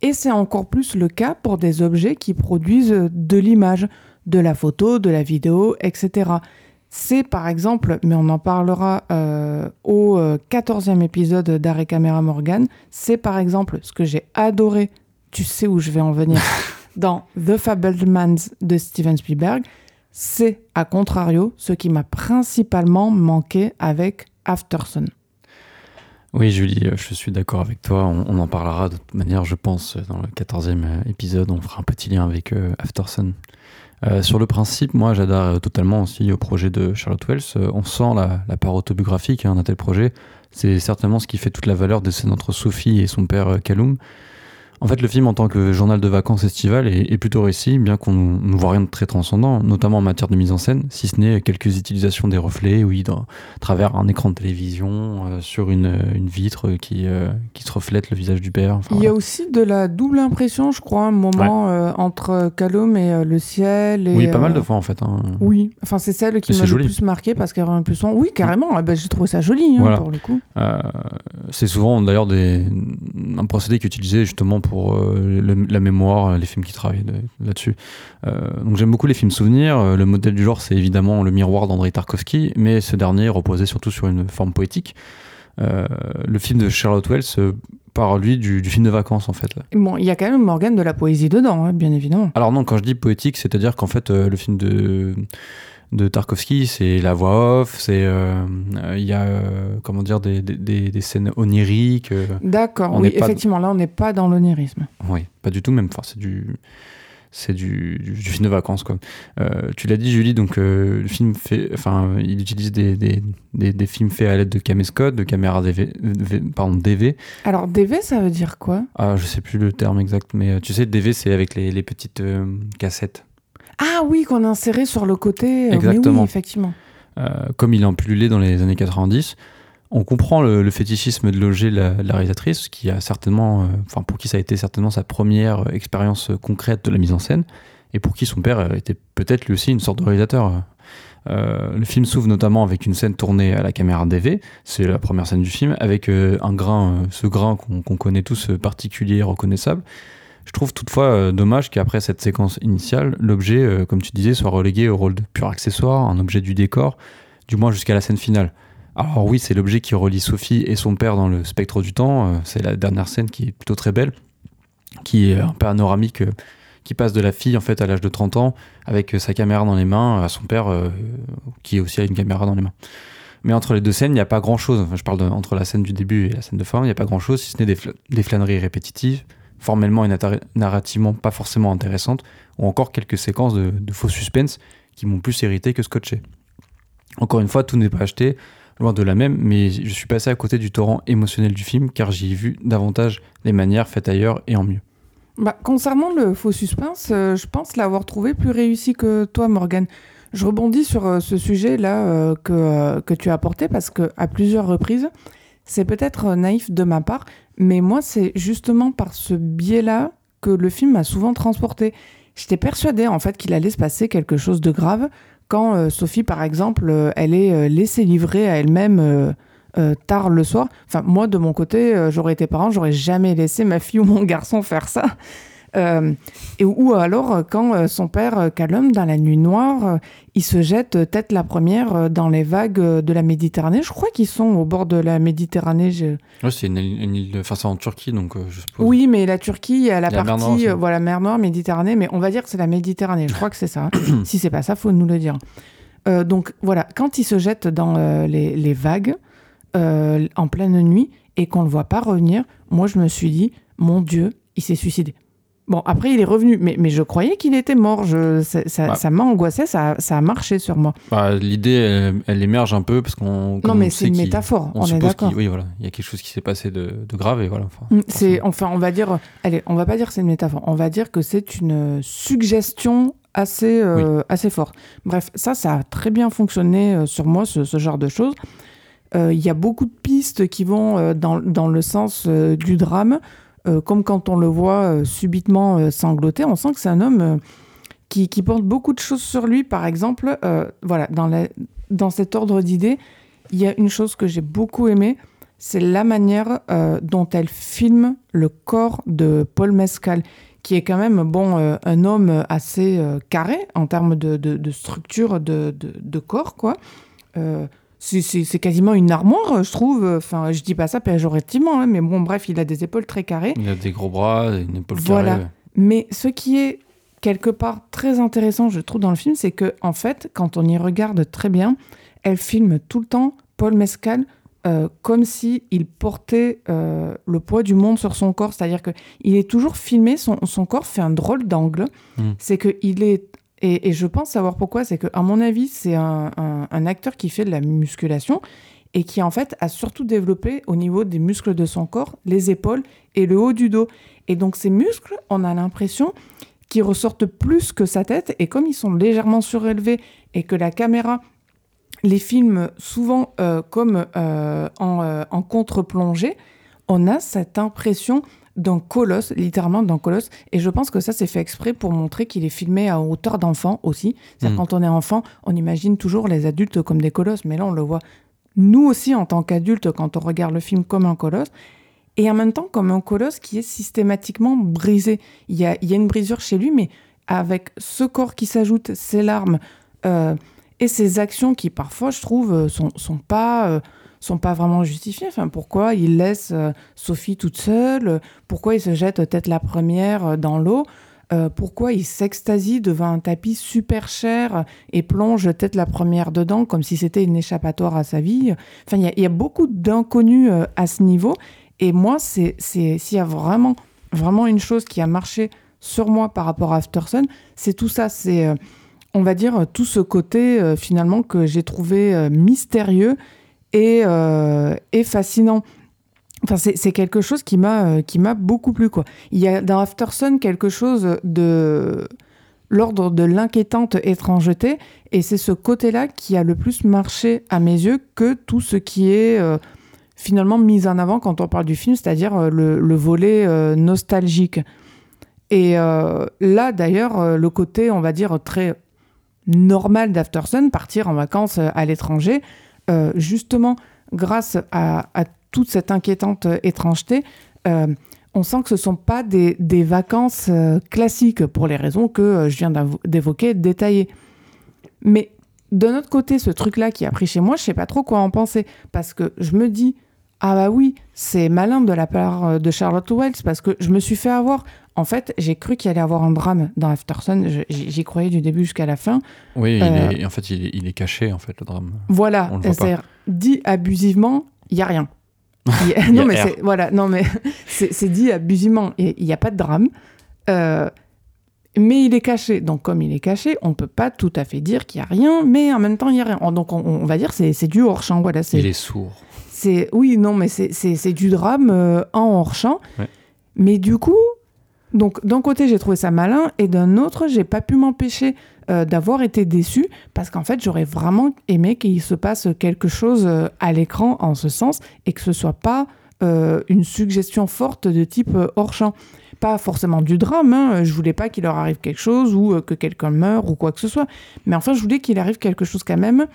Et c'est encore plus le cas pour des objets qui produisent de l'image, de la photo, de la vidéo, etc. C'est par exemple, mais on en parlera euh, au 14e épisode d'Arrêt Caméra Morgan, c'est par exemple ce que j'ai adoré tu sais où je vais en venir, dans The Fablemans de Steven Spielberg, c'est, à contrario, ce qui m'a principalement manqué avec Afterson. Oui, Julie, euh, je suis d'accord avec toi. On, en parlera de toute manière, je pense, dans le 14e euh, épisode. On fera un petit lien avec euh, Afterson. sur le principe, moi, j'adore totalement aussi au projet de Charlotte Wells. on sent la, part autobiographique hein, d'un tel projet. C'est certainement ce qui fait toute la valeur de entre Sophie et son père Kaloum. En fait, le film, en tant que journal de vacances estival, est, plutôt réussi, bien qu'on ne voit rien de très transcendant, notamment en matière de mise en scène, si ce n'est quelques utilisations des reflets, oui, à travers un écran de télévision, euh, sur une, vitre qui, euh, qui se reflète le visage du père. Il y a aussi de la double impression, je crois, un moment euh, entre Calum et le ciel. Et, oui, pas mal de fois en fait. Hein. Oui, enfin, c'est celle qui m'a le plus marqué parce qu'elle a un plus son. Oui, carrément, ah bah, j'ai trouvé ça joli hein, pour le coup. c'est souvent d'ailleurs un procédé qui est utilisé justement pour pour euh, la mémoire, les films qui travaillent là-dessus. Euh, donc j'aime beaucoup les films souvenirs. Euh, le modèle du genre, c'est évidemment le miroir d'Andrei Tarkovsky, mais ce dernier reposait surtout sur une forme poétique. le film de Charlotte Wells par lui du, film de vacances en fait. Bon, il y a quand même Morgane de la poésie dedans, hein, bien évidemment. Alors non, quand je dis poétique, c'est-à-dire qu'en fait le film de de Tarkovsky, c'est la voix off, c'est euh, il y a euh, comment dire des, des, des, scènes oniriques. Euh. D'accord, oui, effectivement, là on n'est pas dans l'onirisme. Oui, pas du tout même. Enfin, c'est du c'est du, du, film de vacances quoi. tu l'as dit Julie, donc le film fait, enfin il utilise des, des, des, films faits à l'aide de caméscope, de caméra DV, pardon DV. Alors DV ça veut dire quoi? Ah je sais plus le terme exact, mais tu sais DV c'est avec les, les petites cassettes. Ah oui, qu'on a inséré sur le côté. Exactement. oui, effectivement. Euh, comme il est empulé dans les années 90, on comprend le, fétichisme de loger la, réalisatrice, qui a certainement, euh, pour qui ça a été certainement sa première expérience concrète de la mise en scène, et pour qui son père était peut-être lui aussi une sorte de réalisateur. Euh, le film s'ouvre notamment avec une scène tournée à la caméra DV, c'est la première scène du film, avec un grain, ce grain qu'on connaît tous particulier, reconnaissable, je trouve toutefois euh, dommage qu'après cette séquence initiale, l'objet, euh, comme tu disais, soit relégué au rôle de pur accessoire, un objet du décor, du moins jusqu'à la scène finale. Alors oui, c'est l'objet qui relie Sophie et son père dans le spectre du temps. Euh, c'est la dernière scène qui est plutôt très belle, qui est un panoramique qui passe de la fille en fait à l'âge de 30 ans avec sa caméra dans les mains à son père qui aussi a une caméra dans les mains. Mais entre les deux scènes, il n'y a pas grand chose. je parle entre la scène du début et la scène de fin, il n'y a pas grand chose si ce n'est des flâneries répétitives, formellement et narrativement pas forcément intéressantes, ou encore quelques séquences de, faux suspense qui m'ont plus irrité que scotché. Encore une fois, tout n'est pas acheté, loin de la même, mais je suis passé à côté du torrent émotionnel du film car j'y ai vu davantage les manières faites ailleurs et en mieux. Bah, concernant le faux suspense, euh, je pense l'avoir trouvé plus réussi que toi, Morgan. Je rebondis sur euh, ce sujet-là euh, que, que tu as apporté parce que à plusieurs reprises, c'est peut-être naïf de ma part, mais moi, c'est justement par ce biais-là que le film m'a souvent transporté. J'étais persuadée en fait qu'il allait se passer quelque chose de grave quand euh, Sophie, par exemple, euh, elle est euh, laissée livrer à elle-même tard le soir. Enfin, moi, de mon côté, j'aurais été parent, j'aurais jamais laissé ma fille ou mon garçon faire ça. Euh, et, ou alors, euh, quand euh, son père Calum, dans la nuit noire, il se jette tête la première dans les vagues de la Méditerranée. Je crois qu'ils sont au bord de la Méditerranée. c'est une, île, enfin c'est en Turquie, donc je suppose. Oui, mais la Turquie, a la partie, voilà, mer Noire, Méditerranée, mais on va dire que c'est la Méditerranée. Je crois que c'est ça. si c'est pas ça, faut nous le dire. donc voilà, quand il se jette dans les, les, vagues en pleine nuit et qu'on le voit pas revenir, moi je me suis dit, mon Dieu, il s'est suicidé. Bon, après, il est revenu, mais, mais je croyais qu'il était mort. Je, ça ça- Bah. m'a angoissé, ça, ça a marché sur moi. Bah, L'idée, elle, elle émerge un peu parce qu'on. Non, mais c'est une métaphore, On, on, est d'accord. oui, voilà, il y a quelque chose qui s'est passé de, de grave et voilà. enfin, Mm, C'est, enfin, on va dire, allez, on va pas dire que c'est une métaphore, on va dire que c'est une suggestion assez, euh, assez forte. Bref, ça, ça a très bien fonctionné euh, sur moi, ce, ce genre de choses. Euh, Il y a beaucoup de pistes qui vont dans, dans le sens du drame, comme quand on le voit euh, subitement euh, sangloter, on sent que c'est un homme euh, qui, porte beaucoup de choses sur lui. Par exemple, euh, voilà, dans, la, cet ordre d'idées, il y a une chose que j'ai beaucoup aimée, c'est la manière euh, dont elle filme le corps de Paul Mescal, qui est quand même bon, euh, un homme assez euh, carré en termes de, structure de- de corps, quoi. Euh, c'est- quasiment une armoire, je trouve. Enfin, je dis pas ça péjorativement, hein, mais bon, bref, il a des épaules très carrées. Il a des gros bras, une épaule Voilà. carrée. Mais ce qui est quelque part très intéressant, je trouve, dans le film, c'est que en fait, quand on y regarde très bien, elle filme tout le temps Paul Mescal euh, comme si il portait euh, le poids du monde sur son corps. C'est-à-dire que il est toujours filmé, son, son corps fait un drôle d'angle. Mm. C'est que il est et, je pense savoir pourquoi. C'est que à mon avis, c'est un acteur qui fait de la musculation et qui en fait a surtout développé au niveau des muscles de son corps les épaules et le haut du dos. Et donc ces muscles, on a l'impression qu'ils ressortent plus que sa tête. Et comme ils sont légèrement surélevés et que la caméra les filme souvent euh, comme euh, en, euh, en contre-plongée, on a cette impression d'un colosse, littéralement d'un colosse. Et je pense que ça, c'est fait exprès pour montrer qu'il est filmé à hauteur d'enfant aussi. C'est-à-dire Mm. quand on est enfant, on imagine toujours les adultes comme des colosses. Mais là, on le voit nous aussi en tant qu'adultes quand on regarde le film comme un colosse. Et en même temps, comme un colosse qui est systématiquement brisé. Il y a, il y a une brisure chez lui, mais avec ce corps qui s'ajoute, ses larmes euh, et ses actions qui, parfois, je trouve, euh, sont, sont, pas, euh, sont pas vraiment justifiées. Enfin, pourquoi il laisse euh, Sophie toute seule? Pourquoi il se jette tête la première euh, dans l'eau? Euh, Pourquoi il s'extasie devant un tapis super cher et plonge tête la première dedans comme si c'était une échappatoire à sa vie? Enfin, il y a- beaucoup d'inconnus à ce niveau. Et moi, c'est s'il y a vraiment, vraiment une chose qui a marché sur moi par rapport à Aftersun, c'est tout ça. C'est, on va dire, tout ce côté finalement que j'ai trouvé mystérieux et, euh, et fascinant. Enfin, c'est quelque chose qui m'a euh, beaucoup plu. Il y a dans Aftersun quelque chose de l'ordre de l'inquiétante étrangeté et c'est ce côté-là qui a le plus marché à mes yeux que tout ce qui est euh, finalement mis en avant quand on parle du film, c'est-à-dire le, le volet nostalgique. Et là, d'ailleurs, le côté, on va dire, très normal d'Aftersun, partir en vacances à l'étranger, euh, justement, grâce à, toute cette inquiétante euh, étrangeté, euh, on sent que ce ne sont pas des, vacances classiques pour les raisons que je viens d'évoquer, détaillées. Mais d'un autre côté, ce truc-là qui a pris chez moi, je sais pas trop quoi en penser. Parce que je me dis, ah bah oui, c'est malin de la part de Charlotte Wells, parce que je me suis fait avoir. En fait, j'ai cru qu'il allait y avoir un drame dans Aftersun. J'y croyais du début jusqu'à la fin. Oui, il Euh, est, en fait, il est, il est caché, en fait, le drame. Voilà, c'est-à-dire, dit abusivement, il y a rien. Il y a- Il y non a mais c'est voilà, non mais c'est c'est dit abusivement il n'y a pas de drame. Euh, mais il est caché. Donc comme il est caché, on peut pas tout à fait dire qu'il y a rien, mais en même temps il y a rien. Donc on, on va dire c'est c'est du hors champ. Voilà, Il est sourd. oui non mais c'est du drame euh, en hors champ. Ouais. Mais du coup, donc d'un côté j'ai trouvé ça malin et d'un autre j'ai pas pu m'empêcher euh, d'avoir été déçu parce qu'en fait j'aurais vraiment aimé qu'il se passe quelque chose euh, à l'écran en ce sens et que ce soit pas euh, une suggestion forte de type hors champ. Pas forcément du drame, hein, je voulais pas qu'il leur arrive quelque chose ou que quelqu'un meure ou quoi que ce soit, mais enfin je voulais qu'il arrive quelque chose quand même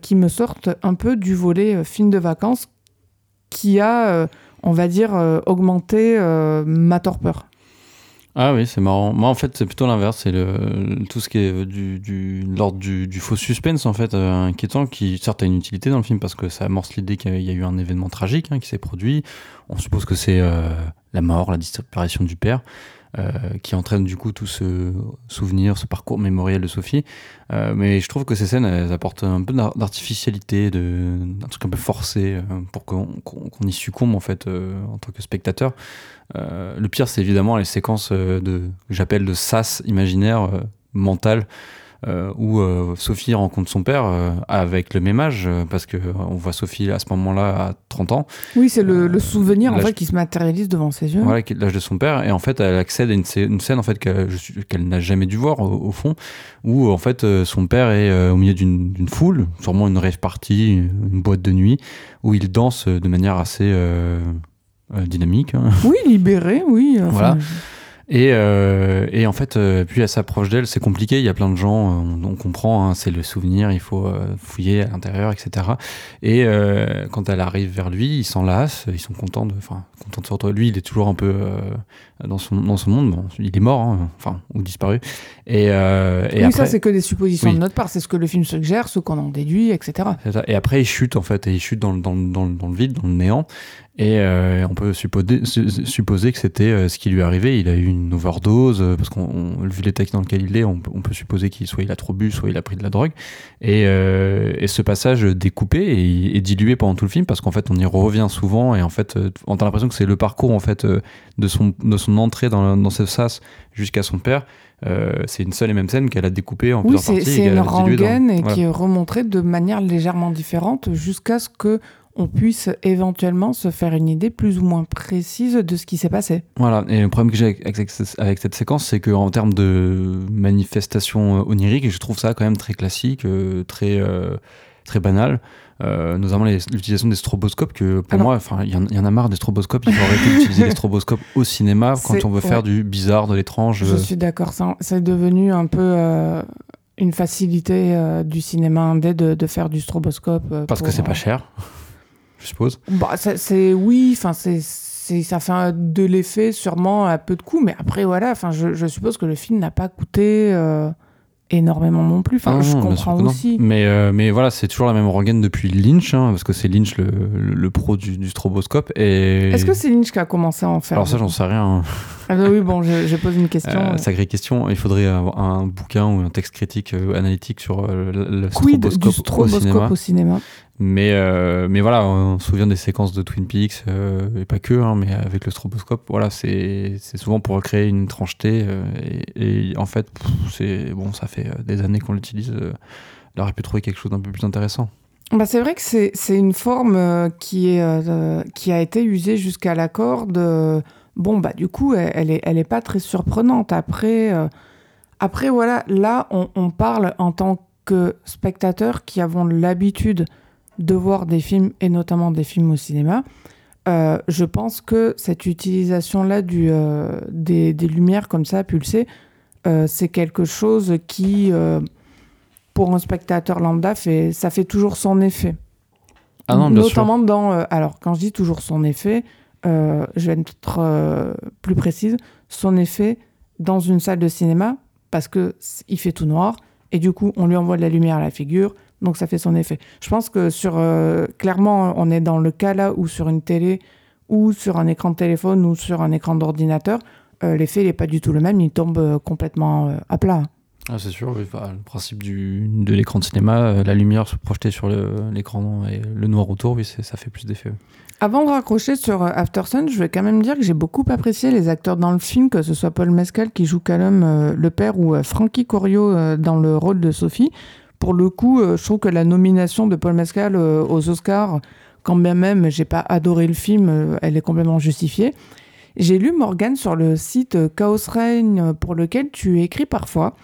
qui me sorte un peu du volet film de vacances qui a, on va dire, augmenté ma torpeur. Ah oui, c'est marrant. Moi, en fait, c'est plutôt l'inverse. C'est le, tout ce qui est du, du, l'ordre du, du faux suspense, en fait, euh, inquiétant, qui certes a une utilité dans le film parce que ça amorce l'idée qu'il y a- il y a eu un événement tragique hein, qui s'est produit. On suppose que c'est euh, la mort, la disparition du père. Qui entraîne du coup tout ce souvenir, ce parcours mémoriel de Sophie. mais je trouve que ces scènes, elles apportent un peu d'artificialité, de, un truc un peu forcé pour qu'on y succombe en fait en tant que spectateur. le pire, c'est évidemment les séquences de j'appelle de sas imaginaire mental euh, où euh, Sophie rencontre son père euh, avec le même âge, parce que on voit Sophie à ce moment-là à 30 ans. Oui, c'est le, souvenir en fait qui se matérialise devant ses yeux. Voilà, l'âge de son père, et en fait, elle accède à une, scène en fait qu'elle n'a jamais dû voir au, fond, où en fait son père est au milieu d'une foule, sûrement une rêve party, une boîte de nuit, où il danse de manière assez dynamique. Hein. Oui, libéré, oui. voilà. Et, euh, et en fait, euh, puis elle s'approche d'elle, c'est compliqué, il y a plein de gens, euh, on, comprend, hein, c'est le souvenir, il faut euh, fouiller à l'intérieur, etc. Et euh, quand elle arrive vers lui, ils s'enlacent, ils sont contents de, enfin, contents de retrouver. Lui, il est toujours un peu dans, son, dans son monde, bon, il est mort, hein, enfin, ou disparu. Et, et oui, après, ça, c'est que des suppositions de notre part, c'est ce que le film suggère, ce qu'on en déduit, etc. Et après, il chute, en fait, et il chute dans, dans, dans, dans le vide, dans le néant. Et euh, on peut supposer, supposer que c'était euh, ce qui lui est arrivé. Il a eu une overdose, euh, parce qu'on vu les textes dans lesquels il est, on, peut supposer qu'il soit il a trop bu, soit il a pris de la drogue. Et, et ce passage découpé et, dilué pendant tout le film, parce qu'en fait on y revient souvent, et en fait on a l'impression que c'est le parcours en fait de son de son entrée dans, dans ce sas jusqu'à son père. c'est une seule et même scène qu'elle a découpée en plusieurs parties. C'est une rengaine et qui est remontrée de manière légèrement différente jusqu'à ce que on puisse éventuellement se faire une idée plus ou moins précise de ce qui s'est passé. Voilà, et le problème que j'ai avec, cette séquence, c'est qu'en termes de manifestation euh, onirique, je trouve ça quand même très classique, euh, très, euh, très banal. Notamment l'utilisation des stroboscopes que pour moi enfin il y, en a marre des stroboscopes. Il faut arrêter d'utiliser les stroboscopes au cinéma quand on veut faire du bizarre de l'étrange je suis d'accord c'est devenu un peu une facilité du cinéma indé de, de, faire du stroboscope parce que c'est pas cher je suppose. Bah, c'est oui, enfin c'est ça fait de l'effet sûrement à peu de coûts, mais après voilà, enfin je, je, suppose que le film n'a pas coûté euh, énormément non plus. Enfin, je comprends aussi. Mais, euh, mais voilà, c'est toujours la même organe depuis Lynch, hein, parce que c'est Lynch le, le, pro du, du, stroboscope. Et... Est-ce que c'est Lynch qui a commencé à en faire Alors ça, j'en sais rien. Ah bah oui, bon, je, je, pose une question. Euh, sacrée question. Il faudrait avoir un bouquin ou un texte critique analytique sur le, stroboscope, stroboscope, au cinéma? Mais, euh, mais voilà, on se souvient des séquences de Twin Peaks, euh, et pas que, hein, mais avec le stroboscope, voilà, c'est souvent pour créer une trancheté. Euh, et, en fait, c'est bon, ça fait des années qu'on l'utilise. on aurait pu trouver quelque chose d'un peu plus intéressant. Bah c'est vrai que c'est une forme qui, est, qui a été usée jusqu'à la corde. Bon, bah du coup, elle, n'est elle est pas très surprenante. Après, après voilà, là, on, on parle en tant que spectateurs qui avons l'habitude de voir des films, et notamment des films au cinéma, euh, je pense que cette utilisation-là euh, des, lumières comme ça, pulsées, euh, c'est quelque chose qui, pour un spectateur lambda, fait, ça fait toujours son effet. Ah non, notamment dans... alors, quand je dis toujours son effet, je vais être plus précise, son effet dans une salle de cinéma, parce qu'il fait tout noir, et du coup, on lui envoie de la lumière à la figure, donc ça fait son effet. Je pense que sur euh, clairement, on est dans le cas là où sur une télé ou sur un écran de téléphone ou sur un écran d'ordinateur, euh, l'effet n'est pas du tout le même, il tombe euh, complètement à plat. Ah, c'est sûr, le principe du, de l'écran de cinéma, la lumière se projeter sur l'écran et le noir autour, oui, ça fait plus d'effet. Avant de raccrocher sur Aftersun, je vais quand même dire que j'ai beaucoup apprécié les acteurs dans le film, que ce soit Paul Mescal qui joue Callum le père ou Frankie Corio dans le rôle de Sophie pour le coup, euh, je trouve que la nomination de Paul Mescal euh, aux Oscars, quand même même j'ai pas adoré le film, euh, elle est complètement justifiée. J'ai lu Morgan sur le site Chaos Reign pour lequel tu écris parfois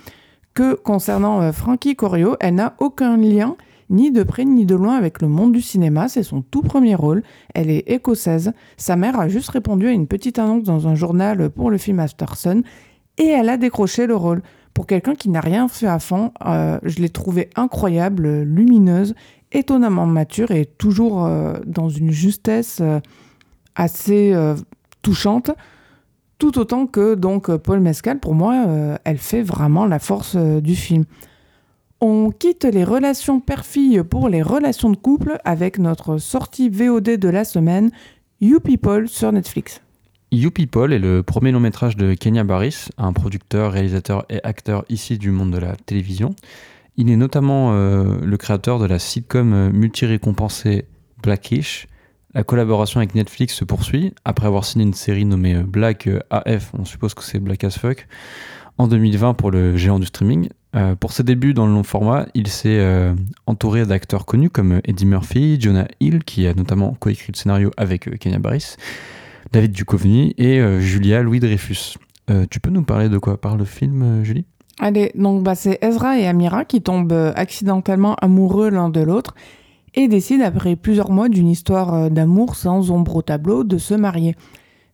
que concernant Frankie Corio, elle n'a aucun lien ni de près ni de loin avec le monde du cinéma, c'est son tout premier rôle. Elle est écossaise. Sa mère a juste répondu à une petite annonce dans un journal pour le film After et elle a décroché le rôle. Pour quelqu'un qui n'a rien fait à fond, euh, je l'ai trouvée incroyable, lumineuse, étonnamment mature et toujours euh, dans une justesse euh, assez touchante. Tout autant que donc Paul Mescal, pour moi, elle fait vraiment la force du film. On quitte les relations père-fille pour les relations de couple avec notre sortie VOD de la semaine, You People sur Netflix. You People est le premier long métrage de Kenya Barris, un producteur, réalisateur et acteur ici du monde de la télévision. Il est notamment euh, le créateur de la sitcom euh, multi-récompensée Blackish. La collaboration avec Netflix se poursuit après avoir signé une série nommée euh, Black AF, on suppose que c'est Black as Fuck, en 2020 pour le géant du streaming. pour ses débuts dans le long format, il s'est entouré d'acteurs connus comme Eddie Murphy, Jonah Hill, qui a notamment coécrit le scénario avec Kenya Barris, David Duchovny et Julia Louis-Dreyfus. tu peux nous parler de quoi parle le film, Julie? Allez, donc bah, c'est Ezra et Amira qui tombent euh, accidentellement amoureux l'un de l'autre et décident, après plusieurs mois d'une histoire euh, d'amour sans ombre au tableau, de se marier.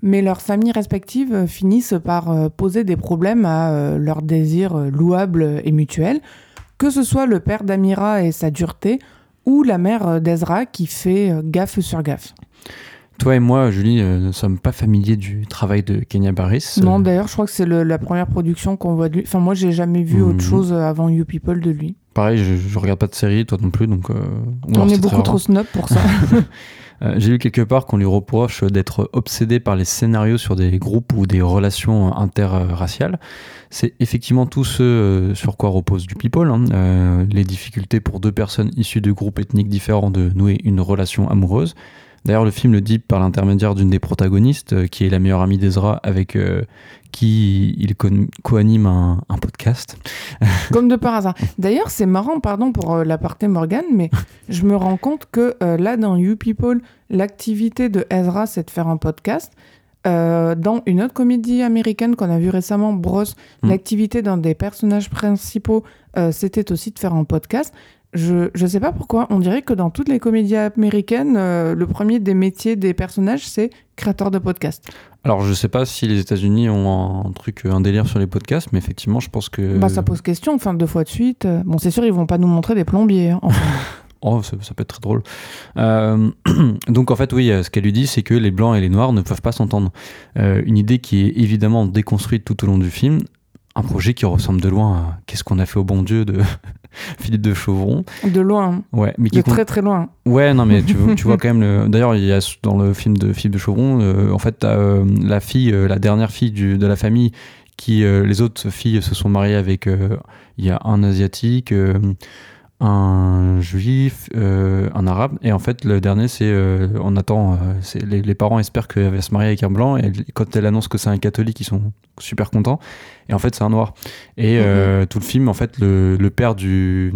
Mais leurs familles respectives euh, finissent par poser des problèmes à leurs désirs louables et mutuels, que ce soit le père d'Amira et sa dureté, ou la mère d'Ezra qui fait gaffe sur gaffe. Toi et moi, Julie, euh, ne sommes pas familiers du travail de Kenya Barris. Non, d'ailleurs, je crois que c'est la première production qu'on voit de lui. Enfin, moi, j'ai jamais vu autre mhm. chose avant You People de lui. Pareil, je, je regarde pas de série, toi non plus, donc. Euh, on, est beaucoup trop snob pour ça. Euh, j'ai lu quelque part qu'on lui reproche d'être obsédé par les scénarios sur des groupes ou des relations interraciales. C'est effectivement tout ce sur quoi repose du People. Hein. les difficultés pour deux personnes issues de groupes ethniques différents de nouer une relation amoureuse. D'ailleurs, le film le dit par l'intermédiaire d'une des protagonistes, euh, qui est la meilleure amie d'Ezra, avec euh, qui il co-anime un, podcast. Comme de par hasard. D'ailleurs, c'est marrant, pardon pour euh, l'aparté Morgan, mais je me rends compte que là, dans You People, l'activité de Ezra, c'est de faire un podcast. dans une autre comédie américaine qu'on a vue récemment, Bros, mm. l'activité d'un des personnages principaux, c'était aussi de faire un podcast. Je ne sais pas pourquoi, on dirait que dans toutes les comédies américaines, euh, le premier des métiers des personnages, c'est créateur de podcast. Alors, je sais pas si les États-Unis ont un truc, un délire sur les podcasts, mais effectivement, je pense que. Bah, ça pose question, enfin, deux fois de suite. Bon, c'est sûr, ils vont pas nous montrer des plombiers. Hein, oh, ça, peut être très drôle. Euh, donc, en fait, oui, ce qu'elle lui dit, c'est que les blancs et les noirs ne peuvent pas s'entendre. Euh, une idée qui est évidemment déconstruite tout au long du film, un projet qui ressemble de loin à Qu'est-ce qu'on a fait au bon Dieu de Philippe de Chauvron. De loin. Ouais, mais qui de très très loin. Ouais, non, mais tu, tu vois quand même. Le... D'ailleurs, il y a dans le film de Philippe de Chauvron, euh, en fait, euh, la fille, euh, la dernière fille du, de la famille, qui les autres filles se sont mariées avec. Il y a un asiatique un juif, euh, un arabe, et en fait le dernier c'est euh, on attend, euh, les, les, parents espèrent qu'elle va se marier avec un blanc, et quand elle annonce que c'est un catholique, ils sont super contents, et en fait c'est un noir. Et mhm. tout le film, en fait, le, le père du...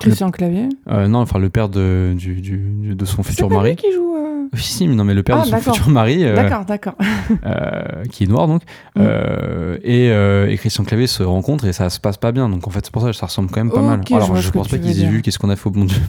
Christian Clavier? Non, enfin le père de, du, du, de son futur mari. qui joue oui, si, mais non, mais le père de ah, son futur mari, euh, d'accord, d'accord, euh, qui est noir donc, mm. euh, et, et, Christian Clavier se rencontrent et ça se passe pas bien. Donc en fait, c'est pour ça que ça ressemble quand même pas mal. Alors je, pense pas qu'ils aient vu qu'est-ce qu'on a fait au bon Dieu,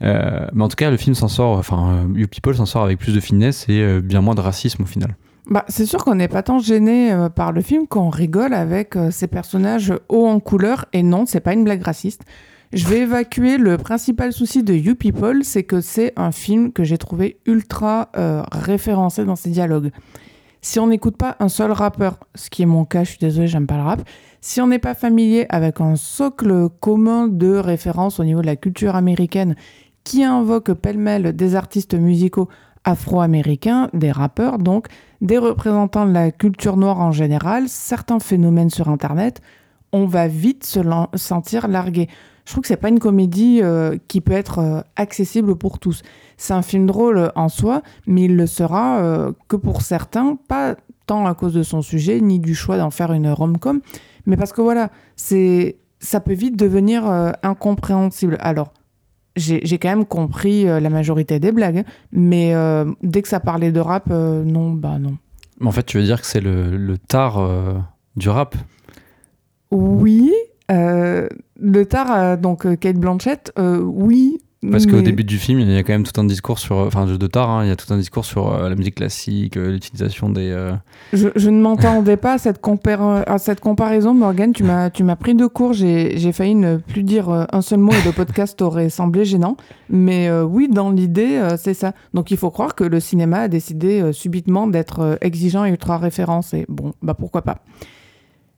mais, mais, en tout cas, le film s'en sort, enfin, You People s'en sort avec plus de finesse et bien moins de racisme au final. Bah, c'est sûr qu'on n'est pas tant gêné par le film qu'on rigole avec ces personnages hauts en couleur et non, c'est pas une blague raciste. Je vais évacuer le principal souci de You People, c'est que c'est un film que j'ai trouvé ultra euh, référencé dans ses dialogues. Si on n'écoute pas un seul rappeur, ce qui est mon cas, je suis désolée, j'aime pas le rap, si on n'est pas familier avec un socle commun de référence au niveau de la culture américaine qui invoque pêle-mêle des artistes musicaux afro-américains, des rappeurs donc, des représentants de la culture noire en général, certains phénomènes sur Internet, on va vite se sentir largué je trouve que c'est pas une comédie euh, qui peut être euh, accessible pour tous. C'est un film drôle en soi, mais il le sera euh, que pour certains, pas tant à cause de son sujet ni du choix d'en faire une rom-com, mais parce que voilà, c'est ça peut vite devenir incompréhensible. Alors, j'ai quand même compris la majorité des blagues, hein, mais dès que ça parlait de rap, non, bah non. En fait, tu veux dire que c'est le, le tard du rap? Oui, euh, le tard, euh, donc euh, Kate Blanchett, oui. Parce qu'au début du film, il y a quand même tout un discours sur, enfin de tard, hein, il y a tout un discours sur la musique classique, l'utilisation des. Je, ne m'entendais pas à cette, à cette comparaison, Morgan. Tu m'as, tu m'as pris de court. J'ai, failli ne plus dire un seul mot et le podcast aurait semblé gênant. Mais oui, dans l'idée, c'est ça. Donc il faut croire que le cinéma a décidé subitement d'être exigeant et ultra référencé. Bon, bah pourquoi pas.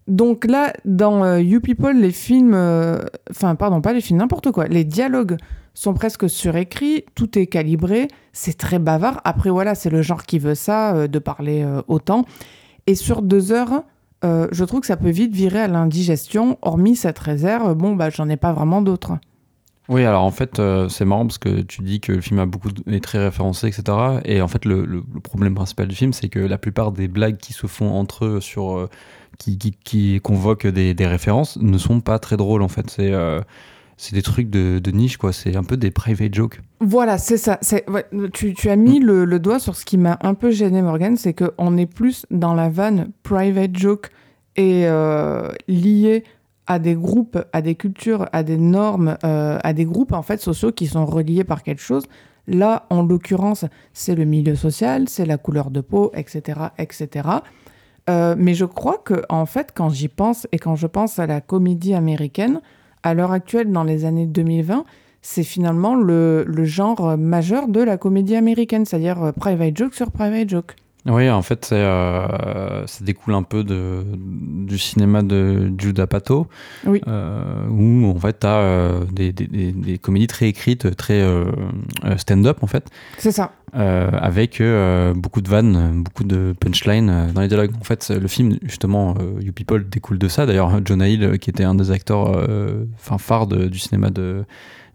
Donc là, dans euh, You People, les films, euh, enfin pardon, pas les films, n'importe quoi, les dialogues sont presque surécrits, tout est calibré, c'est très bavard. Après voilà, c'est le genre qui veut ça, euh, de parler autant. Et sur deux heures, je trouve que ça peut vite virer à l'indigestion. Hormis cette réserve, bon bah j'en ai pas vraiment d'autres. Oui, alors en fait, euh, c'est marrant parce que tu dis que le film a beaucoup de- est très référencé, etc. Et en fait, le, le- le problème principal du film, c'est que la plupart des blagues qui se font entre eux sur euh, qui, qui, qui convoquent des, des références ne sont pas très drôles. En fait, c'est euh, c'est des trucs de, de niche, quoi. C'est un peu des private jokes. Voilà, c'est ça. C'est, ouais, tu, tu as mis le, le doigt sur ce qui m'a un peu gêné, Morgan, c'est qu'on est plus dans la vanne private joke et euh, lié à des groupes, à des cultures, à des normes, euh, à des groupes en fait sociaux qui sont reliés par quelque chose. Là, en l'occurrence, c'est le milieu social, c'est la couleur de peau, etc., etc. Euh, mais je crois que en fait, quand j'y pense et quand je pense à la comédie américaine, à l'heure actuelle, dans les années 2020, c'est finalement le, le genre majeur de la comédie américaine, c'est-à-dire euh, private joke sur private joke. Oui, en fait, euh, ça découle un peu de, du cinéma de Judah Pato, Oui. euh, où en fait, tu as des, des, des, des comédies très écrites, très euh, euh, stand-up, en fait. C'est ça. euh, avec euh, beaucoup de vannes, beaucoup de punchlines euh, dans les dialogues. En fait, le film, justement, euh, You People découle de ça. D'ailleurs, Jonah Hill, euh, qui était un des acteurs euh, enfin, phares de- du cinéma de,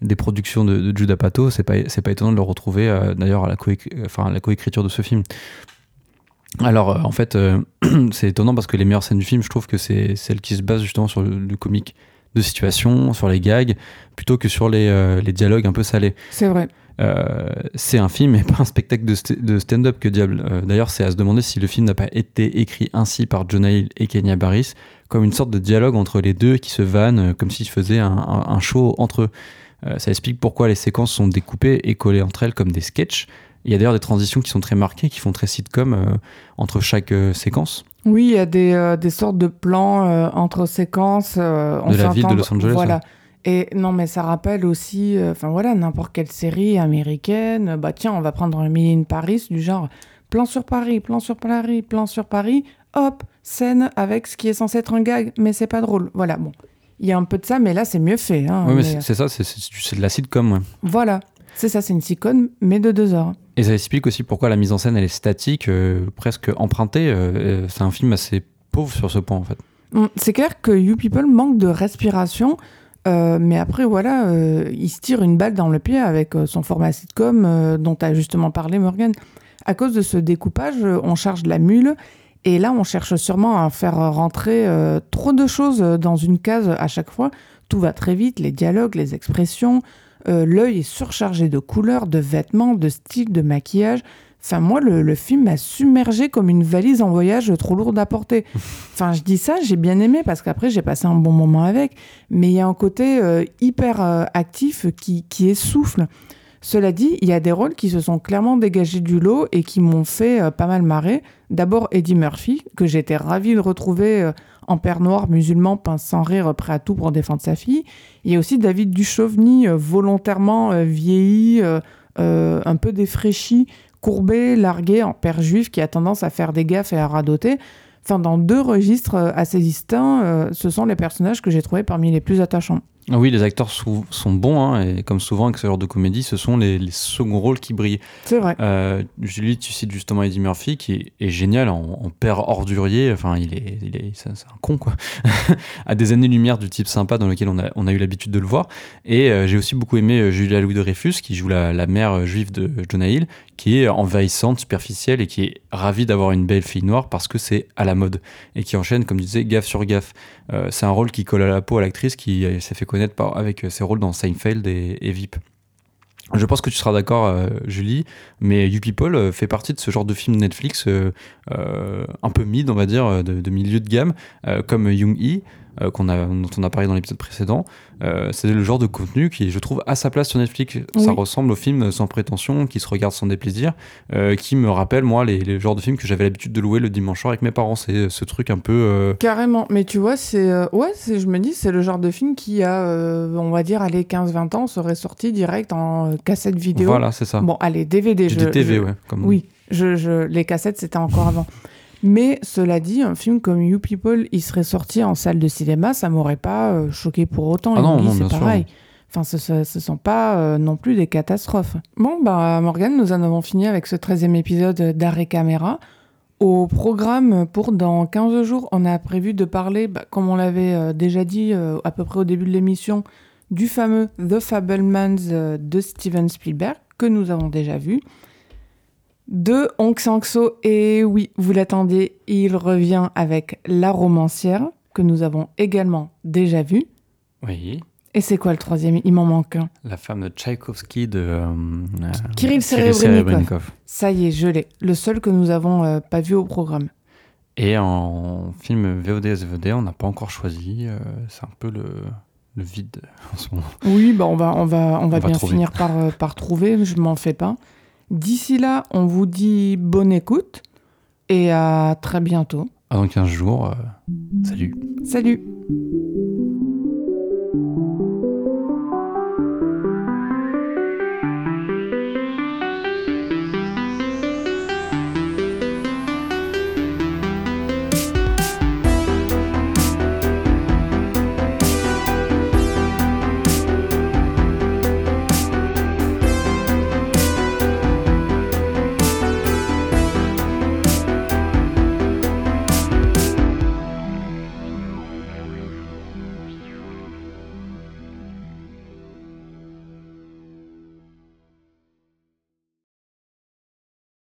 des productions de, de Judah Pato, c'est pas, pas étonnant de le retrouver euh, d'ailleurs à la, co enfin, à la coécriture de ce film. Alors, euh, en fait, euh, c'est étonnant parce que les meilleures scènes du film, je trouve que c'est celles qui se basent justement sur le, le comique de situation, sur les gags, plutôt que sur les, euh, les dialogues un peu salés. C'est vrai. C'est un film et pas un spectacle de, st- de stand-up que diable. D'ailleurs, c'est à se demander si le film n'a pas été écrit ainsi par Jonah Hill et Kenya Barris, comme une sorte de dialogue entre les deux qui se vannent, comme s'ils faisaient un, un- un show entre eux. Ça explique pourquoi les séquences sont découpées et collées entre elles comme des sketchs. Il y a d'ailleurs des transitions qui sont très marquées, qui font très sitcom euh, entre chaque euh, séquence. Oui, il y a des, euh, des sortes de plans entre séquences. on De la ville de Los Angeles, Voilà. Et non, mais ça rappelle aussi, enfin voilà, n'importe quelle série américaine. Bah tiens, on va prendre un Emily in Paris, du genre plan sur Paris, plan sur Paris, plan sur Paris. Hop, scène avec ce qui est censé être un gag, mais c'est pas drôle. Voilà, bon. Il y a un peu de ça, mais là, c'est mieux fait. hein, oui, mais mais, c'est- ça, c'est de la sitcom. ouais. Voilà. C'est ça, c'est une sitcom, mais de deux heures. Et ça explique aussi pourquoi la mise en scène elle est statique, euh, presque empruntée. euh, euh, c'est un film assez pauvre sur ce point en fait. Mm, C'est clair que You People manque de respiration, euh, mais après, voilà, il se tire une balle dans le pied avec son format sitcom dont tu as justement parlé, Morgan. À cause de ce découpage, on charge la mule, et là, on cherche sûrement à faire rentrer euh, trop de choses dans une case à chaque fois. Tout va très vite, les dialogues, les expressions, euh, l'œil est surchargé de couleurs, de vêtements, de styles, de maquillage. Enfin, moi, le, le film m'a submergé comme une valise en voyage trop lourde à porter. Enfin, je dis ça, j'ai bien aimé parce qu'après, j'ai passé un bon moment avec. Mais il y a un côté euh, hyper euh, actif qui, qui essouffle. Cela dit, il y a des rôles qui se sont clairement dégagés du lot et qui m'ont fait euh, pas mal marrer. D'abord Eddie Murphy, que j'étais ravie de retrouver euh, en père noir musulman, pince sans rire, prêt à tout pour défendre sa fille. Il y a aussi David Duchovny, euh, volontairement vieilli, un peu défraîchi, courbé, largué en père juif qui a tendance à faire des gaffes et à radoter. Enfin, dans deux registres assez distincts, ce sont les personnages que j'ai trouvés parmi les plus attachants. Oui, les acteurs sou- sont bons, hein, et comme souvent avec ce genre de comédie, ce sont les, les seconds rôles qui brillent. C'est vrai. Euh, Julie, tu cites justement Eddie Murphy, qui est, est génial en, en père ordurier, enfin, il est, il est, c'est c'est un con, quoi, à des années-lumière du type sympa dans lequel on a, on a eu l'habitude de le voir. Et euh, j'ai aussi beaucoup aimé euh, Julia Louis Dreyfus, qui joue la, la mère juive de Jonah Hill, qui est envahissante, superficielle, et qui est ravie d'avoir une belle fille noire parce que c'est à la mode, et qui enchaîne, comme tu disais, gaffe sur gaffe. Euh, c'est un rôle qui colle à la peau à l'actrice, qui euh, s'est fait connaître avec euh, ses rôles dans Seinfeld et, VIP. Je pense que tu seras d'accord, Julie, mais You People fait partie de ce genre de film Netflix un peu mid, on va dire, de, de milieu de gamme, comme Young E, euh, qu'on a, dont on a parlé dans l'épisode précédent. Euh, c'est le genre de contenu qui, je trouve, a sa place sur Netflix. Ça ressemble au film sans prétention, qui se regarde sans déplaisir, euh, qui me rappelle, moi, les, les genres de films que j'avais l'habitude de louer le dimanche soir avec mes parents. C'est ce truc un peu... Carrément, mais tu vois, c'est ouais, c'est je me dis c'est le genre de film qui a on va dire allez 15-20 ans serait sorti direct en cassette vidéo. Voilà, c'est ça. Bon, allez, DVD, je, DTV, je- ouais. Comme... Oui, je, je, les cassettes c'était encore avant. Mais cela dit, un film comme You People, il serait sorti en salle de cinéma, ça m'aurait pas euh, choqué pour autant. Ah non, non, c'est bien sûr. pareil. Enfin, ce ne sont pas euh, non plus des catastrophes. Bon, bah, Morgane, nous en avons fini avec ce 13e épisode d'Arrêt Caméra. Au programme pour dans 15 jours, on a prévu de parler, bah, comme on l'avait euh, déjà dit euh, à peu près au début de l'émission, du fameux The Fablemans de Steven Spielberg, que nous avons déjà vu. De Hong et oui, vous l'attendiez, il revient avec La Romancière, que nous avons également déjà vu. Oui. Et c'est quoi le troisième? Il m'en manque un. La femme de Tchaïkovski de euh, Kirill Serebrennikov. Ça y est, je l'ai. Le seul que nous avons euh, pas vu au programme. Et en film VOD SVD, on n'a pas encore choisi. euh, c'est un peu le, le vide en ce moment. Oui, bah on va, on va, on va bien finir par, euh, par trouver, je m'en fais pas. D'ici là, on vous dit bonne écoute et à très bientôt. Ah, dans 15 jours, euh, salut. Salut